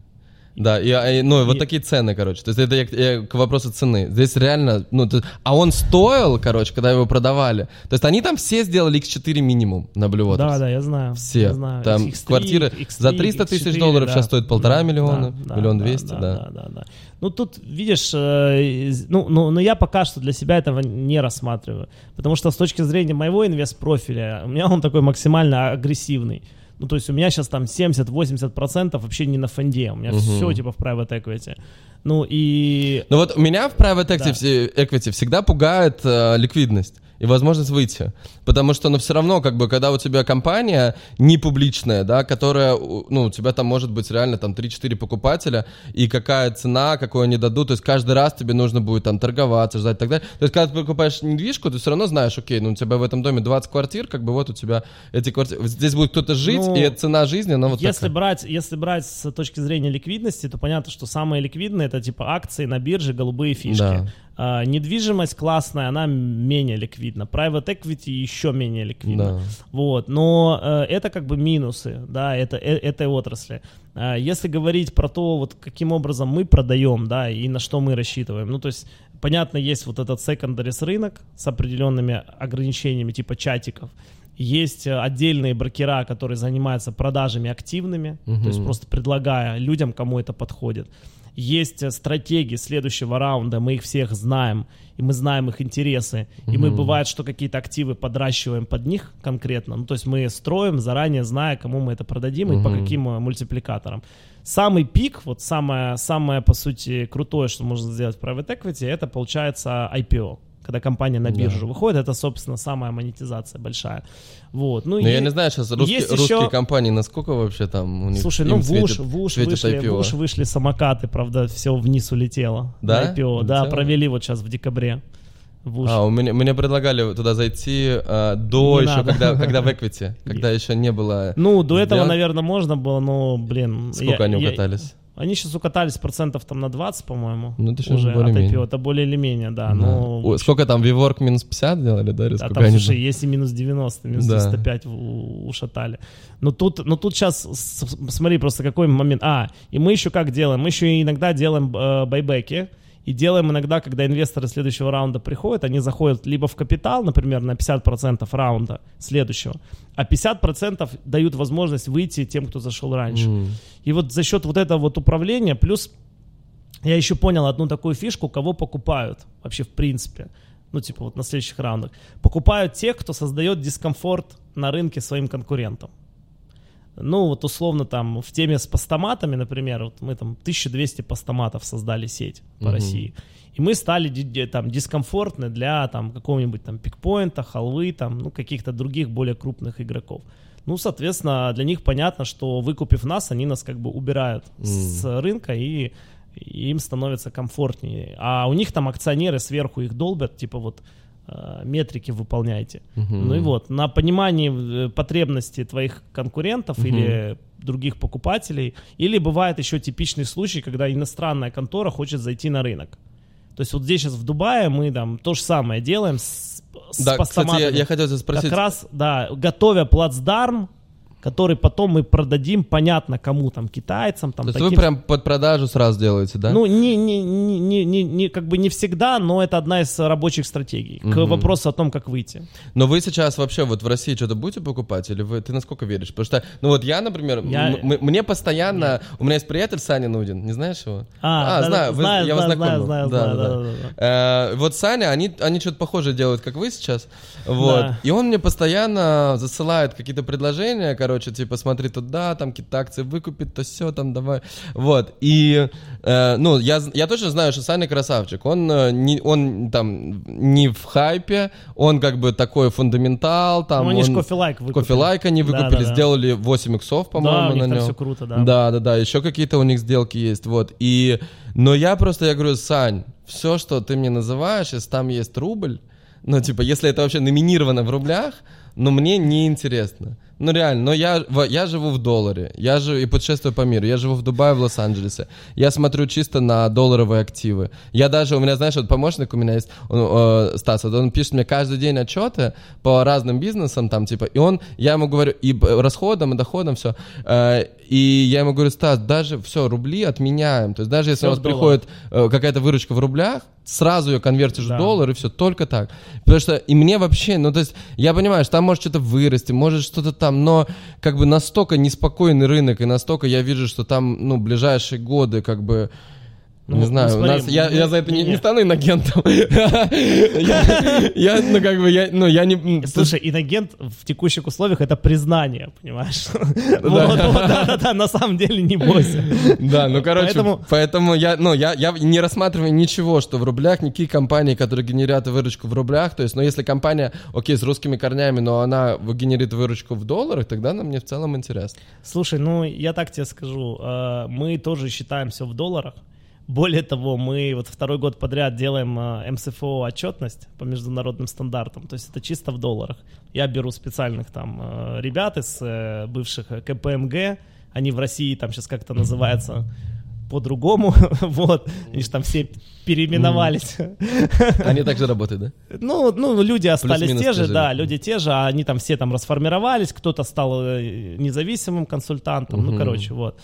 Да, и, а, и, ну, вот И- такие цены, короче. То есть это я, я к вопросу цены. Здесь реально, ну, ты- а он стоил, короче, когда его продавали. То есть они там все сделали X4 минимум на Blue Waters. Да, да, я знаю. Все. я знаю. Там X3, квартиры X3, за 300 тысяч X4, долларов да. сейчас стоит полтора Да, миллиона, да, миллион двести, да, да. да, да, да. Ну тут, видишь, э, ну, ну, но я пока что для себя этого не рассматриваю. Потому что с точки зрения моего инвест-профиля, у меня он такой максимально агрессивный. Ну, то есть у меня сейчас там 70-80% вообще не на фонде. У меня Мгм. все типа в private equity. Ну и... Ну вот меня в private equity, Да. equity всегда пугает э, ликвидность и возможность выйти. Потому что, ну, все равно, как бы, когда у тебя компания не публичная, да, которая, ну, у тебя там может быть реально там 3-4 покупателя, и какая цена, какую они дадут, то есть каждый раз тебе нужно будет там торговаться, ждать и так далее. То есть, когда ты покупаешь недвижку, ты все равно знаешь, окей, ну, у тебя в этом доме 20 квартир, как бы вот у тебя эти квартиры, здесь будет кто-то жить, Ну, и цена жизни, она вот если такая. брать, если брать с точки зрения ликвидности, то понятно, что самые ликвидные это типа акции на бирже, голубые фишки. Да. А, недвижимость классная, она менее ликвидна. Private equity еще менее ликвидна. Да. Вот, но э, это как бы минусы, да, это, э- этой отрасли. А, если говорить про то, вот каким образом мы продаем, да, и на что мы рассчитываем, ну, то есть, понятно, есть вот этот secondaries рынок с определенными ограничениями, типа чатиков, есть э, отдельные брокера, которые занимаются продажами активными, то есть просто предлагая людям, кому это подходит. Есть стратегии следующего раунда, мы их всех знаем, и мы знаем их интересы. И мы, бывает, что какие-то активы подращиваем под них конкретно. Ну, то есть мы строим, заранее зная, кому мы это продадим и по каким э, мультипликаторам. Самый пик, вот самое, самое, по сути, крутое, что можно сделать в private equity, это, получается, IPO. Когда компания на Да. биржу выходит, это, собственно, самая монетизация большая. Вот. Ну, Но и- я не знаю сейчас русские, есть русские еще- компании, насколько вообще там у них Слушай, ну в уж, в светит вышли, IPO. в вышли самокаты, правда, все вниз улетело. Да? IPO. Да, Улетело? провели вот сейчас в декабре. В. А, у меня, мне предлагали туда зайти а, до Не еще, надо. когда, когда в эквити, когда еще не было... Ну, до этого, наверное, можно было, но, блин. Сколько я- они укатались? Они сейчас укатались процентов там на 20, по-моему. Ну, это еще уже от более-менее. IPO. Это более или менее, да. Да. Но, Ой, Сколько там, WeWork минус 50 делали, да? или а сколько там, они слушай, есть и минус 90, минус Да. 95 у- ушатали. Но тут, но тут сейчас, смотри, просто какой момент. А, и мы еще как делаем? Мы еще иногда делаем э, байбеки. И делаем иногда, когда инвесторы следующего раунда приходят, они заходят либо в капитал, например, на 50% раунда следующего, а 50% дают возможность выйти тем, кто зашел раньше. М. И вот за счет вот этого вот управления, плюс я еще понял одну такую фишку, кого покупают вообще в принципе. Ну, типа вот на следующих раундах. Покупают тех, кто создает дискомфорт на рынке своим конкурентам. Ну, вот условно там в теме с постаматами, например, вот мы там 1200 постаматов создали сеть по Мгм. России. И мы стали там дискомфортны для там какого-нибудь там пикпоинта, халвы, там, ну, каких-то других более крупных игроков. Ну, соответственно, для них понятно, что выкупив нас, они нас как бы убирают с рынка и, и им становится комфортнее. А у них там акционеры сверху их долбят, типа вот метрики выполняйте. Мгм. Ну и вот, на понимании э, потребностей твоих конкурентов Мгм. или других покупателей, или бывает еще типичный случай, когда иностранная контора хочет зайти на рынок. То есть вот здесь сейчас в Дубае мы там то же самое делаем с, с Да, кстати, я, я хотел тебя спросить. Как раз, да, готовя плацдарм, который потом мы продадим, понятно, кому там, китайцам, там, То есть таким вы прям под продажу сразу делаете, да? ну, не, не, не, не, не, как бы не всегда, но это одна из рабочих стратегий. К вопросу о том, как выйти. Но вы сейчас вообще вот в России что-то будете покупать? Или вы, ты насколько веришь? Потому что, ну вот я, например, Я- мне постоянно... У меня есть приятель Саня Нудин, не знаешь его? А, да, знаю, вы- знаю, я вас знаю, знакомил. знаю, Да, знаю, да, да, да. да, да. Э, Вот Саня, они, они что-то похожее делают, как вы сейчас. Вот. Да. И он мне постоянно засылает какие-то предложения, короче, типа, смотри туда, там какие-то акции выкупит, то все, там давай. Вот. И, э, ну, я, я точно знаю, что Саня красавчик. Он, э, не, он там не в хайпе, он как бы такой фундаментал, там... Ну, они ж он- кофе-лайк выкупили. Кофе-лайк они Да, выкупили, да, да. сделали 8 иксов, Да, по-моему, у них на нем. все круто, да. Да, да, да, еще какие-то у них сделки есть, вот. И, но я просто, я говорю, Сань, все, что ты мне называешь, если там есть рубль, ну, типа, если это вообще номинировано в рублях, ну, мне не интересно. Ну, реально, но я, я живу в долларе, я же и путешествую по миру, я живу в Дубае, в Лос-Анджелесе, я смотрю чисто на долларовые активы. Я даже, у меня, знаешь, вот помощник у меня есть, он, э, Стас, вот он пишет мне каждый день отчеты по разным бизнесам, там, типа, и он, я ему говорю, и расходам, и доходам, все, и я ему говорю, Стас, даже все, рубли отменяем, то есть даже если Всё у нас в доллар. приходит э, какая-то выручка в рублях, сразу ее конвертишь Да. в доллар, и все, только так. Потому что, и мне вообще, ну, то есть, я понимаю, что там может что-то вырасти, может что-то там, но как бы настолько неспокойный рынок, и настолько я вижу, что там, ну, ближайшие годы, как бы, Ну, не ну, знаю, у нас, я, мы- я за это не, не- стану инагентом. Я, ну, как бы, я, ну, я не... Слушай, инагент в текущих условиях это признание, понимаешь? Да-да-да, на самом деле не бойся. Да, ну короче, Поэтому- я, ну, я, я не рассматриваю ничего, что в рублях, никакие компании, которые генерят выручку в рублях, то есть, ну, если компания, окей, с русскими корнями, но она генерит выручку в долларах, тогда она мне в целом интересно. Слушай, ну я так тебе скажу, э, мы тоже считаем все в долларах. Более того, мы вот второй год подряд делаем э, МСФО отчетность по международным стандартам, то есть это чисто в долларах. Я беру специальных там э, ребят из э, бывших э, КПМГ, они в России там сейчас как-то называются по-другому, вот, они же там все переименовались. Они также работают, да? Ну, ну, люди остались те же, да, люди те же, а они там все там расформировались, кто-то стал э, независимым консультантом, ну, короче, вот.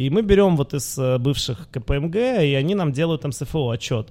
И мы берем вот из э, бывших КПМГ, и они нам делают МСФО отчет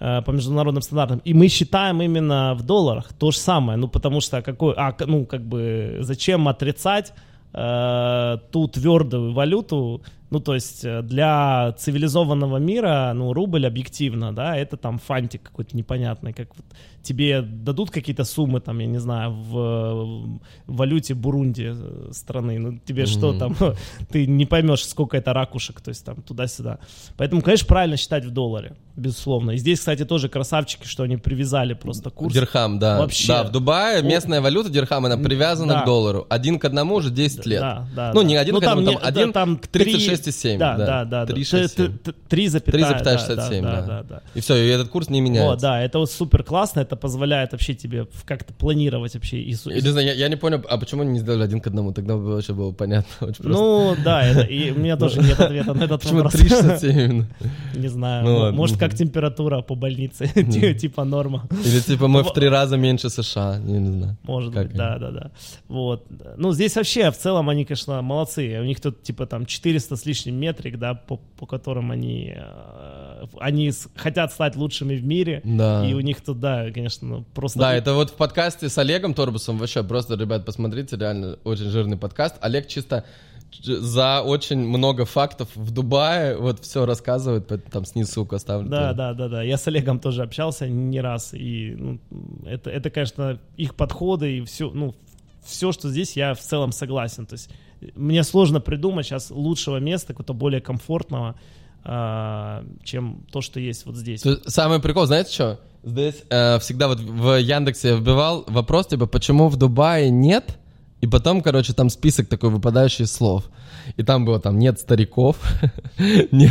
э, по международным стандартам. И мы считаем именно в долларах то же самое, ну, потому что какой, а, ну, как бы, зачем отрицать э, ту твердую валюту, ну, то есть э, для цивилизованного мира, ну, рубль объективно, да, это там фантик какой-то непонятный, как вот тебе дадут какие-то суммы, там, я не знаю, в, в валюте Бурунди э, страны, ну, тебе что Мгм. там, ты не поймешь, сколько это ракушек, то есть там туда-сюда. Поэтому, конечно, правильно считать в долларе, безусловно. И здесь, кстати, тоже красавчики, что они привязали просто курс. Дирхам, да. Вообще. Да, в Дубае местная валюта дирхам, она привязана Да. к доллару. Один к одному уже 10 лет. Да, да, ну, да. не один Ну, к одному, там там, не- один да, там к 36 6,7. Да, да, да. 3,67. 3,67, да. да, да. И все, и этот курс не меняется. да, это вот супер классно, это позволяет вообще тебе как-то планировать вообще. И, не знаю, я, я не понял, а почему они не сделали один к одному? Тогда бы вообще было понятно. Очень. Ну, да, это, и у меня тоже нет ответа на этот Почему вопрос. 3,67 именно? Не знаю, Ну ну, может, как температура по больнице, ти- типа норма. Или типа мы в три раза меньше США, не знаю. Может быть, да, да, да. Вот. Ну, здесь вообще, в целом, они, конечно, молодцы. У них тут, типа, там, 400 с лишним метрик, да, по, по которым они, э, они с- хотят стать лучшими в мире. Да. И у них тут, да, конечно, просто... Да, это вот в подкасте с Олегом Торбусом вообще просто, ребят, посмотрите, реально очень жирный подкаст. Олег чисто за очень много фактов в Дубае вот все рассказывает, поэтому там снизу ссылку оставлю. Да, тоже. да, да, да. Я с Олегом тоже общался не раз. И ну, это, это, конечно, их подходы и все, ну, все, что здесь, я в целом согласен. То есть мне сложно придумать сейчас лучшего места, какого-то более комфортного, а, чем то, что есть вот здесь. Самый прикол, знаете что? Здесь э, всегда вот в Яндексе я вбивал вопрос, типа, почему в Дубае нет? И потом, короче, там список такой выпадающий слов. И там было там нет стариков, не-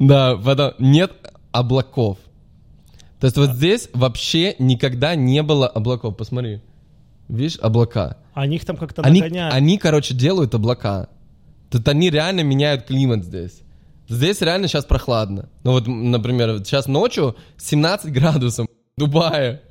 да, потом нет облаков. То есть вот здесь вообще никогда не было облаков. Посмотри. Видишь, облака. А них там как-то Они, нагоняют. они, короче, делают облака. Тут они реально меняют климат здесь. Здесь реально сейчас прохладно. Ну вот, например, сейчас ночью 17 градусов Дубае.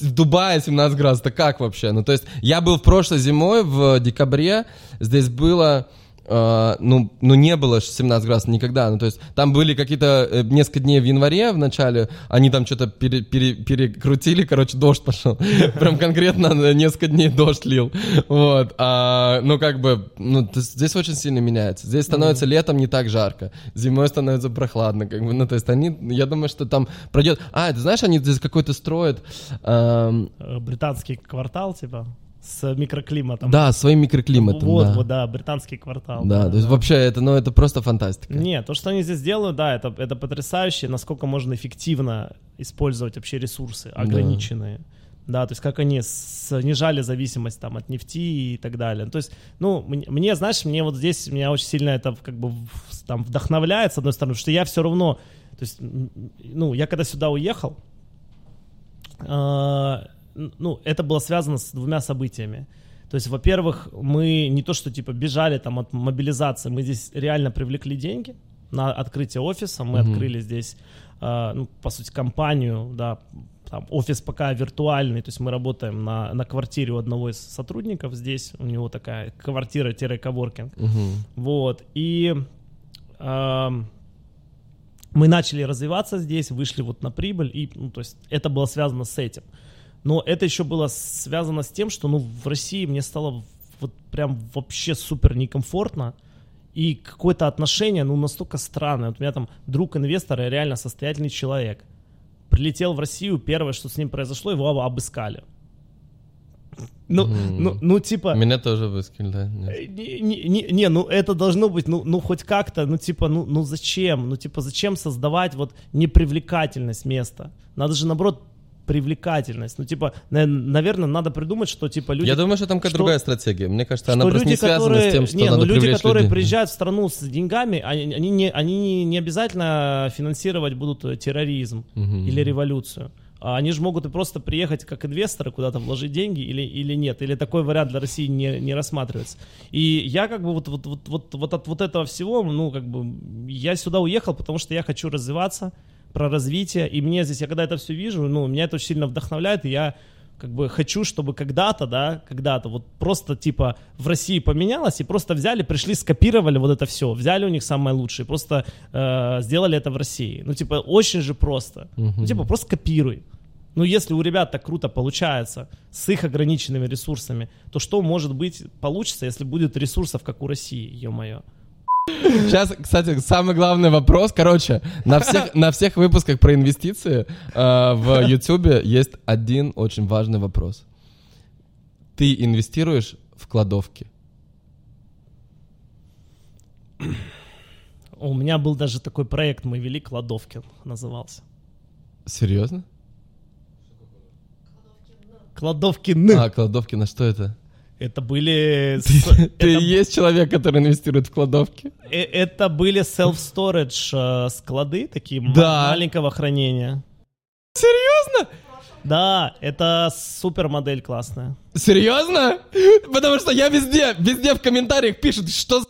В Дубае 17 градусов, это как вообще? Ну, то есть, я был в прошлой зимой, в декабре, здесь было, э, ну, ну, не было ж 17 градусов никогда, ну, то есть, там были какие-то э, несколько дней в январе в начале, они там что-то пере- пере- перекрутили, короче, дождь пошел, прям конкретно несколько дней дождь лил, вот, а, ну, как бы, ну, здесь очень сильно меняется, здесь становится летом не так жарко, зимой становится прохладно, как бы, ну, то есть, они, я думаю, что там пройдет, а, ты знаешь, они здесь какой-то строят, эм, Э, Британский квартал, типа, с микроклиматом. да, своим микроклиматом, Вот, да. вот, да, британский квартал. Да, то есть вообще это, ну, это просто фантастика. Нет, то, что они здесь делают, да, это, это потрясающе, насколько можно эффективно использовать вообще ресурсы ограниченные. Да, то есть как они снижали зависимость там от нефти и так далее. То есть, ну, мне, знаешь, мне вот здесь, меня очень сильно это как бы там вдохновляет, с одной стороны, потому что я все равно, то есть, ну, я когда сюда уехал, а, ну, это было связано с двумя событиями. То есть, во-первых, мы не то, что типа бежали там от мобилизации, мы здесь реально привлекли деньги на открытие офиса, мы Мгм. открыли здесь, а, ну, по сути, компанию, да, там, офис пока виртуальный, то есть мы работаем на, на квартире у одного из сотрудников здесь, у него такая квартира-коворкинг. Мгм. Вот, и ам, мы начали развиваться здесь, вышли вот на прибыль, и, ну, то есть это было связано с этим. Но это еще было связано с тем, что, ну, в России мне стало вот прям вообще супер некомфортно, и какое-то отношение, ну, настолько странное. Вот у меня там друг инвестора, реально состоятельный человек, прилетел в Россию, первое, что с ним произошло, его об- обыскали. Ну, Мгм. ну, ну, типа... Меня тоже выскили, да. Э, Не, не- не, не, ну это должно быть, ну, ну хоть как-то, ну типа, ну, ну зачем? Ну типа, зачем создавать вот непривлекательность места? Надо же, наоборот, привлекательность. Ну типа, наверное, надо придумать, что типа люди... Я думаю, что там какая-то что- другая стратегия. Мне кажется, она просто не связана которые, с тем, что не, надо ну, люди, которые людей. приезжают в страну с деньгами, они, они не, они не, обязательно финансировать будут э, терроризм Мгм. или революцию. А Они же могут и просто приехать как инвесторы куда-то вложить деньги или, или нет. Или такой вариант для России не, не рассматривается. И я как бы вот, вот, вот, вот, вот от вот этого всего, ну как бы, я сюда уехал, потому что я хочу развиваться, про развитие. И мне здесь, я когда это все вижу, ну, меня это очень сильно вдохновляет, и я как бы хочу, чтобы когда-то, да, когда-то вот просто типа в России поменялось, и просто взяли, пришли, скопировали вот это все, взяли у них самое лучшее, просто э, сделали это в России. Ну, типа, очень же просто. Ну, типа, просто копируй. Ну, если у ребят так круто получается с их ограниченными ресурсами, то что может быть получится, если будет ресурсов, как у России, ё-моё? Сейчас, кстати, самый главный вопрос. Короче, на всех, на всех выпусках про инвестиции э, в YouTube есть один очень важный вопрос. Ты инвестируешь в кладовки? У меня был даже такой проект, мы вели, Кладовкин назывался. Серьезно? Кладовкин. А, кладовки, на что это? Это были... Ты это, и есть человек, который инвестирует в кладовки? э, это были self-storage э, склады, такие Да. маленького хранения. Серьезно? Да, это супер модель классная. Серьезно? Потому что я везде, везде в комментариях пишут, что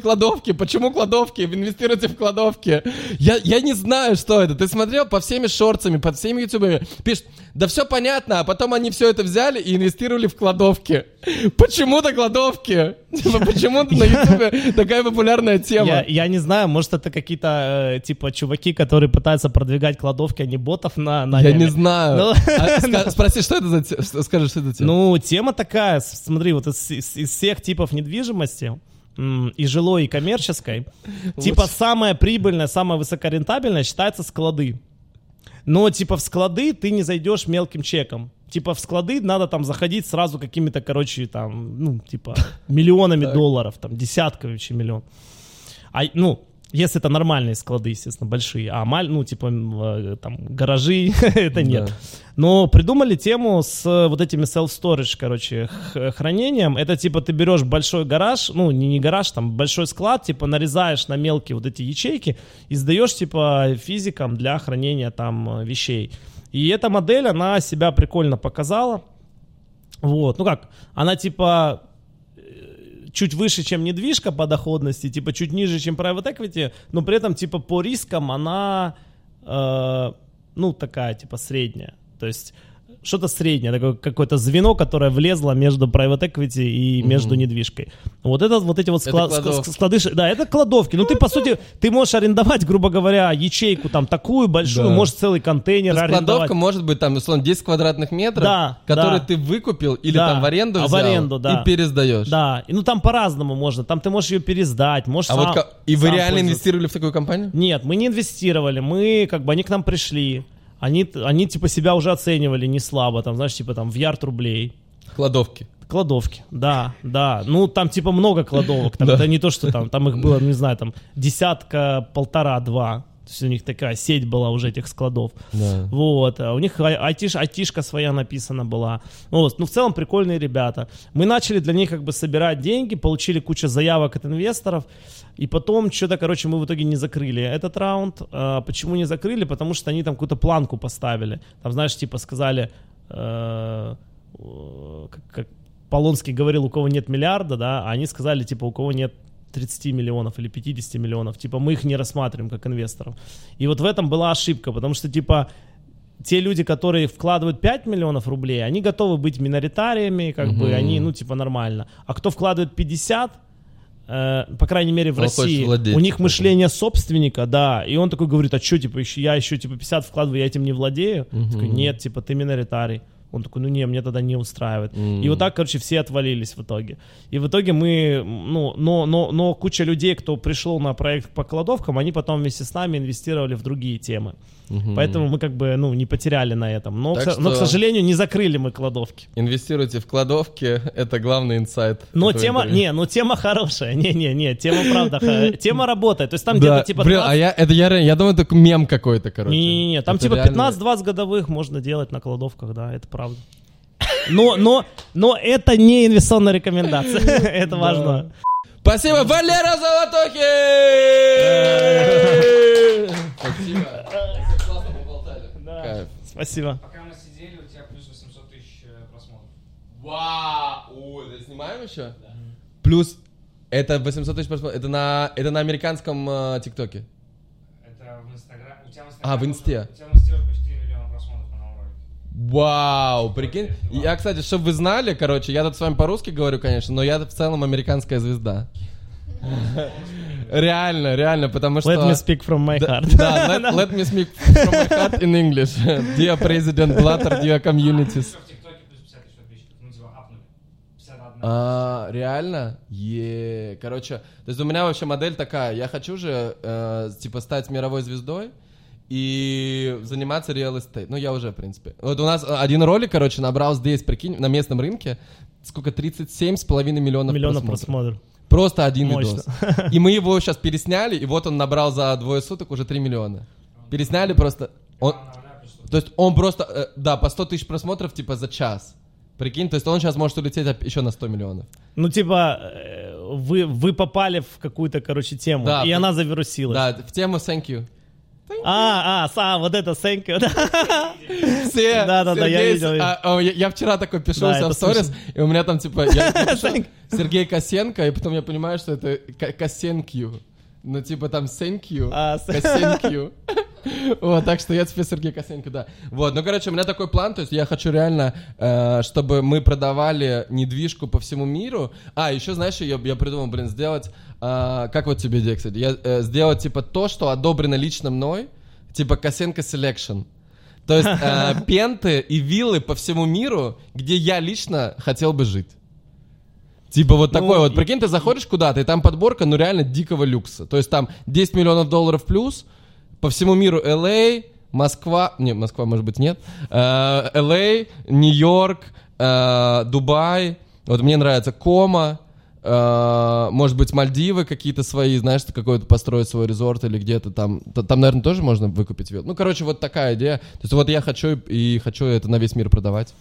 кладовки, почему кладовки, инвестируйте в кладовки. Я, я не знаю, что это. Ты смотрел по всеми шорцами, по всеми ютубами, пишут, да все понятно, а потом они все это взяли и инвестировали в кладовки. Почему-то кладовки. Типа, Почему-то на ютубе такая популярная тема. Я, не знаю, может это какие-то э, типа чуваки, которые пытаются продвигать кладовки, а не ботов на на Я не знаю. Ну, А ска- спроси, что это за те- что- Скажи, что это тема? Ну, тема такая, смотри, вот из, всех типов недвижимости, и жилой, и коммерческой, типа самая прибыльная, самая высокорентабельная считается склады. Но типа в склады ты не зайдешь мелким чеком. Типа в склады надо там заходить сразу какими-то, короче, там, ну, типа миллионами долларов, там, десятками вообще миллион. А, ну, если это нормальные склады, естественно, большие, а маль, ну, типа, э, там, гаражи, это нет. Да. Но придумали тему с э, вот этими self-storage, короче, х- хранением. Это типа ты берешь большой гараж, ну не, не гараж, там большой склад, типа нарезаешь на мелкие вот эти ячейки и сдаешь типа физикам для хранения там э, вещей. И эта модель, она себя прикольно показала. Вот, ну как, она типа э, чуть выше, чем недвижка по доходности, типа чуть ниже, чем private equity, но при этом типа по рискам она, э, ну такая типа средняя. То есть что-то среднее, такое какое-то звено, которое влезло между private equity и между недвижкой. Вот это вот эти вот Это склад- кладовки. ск- склады, да, это кладовки. Ну ты по сути ты можешь арендовать, грубо говоря, ячейку там такую большую, Да. можешь целый контейнер То арендовать. кладовка может быть там, условно, 10 квадратных метров, Да, которые да. ты выкупил или Да, там в аренду а в взял аренду, да. и пересдаешь. Да, и ну там по-разному можно. Там ты можешь ее пересдать, можешь А сам- вот и вы реально инвестировали в такую компанию? Нет, мы не инвестировали, мы как бы они к нам пришли. Они, они типа себя уже оценивали не слабо, там, знаешь, типа там в ярд рублей. Кладовки. Кладовки, да, да. Ну, там типа много кладовок. Там, Да. Это не то, что там, там их было, не знаю, там десятка, полтора, два. То есть у них такая сеть была уже этих складов. Да. Вот, а у них ай- айтиш, айтишка своя написана была. Вот, ну, в целом прикольные ребята. Мы начали для них как бы собирать деньги, получили кучу заявок от инвесторов, и потом что-то, короче, мы в итоге не закрыли этот раунд. А, почему не закрыли? Потому что они там какую-то планку поставили. Там, знаешь, типа сказали, э, как, как Полонский говорил, у кого нет миллиарда, да, а они сказали, типа, у кого нет 30 миллионов или 50 миллионов, типа, мы их не рассматриваем как инвесторов. И вот в этом была ошибка, потому что, типа, те люди, которые вкладывают 5 миллионов рублей, они готовы быть миноритариями, как бы Мгм. они, ну, типа, нормально. А кто вкладывает 50, э, по крайней мере, в Он хочет России, владеть у них мышление собственника, да, и он такой говорит, а что, типа, еще, я еще, типа, 50 вкладываю, я этим не владею? Такой, нет, типа, ты миноритарий. Он такой, ну не, мне тогда не устраивает. И вот так, короче, все отвалились в итоге. И в итоге мы, ну, но, но, но куча людей, кто пришел на проект по кладовкам, они потом вместе с нами инвестировали в другие темы. Поэтому мы как бы, ну, не потеряли на этом. Но, Так к, со- но, к что- сожалению, не закрыли мы кладовки. Инвестируйте в кладовки, это главный инсайт. Но тема, интервью. не, ну тема хорошая, не-не-не, тема правда, тема работает. То есть там где-то типа блин, 20 а я, это я, я думаю, это мем какой-то, короче. Не-не-не, там типа реально- 15-20 годовых можно делать на кладовках, да, это правда. Но, но, но это не инвестиционная рекомендация, это важно. Спасибо, Валера Золотухин! Спасибо. Спасибо. Пока мы сидели, у тебя плюс 800 тысяч э, просмотров. Вау! О, это снимаем еще? Плюс, это 800 тысяч просмотров, это на, это на американском э, ТикТоке. Это в Инстаграме. У тебя в А, в Инсте. уже- У тебя в Инсте уже почти 3 миллиона просмотров на новом ролике. Вау, прикинь. Я, кстати, чтобы вы знали, короче, я тут с вами по-русски говорю, конечно, но я в целом американская звезда. Реально, реально, потому что... Let me speak from my heart. да, let, let me speak from my heart in English. Dear President Blatter, dear communities. Всё, в ТикТоке плюс 50 тысяч подписчиков. Апнули. 51. А, реально? Е, короче, то есть у меня вообще модель такая, я хочу же, э, типа, стать мировой звездой и заниматься real estate. Ну, я уже, в принципе. Вот у нас один ролик, короче, набрал здесь, прикинь, на местном рынке, сколько, 37,5 миллионов, Миллионов просмотров. просмотров. Просто один Мощно. видос. И мы его сейчас пересняли, и вот он набрал за двое суток уже 3 миллиона. Пересняли просто... Он, Обновляю плюс 100 то есть он просто, э, да, по 100 тысяч просмотров, типа, за час. Прикинь, то есть он сейчас может улететь еще на 100 миллионов. Ну, типа, э, вы, вы попали в какую-то, короче, тему, Да, и ты- она завирусилась. Да, в тему thank you. А, а, са, вот это thank you, да. Все, Да-да-да, я видел, а, а, я, вчера такой пишу Да, в сторис, и у меня там типа Thank- Сергей Косенко, и потом я понимаю, что это Косенкью. Ну, типа там thank you, А, Косенкью. Вот, так что я теперь Сергей Косенко, да. Вот, ну, короче, у меня такой план, то есть я хочу реально, э, чтобы мы продавали недвижку по всему миру. А, еще, знаешь, я, я придумал, блин, сделать, э, как вот тебе идея, кстати, я, э, сделать, типа, то, что одобрено лично мной, типа Косенко Selection. То есть э, пенты и виллы по всему миру, где я лично хотел бы жить. Типа вот Ну, такой вот, прикинь, ты заходишь куда-то, и там подборка, ну реально дикого люкса. То есть там 10 миллионов долларов плюс, по всему миру LA, Москва, не, Москва, может быть, нет, э, LA, Нью-Йорк, э, Дубай, вот мне нравится Кома, может быть, Мальдивы какие-то свои, знаешь, какой-то построить свой резорт или где-то там, там, наверное, тоже можно выкупить виллу. Ну, короче, вот такая идея. То есть вот я хочу и хочу это на весь мир продавать.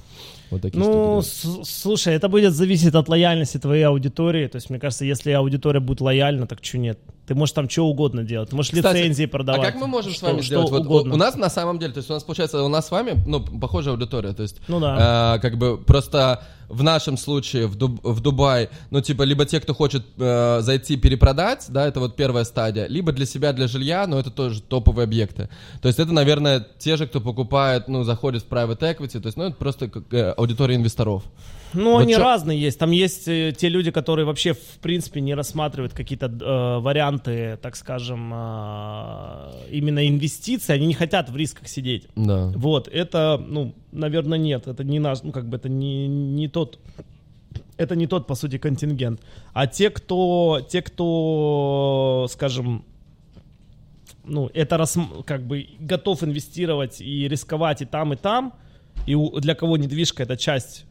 Вот такие Ну, штуки. с- слушай, это будет зависеть от лояльности твоей аудитории. То есть, мне кажется, если аудитория будет лояльна, так что нет? Ты можешь там что угодно делать. Ты можешь Кстати, лицензии продавать. А как мы можем с что- вами что сделать? Вот, угодно. у нас на самом деле, то есть у нас получается, у нас с вами, ну, похожая аудитория, то есть, Ну да. э, как бы просто в нашем случае в, Дуб- в Дубай, ну, типа, либо те, кто хочет э, зайти перепродать, да, это вот первая стадия, либо для себя, для жилья, но это тоже топовые объекты. То есть это, наверное, те же, кто покупает, ну, заходит в private equity, то есть, ну, это просто как, э, аудитория инвесторов. Ну, Вот они чё- разные есть. Там есть э, те люди, которые вообще, в принципе, не рассматривают какие-то э, варианты, так скажем, э, именно инвестиций. Они не хотят в рисках сидеть. Да. Вот, это, ну, наверное, нет. Это не наш, ну, как бы это не, не тот это не тот, по сути, контингент. А те, кто, те, кто, скажем, ну, это рас- как бы готов инвестировать и рисковать и там, и там, и у- для кого недвижка это часть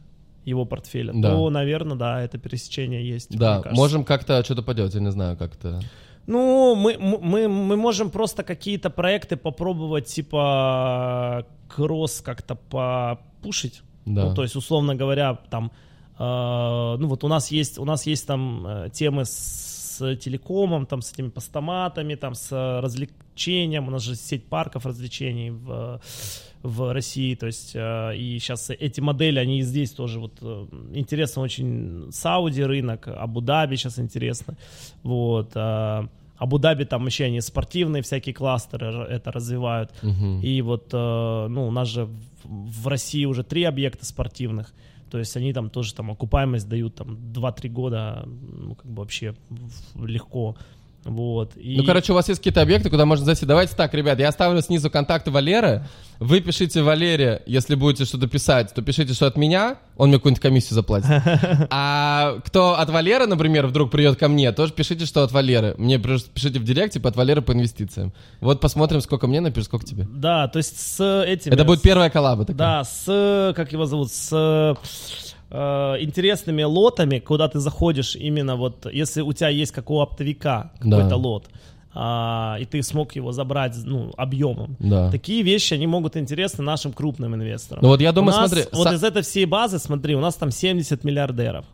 его портфеля, Да. то, наверное, да, это пересечение есть. Да, можем как-то что-то поделать, я не знаю, как это. Ну, мы, мы, мы можем просто какие-то проекты попробовать, типа, кросс как-то попушить. Да. Ну, то есть, условно говоря, там, э, ну вот у нас есть, у нас есть там э, темы с телекомом, там, с этими постаматами, там, с э, развлечением, у нас же сеть парков развлечений в, в России, то есть, э, и сейчас эти модели, они и здесь тоже вот э, интересно очень. Сауди рынок, Абу-Даби сейчас интересно, вот, Абу-Даби там вообще они спортивные всякие кластеры это развивают, Мгм. и вот, ну, у нас же в России уже три объекта спортивных. То есть они там тоже там окупаемость дают там 2-3 года, ну, как бы вообще легко. Вот. И... Ну, короче, у вас есть какие-то объекты, куда можно зайти. Давайте так, ребят, я оставлю снизу контакты Валеры. Вы пишите Валере, если будете что-то писать, то пишите, что от меня, он мне какую-нибудь комиссию заплатит. А кто от Валеры, например, вдруг придет ко мне, тоже пишите, что от Валеры. Мне пишите в директе, типа, от Валеры по инвестициям. Вот посмотрим, сколько мне напишешь, сколько тебе. Да, то есть с этим... Это будет первая коллаба такая. Да, с, как его зовут, с интересными лотами, куда ты заходишь именно вот, если у тебя есть как у оптовика какой-то Да. лот, а, и ты смог его забрать, ну, объемом. Да. Такие вещи, они могут интересны нашим крупным инвесторам. Ну вот я думаю, У нас смотри, Вот са- из этой всей базы, смотри, у нас там 70 миллиардеров.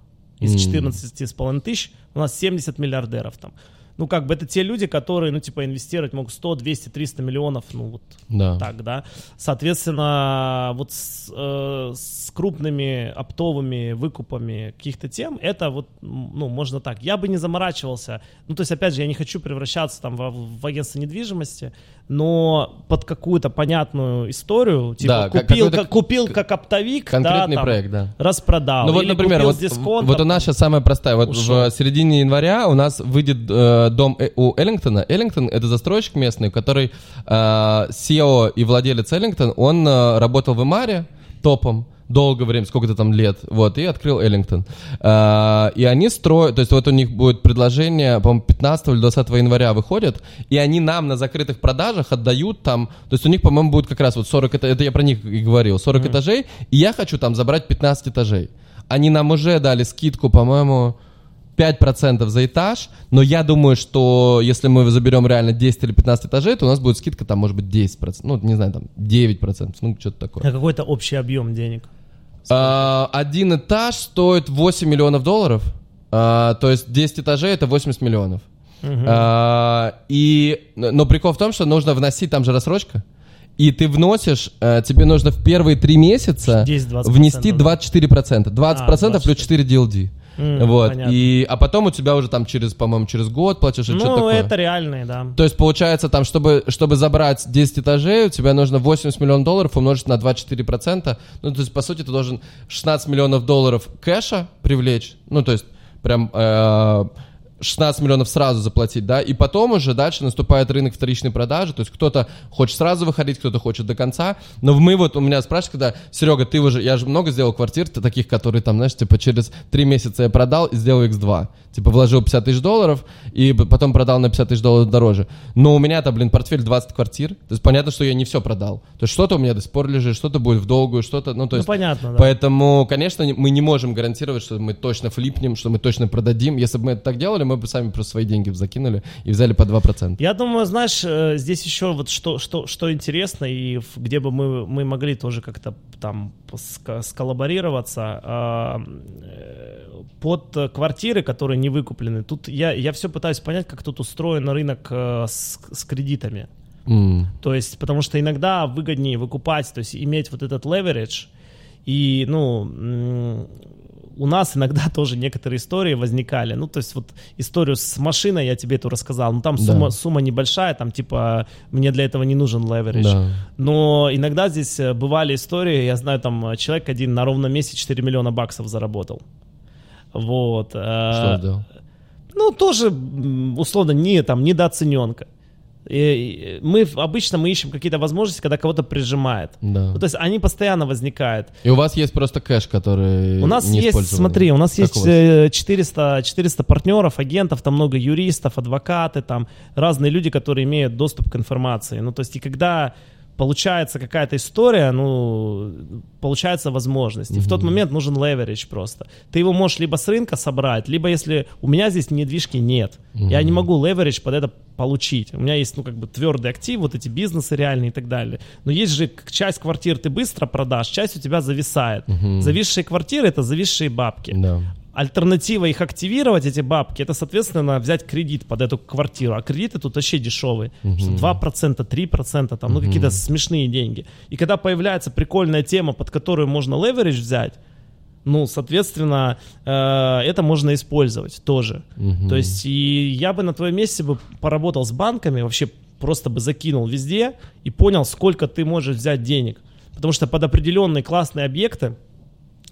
Из М. 14,5 тысяч у нас 70 миллиардеров там. Ну, как бы это те люди, которые, ну, типа, инвестировать могут 100, 200, 300 миллионов, ну, вот Да. так, да. Соответственно, вот с, э, с крупными оптовыми выкупами каких-то тем, это вот, ну, можно так. Я бы не заморачивался. Ну, то есть, опять же, я не хочу превращаться там в, в агентство недвижимости, но под какую-то понятную историю, типа, Да, купил, как, купил как оптовик, Конкретный да, там, проект, да. распродал. Ну вот, например, вот, вот у нас сейчас самая простая. Вот ушел. в середине января у нас выйдет э, дом э- у Эллингтона. Эллингтон — это застройщик местный, который э, SEO и владелец Эллингтон, он э, работал в Имаре топом долгое время, сколько-то там лет, вот, и открыл Эллингтон. Э, и они строят, то есть вот у них будет предложение, по-моему, 15 или 20 января выходит, и они нам на закрытых продажах отдают там, то есть у них, по-моему, будет как раз вот 40, это, это я про них и говорил, 40 этажей, и я хочу там забрать 15 этажей. Они нам уже дали скидку, по-моему, 5% за этаж, но я думаю, что если мы заберем реально 10 или 15 этажей, то у нас будет скидка там, может быть, 10%, ну, не знаю, там, 9%, ну, что-то такое. А какой-то общий объем денег. А, один этаж стоит 8 миллионов долларов. А, то есть 10 этажей это 80 миллионов. А, и, но прикол в том, что нужно вносить, там же рассрочка. И ты вносишь, э, тебе нужно в первые три месяца 10-20%, внести да. 24%. 20% А, плюс 4 DLD. Вот. понятно. И, а потом у тебя уже там через, по-моему, через год платишь или Ну, такое. это реальные, да. То есть получается там, чтобы, чтобы забрать 10 этажей, у тебя нужно 80 миллионов долларов умножить на 24%. Ну, то есть, по сути, ты должен 16 миллионов долларов кэша привлечь. Ну, то есть, прям э, 16 миллионов сразу заплатить, да, и потом уже дальше наступает рынок вторичной продажи, то есть кто-то хочет сразу выходить, кто-то хочет до конца, но мы вот, у меня спрашивают, когда, Серега, ты уже, я же много сделал квартир, ты таких, которые там, знаешь, типа через 3 месяца я продал и сделал x2, типа вложил 50 тысяч долларов и потом продал на 50 тысяч долларов дороже, но у меня-то, блин, портфель 20 квартир, то есть понятно, что я не все продал, то есть что-то у меня до сих пор лежит, что-то будет в долгую, что-то, ну, то Ну, есть... понятно, да. Поэтому, конечно, не- мы не можем гарантировать, что мы точно флипнем, что мы точно продадим. Если бы мы это так делали, мы бы сами просто свои деньги закинули и взяли по 2%. Я думаю, знаешь, э, здесь еще вот что, что, что интересно, и где бы мы, мы могли тоже как-то там сколлаборироваться, а, э, под квартиры, которые не выкуплены. Тут я, я все пытаюсь понять, как тут устроен рынок э, с, с кредитами. М. То есть, потому что иногда выгоднее выкупать, то есть иметь вот этот leverage. И, ну, у нас иногда тоже некоторые истории возникали. Ну, то есть вот историю с машиной я тебе эту рассказал. Ну, там Да. сумма, сумма небольшая, там типа мне для этого не нужен leverage. Да. Но иногда здесь э, бывали истории, я знаю, там э, человек один на ровном месте 4 миллиона баксов заработал. Вот. э, Что сделал? ну, тоже, условно, не там, недооцененка. И- мы обычно мы ищем какие-то возможности, когда кого-то прижимает. Да. Ну, то есть они постоянно возникают. И у вас есть просто кэш, который У нас не есть, смотри, у нас Как есть у вас? э, 400, 400 партнеров, агентов, там много юристов, адвокаты, там разные люди, которые имеют доступ к информации. Ну, то есть и когда получается какая-то история, ну, получается возможность. И в тот момент нужен leverage просто. Ты его можешь либо с рынка собрать, либо если у меня здесь недвижки нет, я не могу leverage под это получить. У меня есть, ну, как бы твердый актив, вот эти бизнесы реальные и так далее. Но есть же часть квартир ты быстро продашь, часть у тебя зависает. Зависшие квартиры — это зависшие бабки. Да. Альтернатива их активировать, эти бабки, это, соответственно, взять кредит под эту квартиру. А кредиты тут вообще дешевые. Что 2%, 3%, там, ну, какие-то смешные деньги. И когда появляется прикольная тема, под которую можно leverage взять, ну, соответственно, э, это можно использовать тоже. То есть, и я бы на твоем месте бы поработал с банками, вообще просто бы закинул везде и понял, сколько ты можешь взять денег. Потому что под определенные классные объекты,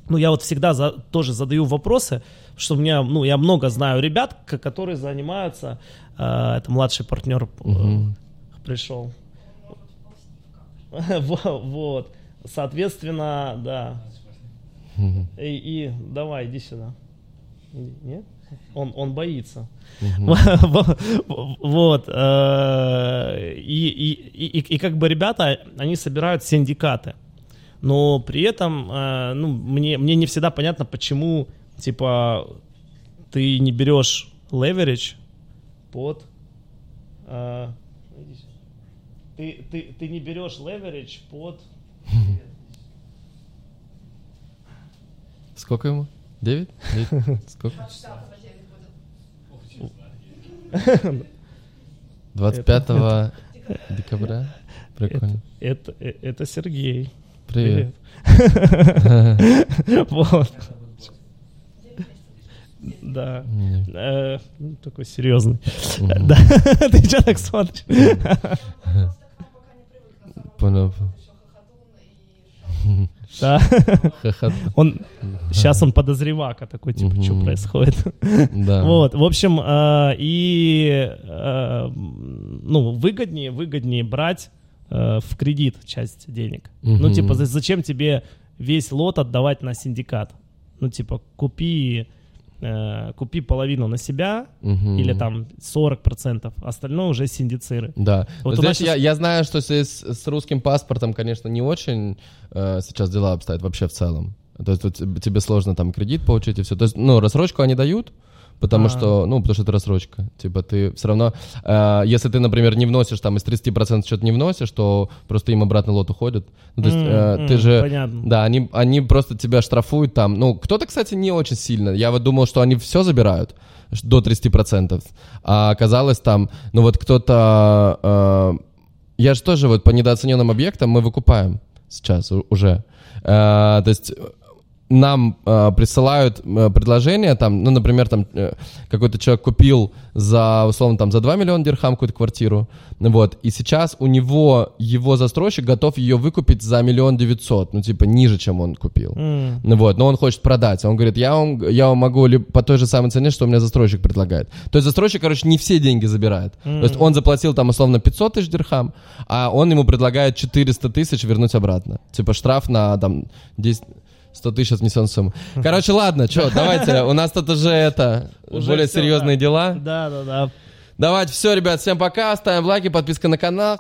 ну, я вот всегда за- тоже задаю вопросы, что у меня, ну, я много знаю ребят, которые занимаются, э, это младший партнер э, пришел. Во- Вот, соответственно, да. И, и давай, иди сюда. Нет? Он, он боится. Вот. э, И, и, и, и как бы ребята, они собирают синдикаты. Но при этом, э, ну, мне, мне не всегда понятно, почему, типа, ты не берешь leverage под... э, ты, ты, ты не берешь leverage под... Сколько ему? 9? Сколько? 25 декабря? Прикольно. Это, э- это Сергей. Привет. Вот. Да. Э, ну, Такой серьезный. Да. Ты что так смотришь? Понял. Да. Он сейчас он подозревака такой, типа, что происходит. Да. Вот, в общем, э, и э, ну, выгоднее, выгоднее брать э, в кредит часть денег. Ну, Мгм. типа, за- зачем тебе весь лот отдавать на синдикат? Ну, типа, купи, э, купи половину на себя Мгм. или там 40%, остальное уже синдициры. Да. Вот у нас Знаешь, я, я знаю, что с, с русским паспортом, конечно, не очень э, сейчас дела обстоят вообще в целом. То есть тут тебе сложно там кредит получить и все. То есть, ну, рассрочку они дают, Потому А. что, ну, потому что это рассрочка. Типа ты все равно, э, если ты, например, не вносишь там из 30% что-то не вносишь, то просто им обратно лот уходит. Ну, то есть э, ты м, же... Понятно. Да, они, они просто тебя штрафуют там. Ну, кто-то, кстати, не очень сильно. Я вот думал, что они все забирают до 30%. А оказалось там, ну вот кто-то... э, я же тоже вот по недооцененным объектам мы выкупаем сейчас уже. Э, то есть нам э, присылают э, предложение, там, ну, например, там э, какой-то человек купил за, условно, там, за 2 миллиона дирхам какую-то квартиру, вот, и сейчас у него, его застройщик готов ее выкупить за миллион девятьсот, ну, типа, ниже, чем он купил. Ну вот, но он хочет продать. Он говорит, я вам, я вам могу ли по той же самой цене, что у меня застройщик предлагает. То есть застройщик, короче, не все деньги забирает. То есть он заплатил там условно 500 тысяч дирхам, а он ему предлагает 400 тысяч вернуть обратно. Типа штраф на там 10... 100 тысяч отнесен сумму. Короче, ладно, что, давайте, у нас тут уже это, Уже более всё, серьезные да. дела. Да, да, да. Давайте, все, ребят, всем пока, ставим лайки, подписка на канал.